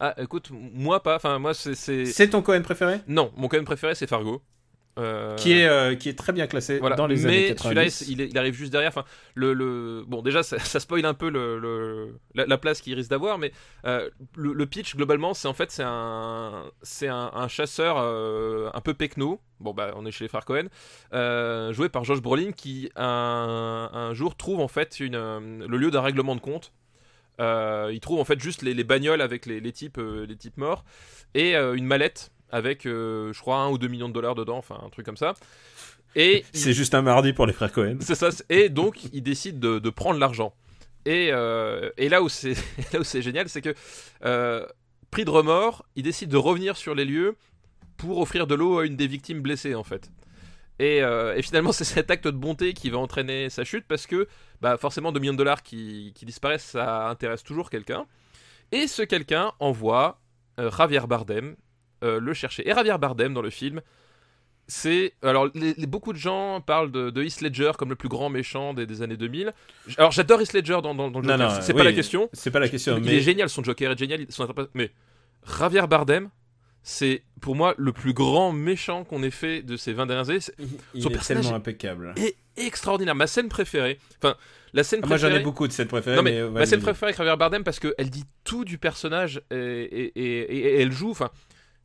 Ah, écoute, moi pas. Enfin, moi c'est. c'est- ton Cohen préféré? Non, mon quand préféré c'est Fargo. Euh, qui est euh, qui est très bien classé Voilà. dans les années mais celui-là, 90. il, il arrive juste derrière. Enfin, le, le... bon, déjà, ça, ça spoil un peu le, le- la, la place qu'il risque d'avoir, mais euh, le, le pitch globalement, c'est en fait c'est un c'est un, un chasseur un peu pecno. Bon bah, on est chez les frères Cohen, joué par Josh Brolin, qui un, un jour trouve en fait une, le lieu d'un règlement de compte. Il trouve en fait juste les, les bagnoles avec les, les types les types morts et une mallette avec euh, je crois un ou deux millions de dollars dedans, enfin un truc comme ça. Et il- C'est juste un mardi pour les frères Cohen. c'est ça. Et donc, il décide de, de prendre l'argent. Et, euh, et là où c'est là où c'est génial, c'est que euh, pris de remords, il décide de revenir sur les lieux pour offrir de l'eau à une des victimes blessées en fait. Et, euh, et finalement, c'est cet acte de bonté qui va entraîner sa chute parce que bah, forcément 2 millions de dollars qui, qui disparaissent, ça intéresse toujours quelqu'un. Et ce quelqu'un envoie Javier Bardem euh, le chercher. Et Javier Bardem dans le film, c'est alors les, les- beaucoup de gens parlent de, de Heath Ledger comme le plus grand méchant des, des années 2000. J- Alors j'adore Heath Ledger dans, dans, dans le Non, Joker, c'est oui, pas la question. C'est pas la question. il mais est génial, son Joker est génial, son mais Javier Bardem, c'est pour moi le plus grand méchant qu'on ait fait de ces 20 dernières années. Il son est personnage tellement impeccable. est extraordinaire. Ma scène préférée, enfin la scène Ah, moi, j'en préférée. ai beaucoup de cette préférée. Non mais, mais, ma scène préférée avec Javier Bardem parce qu'elle dit tout du personnage et, et- et- et- et elle joue. Enfin,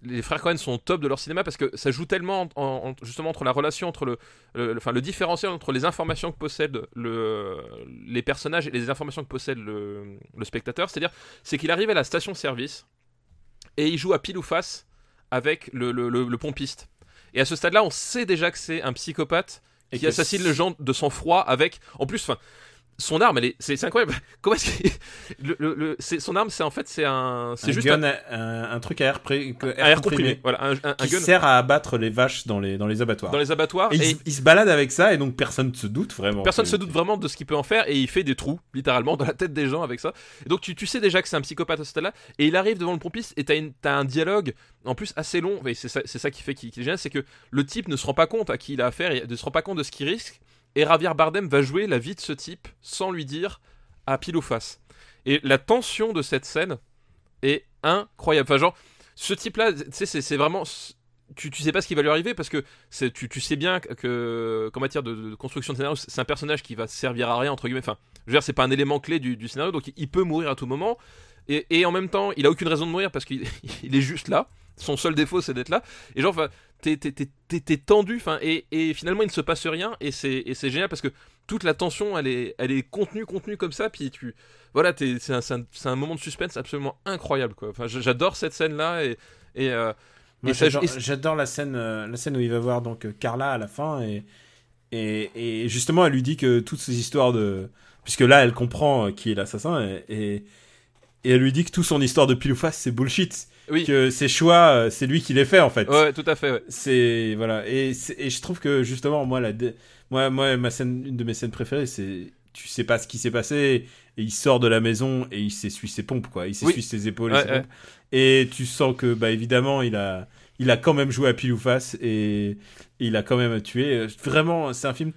les frères Cohen sont au top de leur cinéma parce que ça joue tellement en- en- justement entre la relation entre le, le- le- enfin le différentiel entre les informations que possèdent le, les personnages et les informations que possède le, le spectateur. C'est-à-dire, c'est qu'il arrive à la station-service et il joue à pile ou face avec le, pompiste. Et à ce stade-là, on sait déjà que c'est un psychopathe Et qui assassine le gens de sang-froid avec. En plus, enfin, son arme, elle est, c'est incroyable. Comment est-ce que le, le- son arme, c'est en fait, c'est un, c'est juste gun, un, un, un truc à air, pré- air comprimé. comprimé Voilà, un, un- un qui gun sert à abattre les vaches dans les, dans les abattoirs. dans les abattoirs. Et Et, il, se- il se balade avec ça et donc personne ne se doute vraiment. Personne que- se doute vraiment de ce qu'il peut en faire et il fait des trous, littéralement, dans la tête des gens avec ça. Et donc tu, tu sais déjà que c'est un psychopathe à ce stade-là. Et il arrive devant le pompiste et t'as, une- t'as un dialogue, en plus assez long. Et c'est ça, c'est ça qui fait qu'il qu'il est génial, c'est que le type ne se rend pas compte à qui il a affaire, et ne se rend pas compte de ce qu'il risque. Et Javier Bardem va jouer la vie de ce type sans lui dire à pile ou face. Et la tension de cette scène est incroyable. Enfin, genre, ce type-là, tu sais, c'est, vraiment. Tu, tu sais pas ce qui va lui arriver parce que tu, tu sais bien que, qu'en matière de, construction de scénario, c'est un personnage qui va servir à rien, entre guillemets. Enfin, je veux dire, c'est pas un élément clé du, scénario, donc il, peut mourir à tout moment. Et, en même temps, il a aucune raison de mourir parce qu'il il est juste là. Son seul défaut, c'est d'être là. Et genre, t'es, tendu, enfin, et, et finalement, il ne se passe rien. Et c'est, génial parce que toute la tension, elle est, elle est contenue, contenue comme ça. Puis tu, voilà, c'est, un, un, moment de suspense absolument incroyable, quoi. Enfin, j'adore cette scène-là et, et, euh, et j'adore, la scène, euh, la scène où il va voir donc Carla à la fin et, et, et justement elle lui dit que toutes ces histoires de, puisque là elle comprend euh, qui est l'assassin et, et, et elle lui dit que toute son histoire de pile ou face c'est bullshit, oui, que ses choix euh, c'est lui qui les fait en fait. ouais, tout à fait. Ouais. C'est voilà et, et je trouve que justement moi la moi moi ma scène une de mes scènes préférées c'est tu sais pas ce qui s'est passé et il sort de la maison et il s'essuie ses pompes quoi il s'essuie Oui. ses épaules et Ouais, ses ouais. pompes et tu sens que bah évidemment il a il a quand même joué à pile ou face et, et il a quand même tué vraiment c'est un film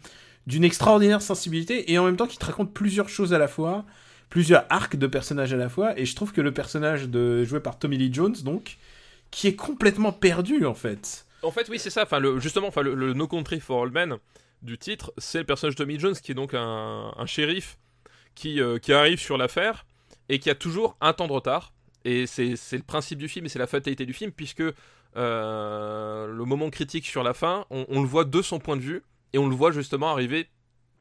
d'une extraordinaire sensibilité et en même temps qui te raconte plusieurs choses à la fois plusieurs arcs de personnages à la fois et je trouve que le personnage de joué par Tommy Lee Jones donc qui est complètement perdu en fait En fait, oui, c'est ça. Enfin, le, justement, enfin, le, No Country for All Men du titre, c'est le personnage de Tommy Jones qui est donc un, un shérif qui, euh, qui arrive sur l'affaire et qui a toujours un temps de retard. Et c'est le principe du film et c'est la fatalité du film, puisque euh, le moment critique sur la fin, on le voit de son point de vue et on le voit justement arriver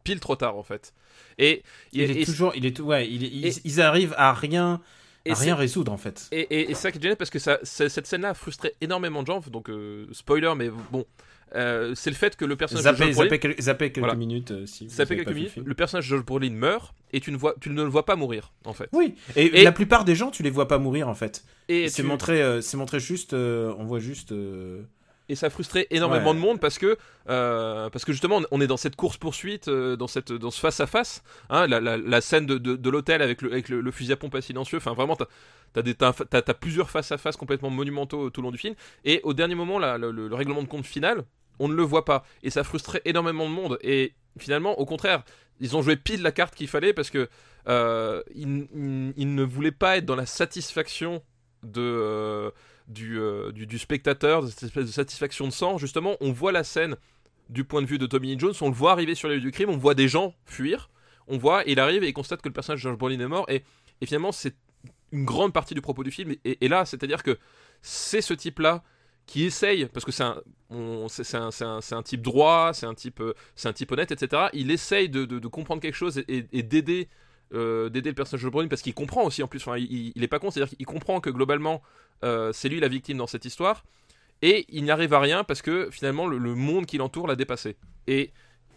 pile trop tard en fait. Et, il et- est et- toujours il est ouais il ils, arrivent à rien à rien résoudre en fait Et, c'est ça qui est génial parce que ça, cette scène-là a frustré énormément de gens. Donc, euh, spoiler, mais bon, euh, c'est le fait que le personnage de Brolin, quel- zappez quelques Voilà. minutes euh, si quelques le minutes, le personnage de Joel Brolin meurt et tu ne, vois, tu ne le vois pas mourir en fait. oui et, Et- la plupart des gens tu les vois pas mourir en fait Et, c'est tu- montré euh, c'est montré juste on voit juste et ça a frustré énormément Ouais. de monde parce que, euh, parce que justement on- est dans cette course poursuite, dans, cette, dans ce face à face. hein, la, la- la scène de, de, de l'hôtel avec, le, avec le, le fusil à pompe à silencieux. Enfin vraiment, t'as as, des- t'as- t'as- t'as plusieurs face à face complètement monumentaux tout le long du film. Et au dernier moment, là, le, le- le règlement de compte final, on ne le voit pas. Et ça frustrait énormément de monde. Et finalement, au contraire, ils ont joué pile la carte qu'il fallait parce que euh, ils, ils- ils ne voulaient pas être dans la satisfaction de, euh, du, euh, du, spectateur, de cette espèce de satisfaction de sang. Justement, on voit la scène du point de vue de Tommy Lee Jones, on le voit arriver sur les lieux du crime, on voit des gens fuir, on voit, il arrive et il constate que le personnage de George Brolin est mort. Et, finalement, c'est une grande partie du propos du film. Et, là, c'est-à-dire que c'est ce type-là qui essaye, parce que c'est un, type droit, c'est un type, euh, c'est un type honnête, etc. Il essaye de, comprendre quelque chose et d'aider, euh, d'aider le personnage de Brolin parce qu'il comprend aussi en plus. Enfin, il, il- il est pas con, c'est-à-dire qu'il comprend que globalement, euh, c'est lui la victime dans cette histoire et il n'y arrive à rien parce que finalement le, le monde qui l'entoure l'a dépassé. Et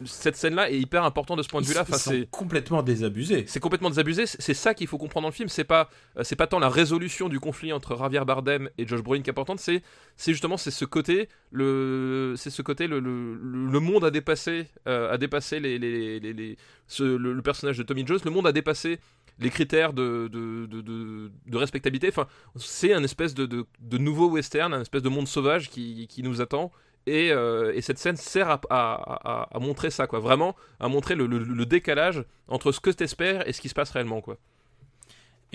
cette scène-là est hyper importante de ce point de vue-là. Enfin, c'est complètement désabusés c'est complètement désabusé. C'est ça qu'il faut comprendre dans le film. C'est pas, euh, c'est pas tant la résolution du conflit entre Javier Bardem et Josh Brolin qui est importante. C'est, c'est justement c'est ce côté, le, c'est ce côté, le, le, monde a dépassé, euh, a dépassé les, les, les, les- ce- le, le personnage de Tommy Jones. Le monde a dépassé les critères de, de, de, de, de respectabilité. Enfin, c'est un espèce de, nouveau western, un espèce de monde sauvage qui, qui nous attend. Et, euh, et cette scène sert à, montrer ça, quoi. Vraiment, à montrer le, décalage entre ce que t'espères et ce qui se passe réellement, quoi.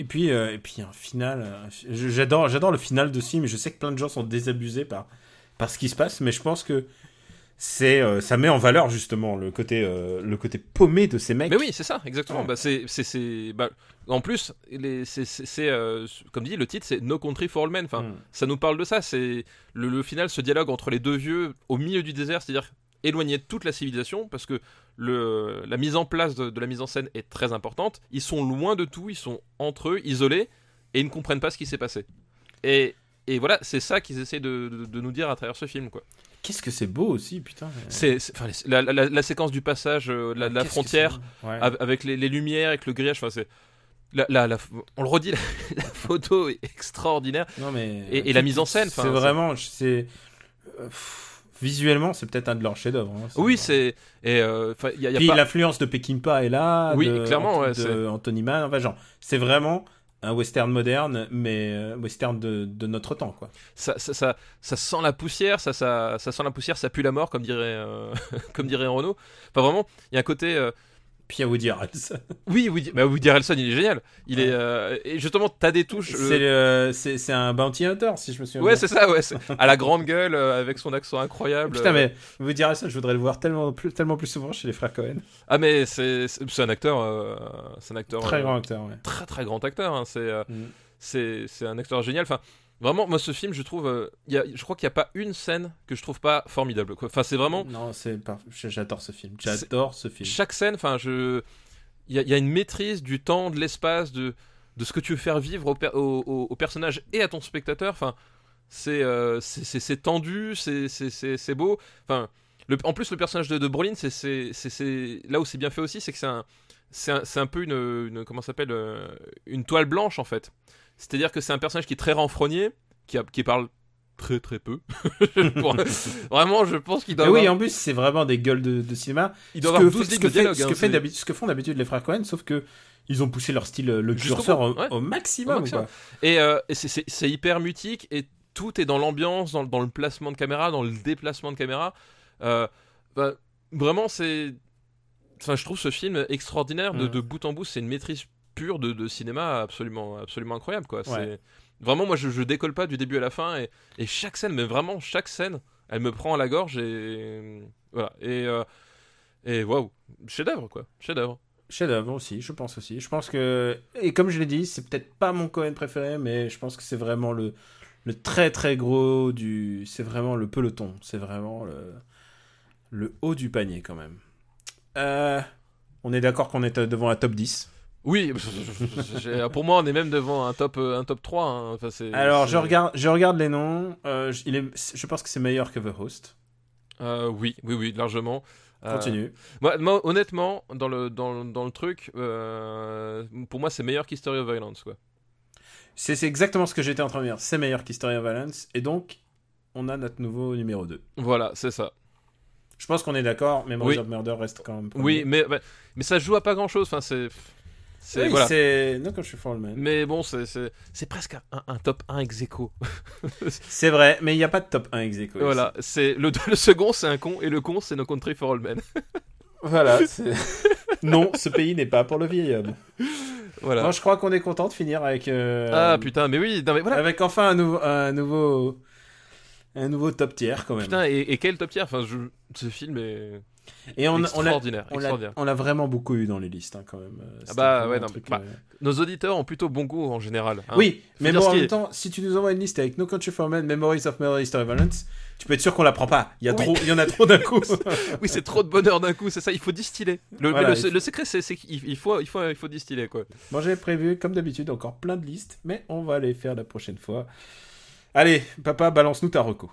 Et puis, euh, et puis un final. euh, J'adore, j'adore le final de ce film. Je sais que plein de gens sont désabusés par, par ce qui se passe, mais je pense que c'est, euh, ça met en valeur justement le côté, euh, le côté paumé de ces mecs. Mais oui, c'est ça, exactement. Ouais. Bah, c'est, c'est, bah, en plus, c'est, euh, comme dit, le titre, c'est No Country for All Men. Enfin, Mm. ça nous parle de ça. C'est le, le final, ce dialogue entre les deux vieux au milieu du désert, c'est-à-dire éloigné de toute la civilisation, parce que le, la mise en place de, de la mise en scène est très importante. Ils sont loin de tout, ils sont entre eux, isolés, et ils ne comprennent pas ce qui s'est passé. Et, et voilà, c'est ça qu'ils essaient de, de- de nous dire à travers ce film, quoi. Qu'est-ce que c'est beau aussi, putain. C'est, c'est- enfin, les- la, la- la séquence du passage, euh, la, que frontière. Ouais. Avec les, les lumières, avec le grillage. Enfin, c'est on le redit, la, photo est extraordinaire. Non mais Et- et la mise en scène, c'est vraiment, c'est euh, visuellement, c'est peut-être un de leurs chefs-d'œuvre. hein, Oui, c'est et euh, enfin, il y a, il y a Puis pas- l'influence de Peckinpah est là. Oui, de, clairement, ouais, de Anthony Mann. Enfin, genre, c'est vraiment un western moderne, mais euh, western de, notre temps, quoi. ça, ça, ça, sent la poussière, ça, ça, sent la poussière, ça pue la mort, comme dirait, euh, comme dirait Renault. Enfin, vraiment, il y a un côté. euh, Puis il y a Woody Harrelson. oui, Woody, bah, Woody Harrelson, il est génial. Il Ouais. est euh, et justement, t'as des touches. euh, C'est un bounty hunter, si je me souviens Ouais, bien. c'est ça, ouais. À la grande gueule, euh, avec son accent incroyable. Putain, mais Woody Harrelson, je voudrais le voir tellement plus, tellement plus souvent chez les frères Cohen. Ah, mais c'est un acteur. c'est un acteur. Très grand acteur, ouais. Très, très grand acteur. hein, C'est. Mm. un acteur génial. Enfin, vraiment, moi, ce film, je trouve, euh, y a, je crois qu'il n'y a pas une scène que je trouve pas formidable. Quoi. Enfin, c'est vraiment Non, c'est. J'adore ce film. J'adore ce film. chaque scène. Enfin, je, il y y a une maîtrise du temps, de l'espace, de de ce que tu veux faire vivre au, per- au, au- au personnage et à ton spectateur. Enfin, c'est euh, c'est- tendu, c'est beau. Enfin, le, en plus, le personnage de, de Brolin, c'est là où c'est bien fait aussi, c'est que c'est un c'est un, un peu une, une comment s'appelle euh, une toile blanche en fait. C'est-à-dire que c'est un personnage qui est très renfrogné, qui, a- qui parle très très peu. Vraiment, je pense qu'il doit Mais oui, en plus, c'est vraiment des gueules de, de cinéma. il doit ce avoir que, 12 ce lignes que de fait- dialogue. ce, que hein, fait ce que font d'habitude les frères Cohen, sauf que ils ont poussé leur style, euh, le curseur au, ouais. au maximum. Au maximum. quoi. Et, euh, et c'est- hyper mutique et tout est dans l'ambiance, dans, dans le placement de caméra, dans le déplacement de caméra. Euh, bah, vraiment, c'est. Enfin, je trouve ce film extraordinaire de, Mm. de bout en bout. C'est une maîtrise pure de, de cinéma absolument, absolument incroyable. Quoi. Ouais. Vraiment moi, je, je décolle pas du début à la fin et, et chaque scène, mais vraiment chaque scène, elle me prend à la gorge et voilà. Et euh, et waouh, chef-d'œuvre quoi, chef-d'œuvre. Chef-d'œuvre aussi, je pense aussi. Je pense que. Et comme je l'ai dit, c'est peut-être pas mon Cohen préféré, mais je pense que c'est vraiment le, le très très gros du. C'est vraiment le peloton. C'est vraiment le, le haut du panier quand même. Euh, On est d'accord qu'on est devant un top 10. Oui, j'ai- pour moi, on est même devant un top, euh, un top 3. hein. Enfin, Alors, je regarde, je regarde les noms. euh, je- il est, je pense que c'est meilleur que The Host. Euh, oui, oui, oui, largement. Euh, Continue. moi, moi, honnêtement, dans le, dans, dans le truc, euh, pour moi, c'est meilleur qu'History of Violence. Quoi. C'est exactement ce que j'étais en train de dire. C'est meilleur qu'History of Violence. Et donc, on a notre nouveau numéro 2. Voilà, c'est ça. Je pense qu'on est d'accord, mais Oui. of Murder reste quand même. Oui, mais, mais ça joue à pas grand chose. Enfin, c'est. C'est- Oui, voilà. Non, quand je suis for All Men. Mais bon, c'est- presque un, un top 1 ex. C'est vrai, mais il n'y a pas de top 1 ex aequo Voilà, c'est le, le second, c'est un con, et le con, c'est No Country for All Men. Voilà. non, ce pays n'est pas pour le vieil homme. voilà. Bon, je crois qu'on est content de finir avec. euh, Ah putain, mais oui, non, mais voilà. Avec enfin un nouveau, un nouveau, un nouveau top tier quand même. Putain, et, et quel top tier Enfin, je, ce film est Et on, extraordinaire. on l'a, extraordinaire. on l'a vraiment beaucoup eu dans les listes hein, quand même. Euh, c'était bah, ouais, un non, truc, bah, euh, Nos auditeurs ont plutôt bon goût en général. hein. Oui, mais bon, en même est. temps, si tu nous envoies une liste avec No Country for Men, Memories of Murder, History Violence, tu peux être sûr qu'on la prend pas. Il y, a Oui. trop, il y en a trop d'un coup. Oui, c'est trop de bonheur d'un coup, c'est ça, il faut distiller. Le, Voilà, mais le, il le secret, c'est qu'il il faut, il, faut, il faut distiller, quoi. Bon, j'avais prévu, comme d'habitude, encore plein de listes, mais on va les faire la prochaine fois. Allez, papa, balance-nous ta reco.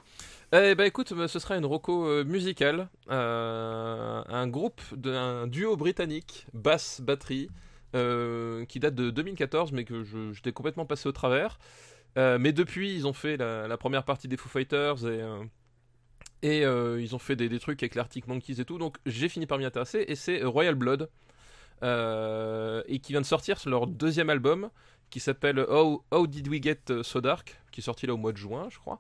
Eh ben écoute, ce sera une roco euh, musicale. euh, un groupe, d'un duo britannique, basse, batterie, euh, qui date de 2014, mais que j'étais complètement passé au travers. Mais depuis, ils ont fait la, première partie des Foo Fighters et, ils ont fait des, trucs avec l'Arctic Monkeys et tout. Donc j'ai fini par m'y intéresser et c'est Royal Blood. et qui vient de sortir leur deuxième album qui s'appelle How, How Did We Get So Dark, qui est sorti là au mois de juin, je crois.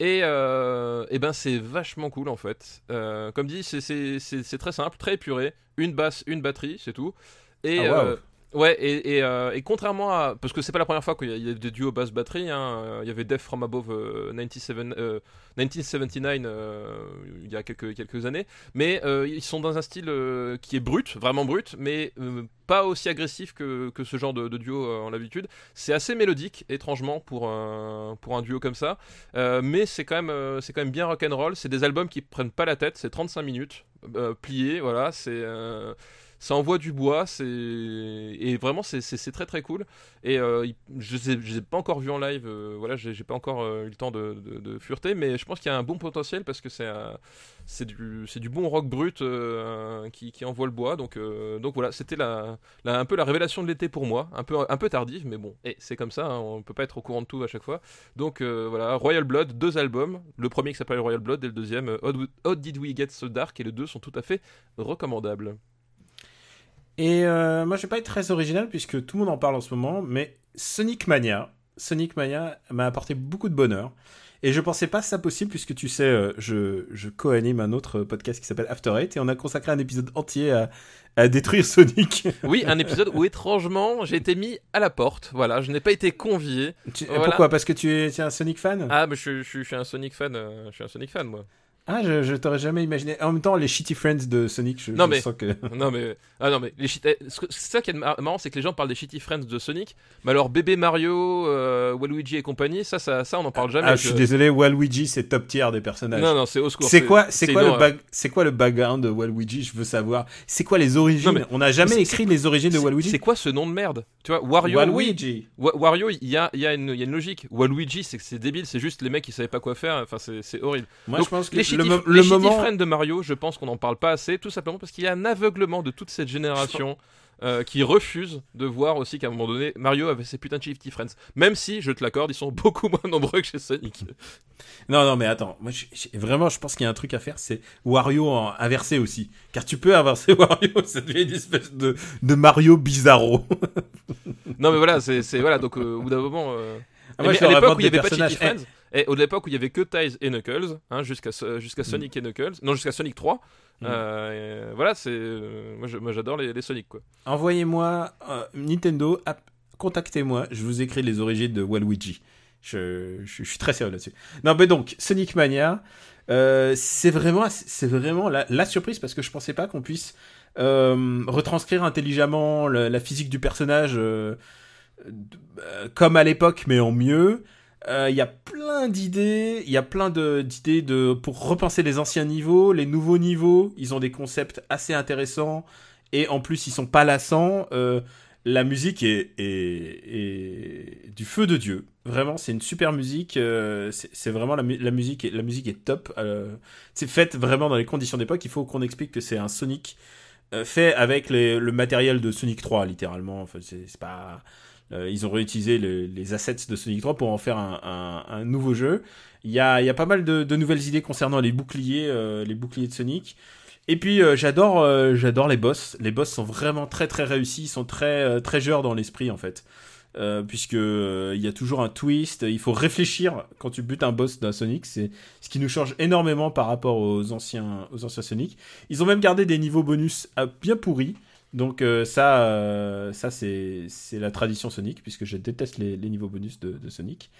Et, euh, et ben c'est vachement cool en fait. Euh, comme dit, c'est- c'est c'est très simple, très épuré. Une basse, une batterie, c'est tout. Et Ah, wow. Ouais, et, euh, et contrairement à, parce que c'est pas la première fois qu'il y, a- des duos basse batterie. hein, euh, Il y avait Death from Above euh, 97, euh, 1979 euh, il y a quelques quelques années. Mais ils sont dans un style qui est brut, vraiment brut, mais pas aussi agressif que, que ce genre de, duo en l'habitude. C'est assez mélodique, étrangement, pour un, pour un duo comme ça. Mais c'est quand, même, c'est quand même bien rock'n'roll. C'est des albums qui prennent pas la tête. C'est 35 minutes, pliés, voilà. C'est. Ça envoie du bois, c'est et vraiment c'est- très très cool. Et euh, je ne les ai pas encore vus en live, euh, voilà, j'ai pas encore euh, eu le temps de, de, fureter, mais je pense qu'il y a un bon potentiel parce que c'est du du bon rock brut euh, qui, qui envoie le bois. Donc donc voilà, c'était la, un peu la révélation de l'été pour moi, un peu un peu tardive, mais bon, et c'est comme ça, hein, on peut pas être au courant de tout à chaque fois. Donc voilà, Royal Blood, deux albums, le premier qui s'appelle Royal Blood et le deuxième How Did We Get So Dark, et les deux sont tout à fait recommandables. Et euh, moi, je vais pas être très original puisque tout le monde en parle en ce moment, mais Sonic Mania, Sonic Mania m'a apporté beaucoup de bonheur. Et je pensais pas ça possible puisque tu sais, euh, je, je co-anime un autre podcast qui s'appelle After Eight et on a consacré un épisode entier à, à détruire Sonic. Oui, un épisode où étrangement j'ai été mis à la porte. Voilà, je n'ai pas été convié. Tu- Voilà. Pourquoi? Parce que tu es, tu es un Sonic fan? Ah, mais je, je- je suis un Sonic fan. euh, je suis un Sonic fan, moi. Ah, je, je t'aurais jamais imaginé. En même temps, les shitty friends de Sonic, je, Non, je mais- sens que. non mais ah non mais les shit- eh, c'est ça qui est mar- marrant, c'est que les gens parlent des shitty friends de Sonic, mais alors bébé Mario, euh, Waluigi et compagnie, ça, ça, ça, on en parle jamais. Ah, je suis désolé, Waluigi, c'est top tier des personnages. Non non, c'est au secours. C'est quoi, c'est quoi le c'est quoi le background de Waluigi Je veux savoir. C'est quoi les origines? Non, mais- On n'a jamais écrit les origines de Waluigi. C'est quoi ce nom de merde? Tu vois, Wario, oui. Waluigi. Wa- Wario, il y a, y, a une- y a une logique. Waluigi, c'est débile, c'est juste les mecs qui savaient pas quoi faire. Enfin, c'est c'est horrible. Moi, Donc, je pense que les le, mo- les le moment. friends de Mario, je pense qu'on n'en parle pas assez, tout simplement parce qu'il y a un aveuglement de toute cette génération euh, qui refuse de voir aussi qu'à un moment donné, Mario avait ses putains de shitty friends. Même si, je te l'accorde, ils sont beaucoup moins nombreux que chez Sonic. Non, non, mais attends. Moi, je- je- vraiment, je pense qu'il y a un truc à faire, c'est Wario en inversé aussi. Car tu peux inverser Wario, ça devient une espèce de, de Mario bizarro. non, mais voilà, c'est voilà. Donc, euh, au bout d'un moment. euh, Ah, moi, mais je à l'époque où il n'y avait pas de Shitty personnages. Friends, et au l'époque où il y avait que Tails et Knuckles, hein, jusqu'à so- jusqu'à Sonic et Knuckles, non jusqu'à Sonic 3. Mm. euh, voilà, c'est euh, moi j'adore les, les Sonic quoi. Envoyez-moi euh, Nintendo, contactez-moi, je vous écris les origines de Waluigi. Je, je, je suis très sérieux là-dessus. Non, mais donc Sonic Mania, euh, c'est vraiment, c'est vraiment la, la surprise parce que je pensais pas qu'on puisse euh, retranscrire intelligemment la, la physique du personnage euh, euh, comme à l'époque, mais en mieux. Euh, Il y a plein d'idées, il y a plein d'idées de pour repenser les anciens niveaux, les nouveaux niveaux. Ils ont des concepts assez intéressants et en plus ils sont pas lassants. Euh, la musique est, du feu de dieu. Vraiment, c'est une super musique. euh, c'est vraiment la, mu- la musique. Est, la musique est top. euh, c'est fait vraiment dans les conditions d'époque. Il faut qu'on explique que c'est un Sonic euh, fait avec le matériel de Sonic 3, littéralement. Enfin, c'est pas. Euh, ils ont réutilisé le- les assets de Sonic 3 pour en faire un, un- un nouveau jeu. Il y a, y a pas mal de, de nouvelles idées concernant les boucliers, euh, les boucliers de Sonic. Et puis euh, j'adore, euh, j'adore les boss. Les boss sont vraiment très très réussis, ils sont très euh, très joueurs dans l'esprit en fait, euh, puisque il y a toujours un twist. Il faut réfléchir quand tu butes un boss d'un Sonic. C'est ce qui nous change énormément par rapport aux anciens aux anciens Sonic. Ils ont même gardé des niveaux bonus euh, bien pourris. Donc euh, ça, euh, ça c'est c'est la tradition Sonic, puisque je déteste les, les niveaux bonus de, de Sonic.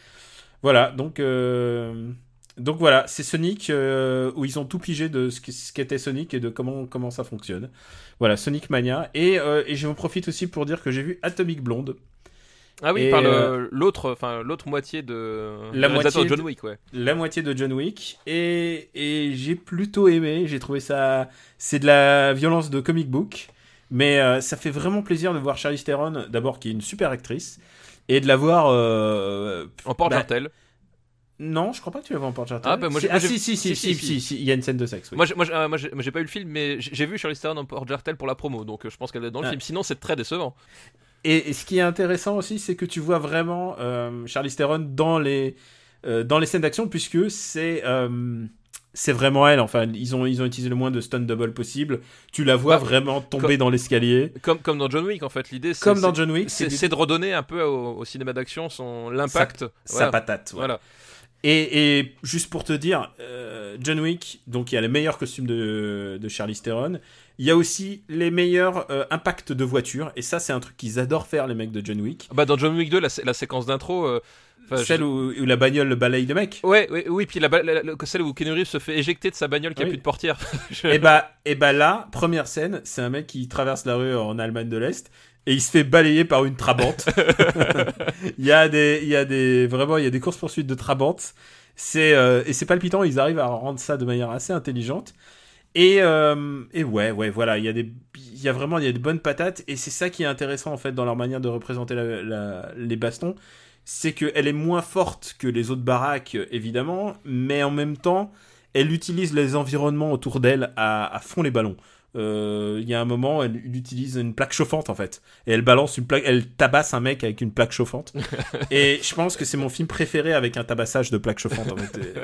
Voilà, donc euh, donc voilà, c'est Sonic où ils ont tout pigé de ce qu'était Sonic et de comment comment ça fonctionne. Voilà, Sonic Mania. Et, et je m'en profite aussi pour dire que j'ai vu Atomic Blonde. Ah oui, Et, par le- l'autre, enfin l'autre moitié de La moitié de John Wick, ouais. la moitié de John Wick et, et j'ai plutôt aimé. J'ai trouvé ça. C'est de la violence de comic book, mais euh, ça fait vraiment plaisir de voir Charlize Theron, d'abord qui est une super actrice, et de la voir. euh, En porte bah, jartel Non, je crois pas que tu la vois en porte Ah, bah, moi, j'ai- ah si si si si, si si, il y a une scène de sexe. oui. Moi, j'ai- moi, euh, moi, j'ai pas eu le film, mais j'ai vu Charlize Theron en porte jartel pour la promo, donc je pense qu'elle est dans le Ah. film. Sinon, c'est très décevant. Et, et ce qui est intéressant aussi, c'est que tu vois vraiment Charlize Theron dans les dans les scènes d'action, puisque c'est c'est vraiment elle. Enfin, ils ont, ils ont utilisé le moins de stun double possible. Tu la vois Bah, vraiment tomber comme- dans l'escalier. Comme, comme dans John Wick, en fait, l'idée, c'est Comme dans John Wick, c'est de redonner un peu au, au cinéma d'action son l'impact. sa Voilà. patate. ouais. Voilà. Et, et juste pour te dire, euh, John Wick, donc il y a les meilleurs costumes de, de Charlize Theron. Il y a aussi les meilleurs euh, impacts de voiture. Et ça, c'est un truc qu'ils adorent faire, les mecs de John Wick. Bah, dans John Wick 2, la, sé- la séquence d'intro. euh, enfin, Celle je- où, où la bagnole balaye le mec. Ouais, ouais, oui, puis la, ba- la- la- celle où Reeves se fait éjecter de sa bagnole qui a Oui. plus de portière. Je- Et bah, et bah là, première scène, c'est un mec qui traverse la rue en Allemagne de l'Est et il se fait balayer par une Trabante. il y a des, il y a des, vraiment, il y a des courses poursuites de Trabante. C'est euh, et c'est palpitant. Ils arrivent à rendre ça de manière assez intelligente. Et, euh, et ouais, ouais, voilà, il y a des, il y a vraiment, il y a des bonnes patates et c'est ça qui est intéressant en fait dans leur manière de représenter les bastons, c'est qu'elle est moins forte que les autres baraques évidemment, mais en même temps, elle utilise les environnements autour d'elle à fond les ballons. Euh, Il y a un moment, elle, elle utilise une plaque chauffante en fait, et elle balance une plaque, elle tabasse un mec avec une plaque chauffante. et je pense que c'est mon film préféré avec un tabassage de plaque chauffante. En fait.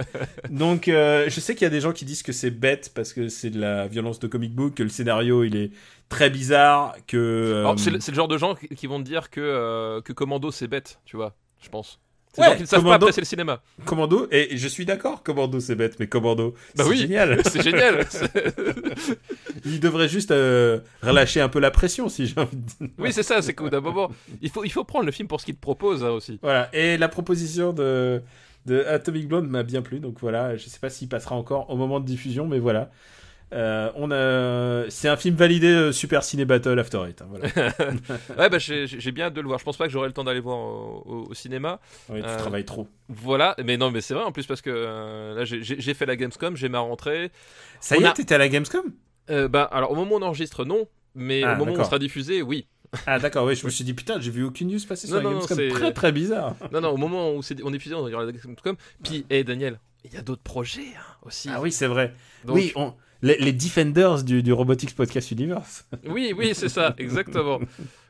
Donc, euh, je sais qu'il y a des gens qui disent que c'est bête parce que c'est de la violence de comic book, que le scénario il est très bizarre, que. euh, Alors, c'est le, c'est le genre de gens qui, vont te dire que, que Commando c'est bête, tu vois, je pense. C'est Ouais, gens qui ne savent Commando- pas apprécier le cinéma. Commando, et je suis d'accord, Commando c'est bête, mais Commando, Bah c'est oui. génial. C'est génial. Il devrait juste euh, relâcher un peu la pression, si j'ai envie de dire. oui, c'est ça, c'est qu'au d'un moment, il faut, il faut prendre le film pour ce qu'il te propose hein, aussi. Voilà, et la proposition de, de Atomic Blonde m'a bien plu, donc voilà, je sais pas s'il passera encore au moment de diffusion, mais voilà. Euh, on a... C'est un film validé euh, Super Ciné Battle After Eight. hein, voilà. Ouais, bah j'ai bien hâte de le voir. Je pense pas que j'aurai le temps d'aller voir au, au- au cinéma. Ouais, tu Euh, travailles trop. Voilà, mais non, mais c'est vrai en plus parce que là j'ai- fait la Gamescom, j'ai ma rentrée. Ça y est, a- t'étais à la Gamescom? Bah alors au moment où on enregistre, non. Mais Ah, au moment où on sera diffusé, oui. Ah d'accord, oui, je me suis dit putain, j'ai vu aucune news passer sur Non, la non, Gamescom. c'est- Très très bizarre. Non, non, au moment où c'est- on est diffusé, on aura la Gamescom. Puis, hé Daniel, il y a d'autres projets hein, aussi. Ah oui, c'est vrai. Donc, Oui, on- les, les Defenders du, du Robotics Podcast Universe. oui, oui, c'est ça, exactement.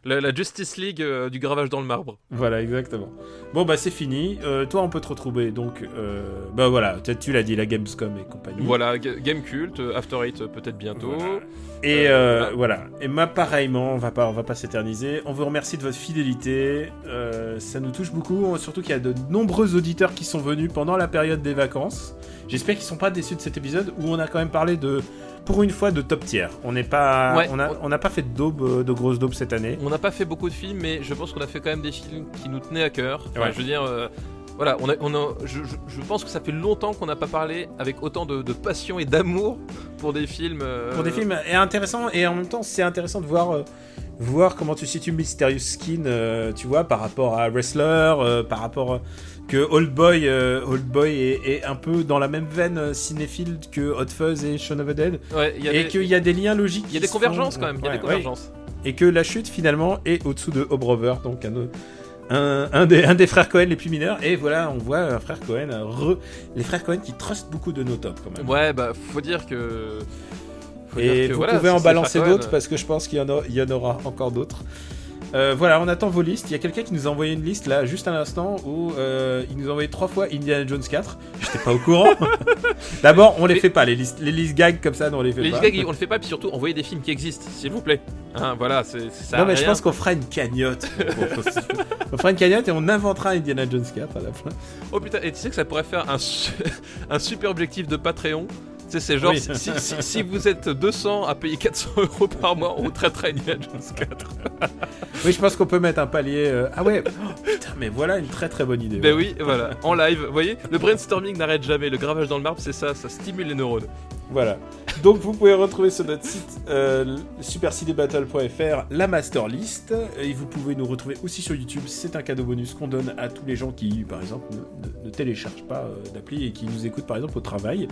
La, la Justice League euh, du gravage dans le marbre. Voilà, exactement. Bon, bah c'est fini. Euh, toi, on peut te retrouver. Donc, euh, bah voilà, tu, l'as dit, la Gamescom et compagnie. Voilà, Ga- Game Cult, After Eight peut-être bientôt. Voilà. Et voilà. Et ma pareillement, on va pas, on va pas s'éterniser. On vous remercie de votre fidélité. Ça nous touche beaucoup, surtout qu'il y a de nombreux auditeurs qui sont venus pendant la période des vacances. J'espère qu'ils sont pas déçus de cet épisode où on a quand même parlé de, pour une fois, de top tier. On n'est pas, Ouais. on a, on n'a pas fait de daube, euh, de grosses daubes cette année. On n'a pas fait beaucoup de films, mais je pense qu'on a fait quand même des films qui nous tenaient à cœur. Enfin, Ouais. Je veux dire, euh, voilà, on a, on a, je, je- pense que ça fait longtemps qu'on n'a pas parlé avec autant de, de passion et d'amour pour des films. euh, Pour des films et intéressant et en même temps c'est intéressant de voir euh, voir comment tu situes Mysterious Skin tu vois par rapport à Wrestler par rapport que Old Boy euh, Old Boy est, est un peu dans la même veine euh, cinéphile que Hot Fuzz et Shaun of the Dead Ouais, il y a et des, qu'il y a des liens logiques il y a des convergences font- quand même. Y a Ouais, des convergences. ouais. et que la chute finalement est au-dessous de Obrover donc un, un, un des, un des frères Cohen les plus mineurs et voilà on voit un frère Cohen euh, re- les frères Cohen qui trustent beaucoup de nos tops quand même Ouais, bah faut dire que. faut Et dire que, vous voilà, pouvez en balancer d'autres parce que je pense qu'il y, en a- il y en aura encore d'autres. Euh, voilà, on attend vos listes. Il y a quelqu'un qui nous a envoyé une liste là, juste à l'instant, où euh, il nous a envoyé trois fois Indiana Jones 4. J'étais pas au courant. D'abord, on les Mais- fait pas, les listes, les listes gags comme ça, non, on les fait Les pas. gags, on le fait pas, puis surtout envoyez des films qui existent, s'il vous plaît. Hein, voilà, c'est ça. non, mais je pense qu'on fera une cagnotte. on fera une cagnotte et on inventera Indiana Jones 4 à la fin. Oh putain, et tu sais que ça pourrait faire un, su- un super objectif de Patreon c'est genre, Oui. si, si- si- si vous êtes 200 à payer 400 euros par mois, on traitera Indiana Jones 4. Oui, je pense qu'on peut mettre un palier. euh, Ah ouais, oh, putain, mais voilà une très très bonne idée. Ben ouais. oui, voilà, en live. Vous voyez, le brainstorming n'arrête jamais. Le gravage dans le marbre, c'est ça, ça stimule les neurones. Voilà. Donc vous pouvez retrouver sur notre site euh, supercinébattle.fr la master list et vous pouvez nous retrouver aussi sur YouTube. C'est un cadeau bonus qu'on donne à tous les gens qui, par exemple, ne téléchargent pas euh, d'appli et qui nous écoutent par exemple au travail.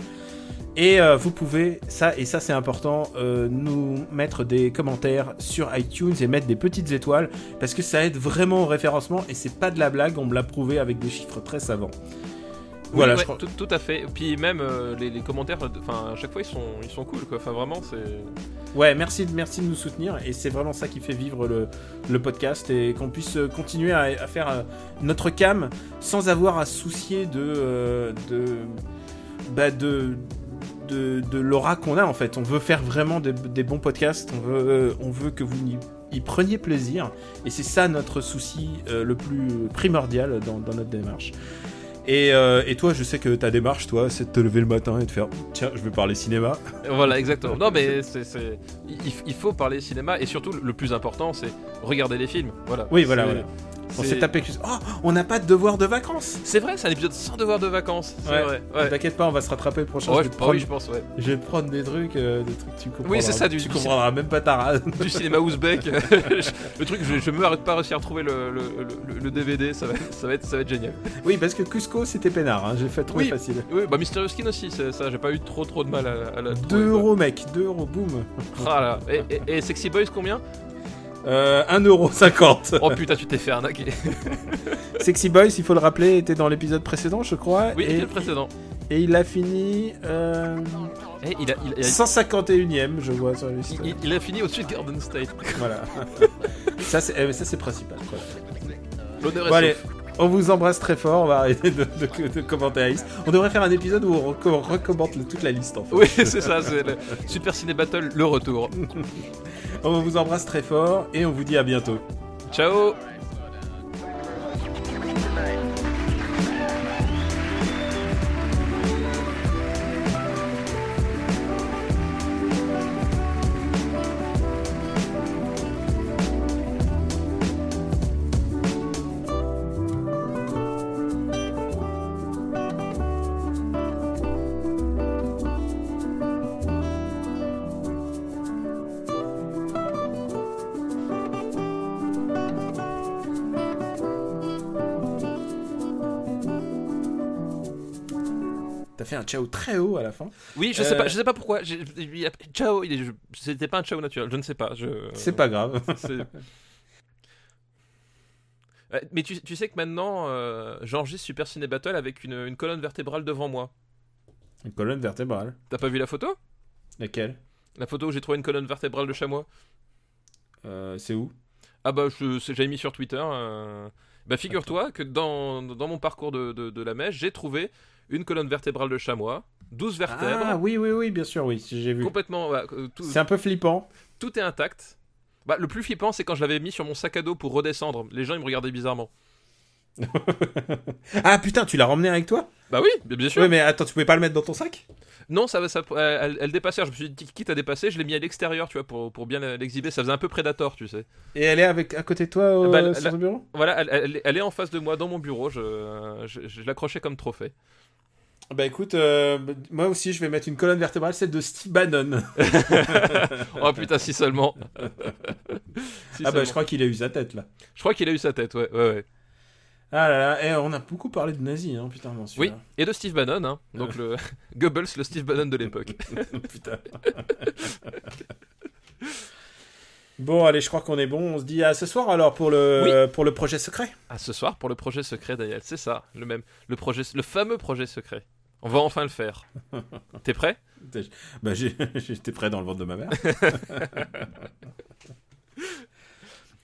Et euh, vous pouvez, ça et ça c'est important, euh, nous mettre des commentaires sur iTunes et mettre des petites étoiles parce que ça aide vraiment au référencement et c'est pas de la blague, on me l'a prouvé avec des chiffres très savants. Oui, Voilà, ouais, je crois- tout, tout à fait. Puis même euh, les, les commentaires, enfin, à chaque fois, ils sont, ils sont cool, quoi. Enfin, vraiment, c'est. Ouais, merci, merci de nous soutenir et c'est vraiment ça qui fait vivre le, le podcast et qu'on puisse continuer à, à faire euh, notre cam sans avoir à soucier de, euh, de, bah de, de, de l'aura qu'on a en fait. On veut faire vraiment de- des bons podcasts, on veut, euh, on veut que vous y, y preniez plaisir. Et c'est ça notre souci euh, le plus primordial dans, dans notre démarche. Et, euh, et toi, je sais que ta démarche, toi, c'est de te lever le matin et de faire tiens, je vais parler cinéma. Voilà, exactement. Non, mais c'est, c'est- il, il faut parler cinéma et surtout le plus important, c'est regarder les films. Voilà. Oui, voilà, voilà. On s'est tapé. Oh, on n'a pas de devoir de vacances. C'est vrai, c'est un épisode sans devoir de vacances. Ouais. vrai. Ouais. T'inquiète pas, on va se rattraper le prochain. Ouais, je, bah prendre, oui, je pense, ouais. je vais te prendre des trucs, euh, des trucs tu comprendras. Oui, c'est ça, du- Tu comprendras même pas ta rade. Du cinéma ouzbek. le truc, je, je me arrête pas réussi à retrouver le, le, le- le DVD, ça va, ça, va être, ça va être génial. Oui, parce que Cusco, c'était peinard. Hein. J'ai fait trop Oui. facile. Oui, bah Mysterious Skin aussi, c'est ça, j'ai pas eu trop trop de mal à, à la 2 trouver, quoi. euros, mec. 2 euros, boum. Ah là. Et, et- et Sexy Boys combien? Euh, 1 euro 50. Oh putain, tu t'es fait arnaquer. Sexy Boys, il faut le rappeler, était dans l'épisode précédent, je crois. Oui, et, le précédent. et il a fini euh, Et il a, il, a, 151ème, je vois sur la liste. il- il a fini au-dessus de Garden State. Voilà. ça, c'est eh, ça, c'est principal. L'honneur est Bon. On vous embrasse très fort. On va arrêter de, de- de commenter la liste. On devrait faire un épisode où on, reco- on recommande le- toute la liste en fait. Oui, c'est ça, c'est le Super Ciné Battle, le retour. On vous embrasse très fort et on vous dit à bientôt. Ciao un ciao très haut à la fin. Oui, je sais Euh, pas, je sais pas pourquoi. j'ai- il a- Ciao, c'était pas un ciao naturel, je ne sais pas. Je... C'est pas grave. Euh, Mais tu, tu sais que maintenant, euh, j'enregistre Super Ciné Battle avec une, une colonne vertébrale devant moi. Une colonne vertébrale. T'as pas vu la photo? Laquelle? La photo où j'ai trouvé une colonne vertébrale de chamois Euh, C'est où? Ah bah, j'avais mis sur Twitter. euh, Bah, figure-toi que dans, dans mon parcours de, de, de la mèche, j'ai trouvé une colonne vertébrale de chamois, 12 vertèbres, Ah oui, oui, oui, bien sûr, oui, j'ai vu. complètement. euh, C'est un peu flippant. tout est intact. Bah, le plus flippant, c'est quand je l'avais mis sur mon sac à dos pour redescendre. Les gens, ils me regardaient bizarrement. ah putain, tu l'as ramené avec toi? Bah oui, bien sûr. Ouais, mais attends, tu pouvais pas le mettre dans ton sac? Non, ça, ça, euh, elle, elle dépassait. Je me suis dit, quitte à dépasser, je l'ai mis à l'extérieur, tu vois, pour, pour bien l'exhiber. Ça faisait un peu Predator, tu sais. Et elle est avec à côté de toi au- Bah, sur ton bureau? Voilà, elle, elle- elle est en face de moi dans mon bureau. Je, je, je l'accrochais comme trophée. Bah écoute, euh, moi aussi je vais mettre une colonne vertébrale, celle de Steve Bannon. Oh putain, si seulement. Si ah bah seulement. je crois qu'il a eu sa tête là. Je crois qu'il a eu sa tête, ouais, ouais, ouais. Ah là là, et on a beaucoup parlé de nazis, hein, putain, Oui, et de Steve Bannon, hein. Donc le Goebbels, le Steve Bannon de l'époque. putain. bon, allez, je crois qu'on est bon. On se dit à ce soir alors pour le, pour le projet secret. À ce soir pour le projet secret Daniel, c'est ça, le même, le projet, le fameux projet secret. On va enfin le faire. T'es prêt? Bah j'étais prêt dans le ventre de ma mère.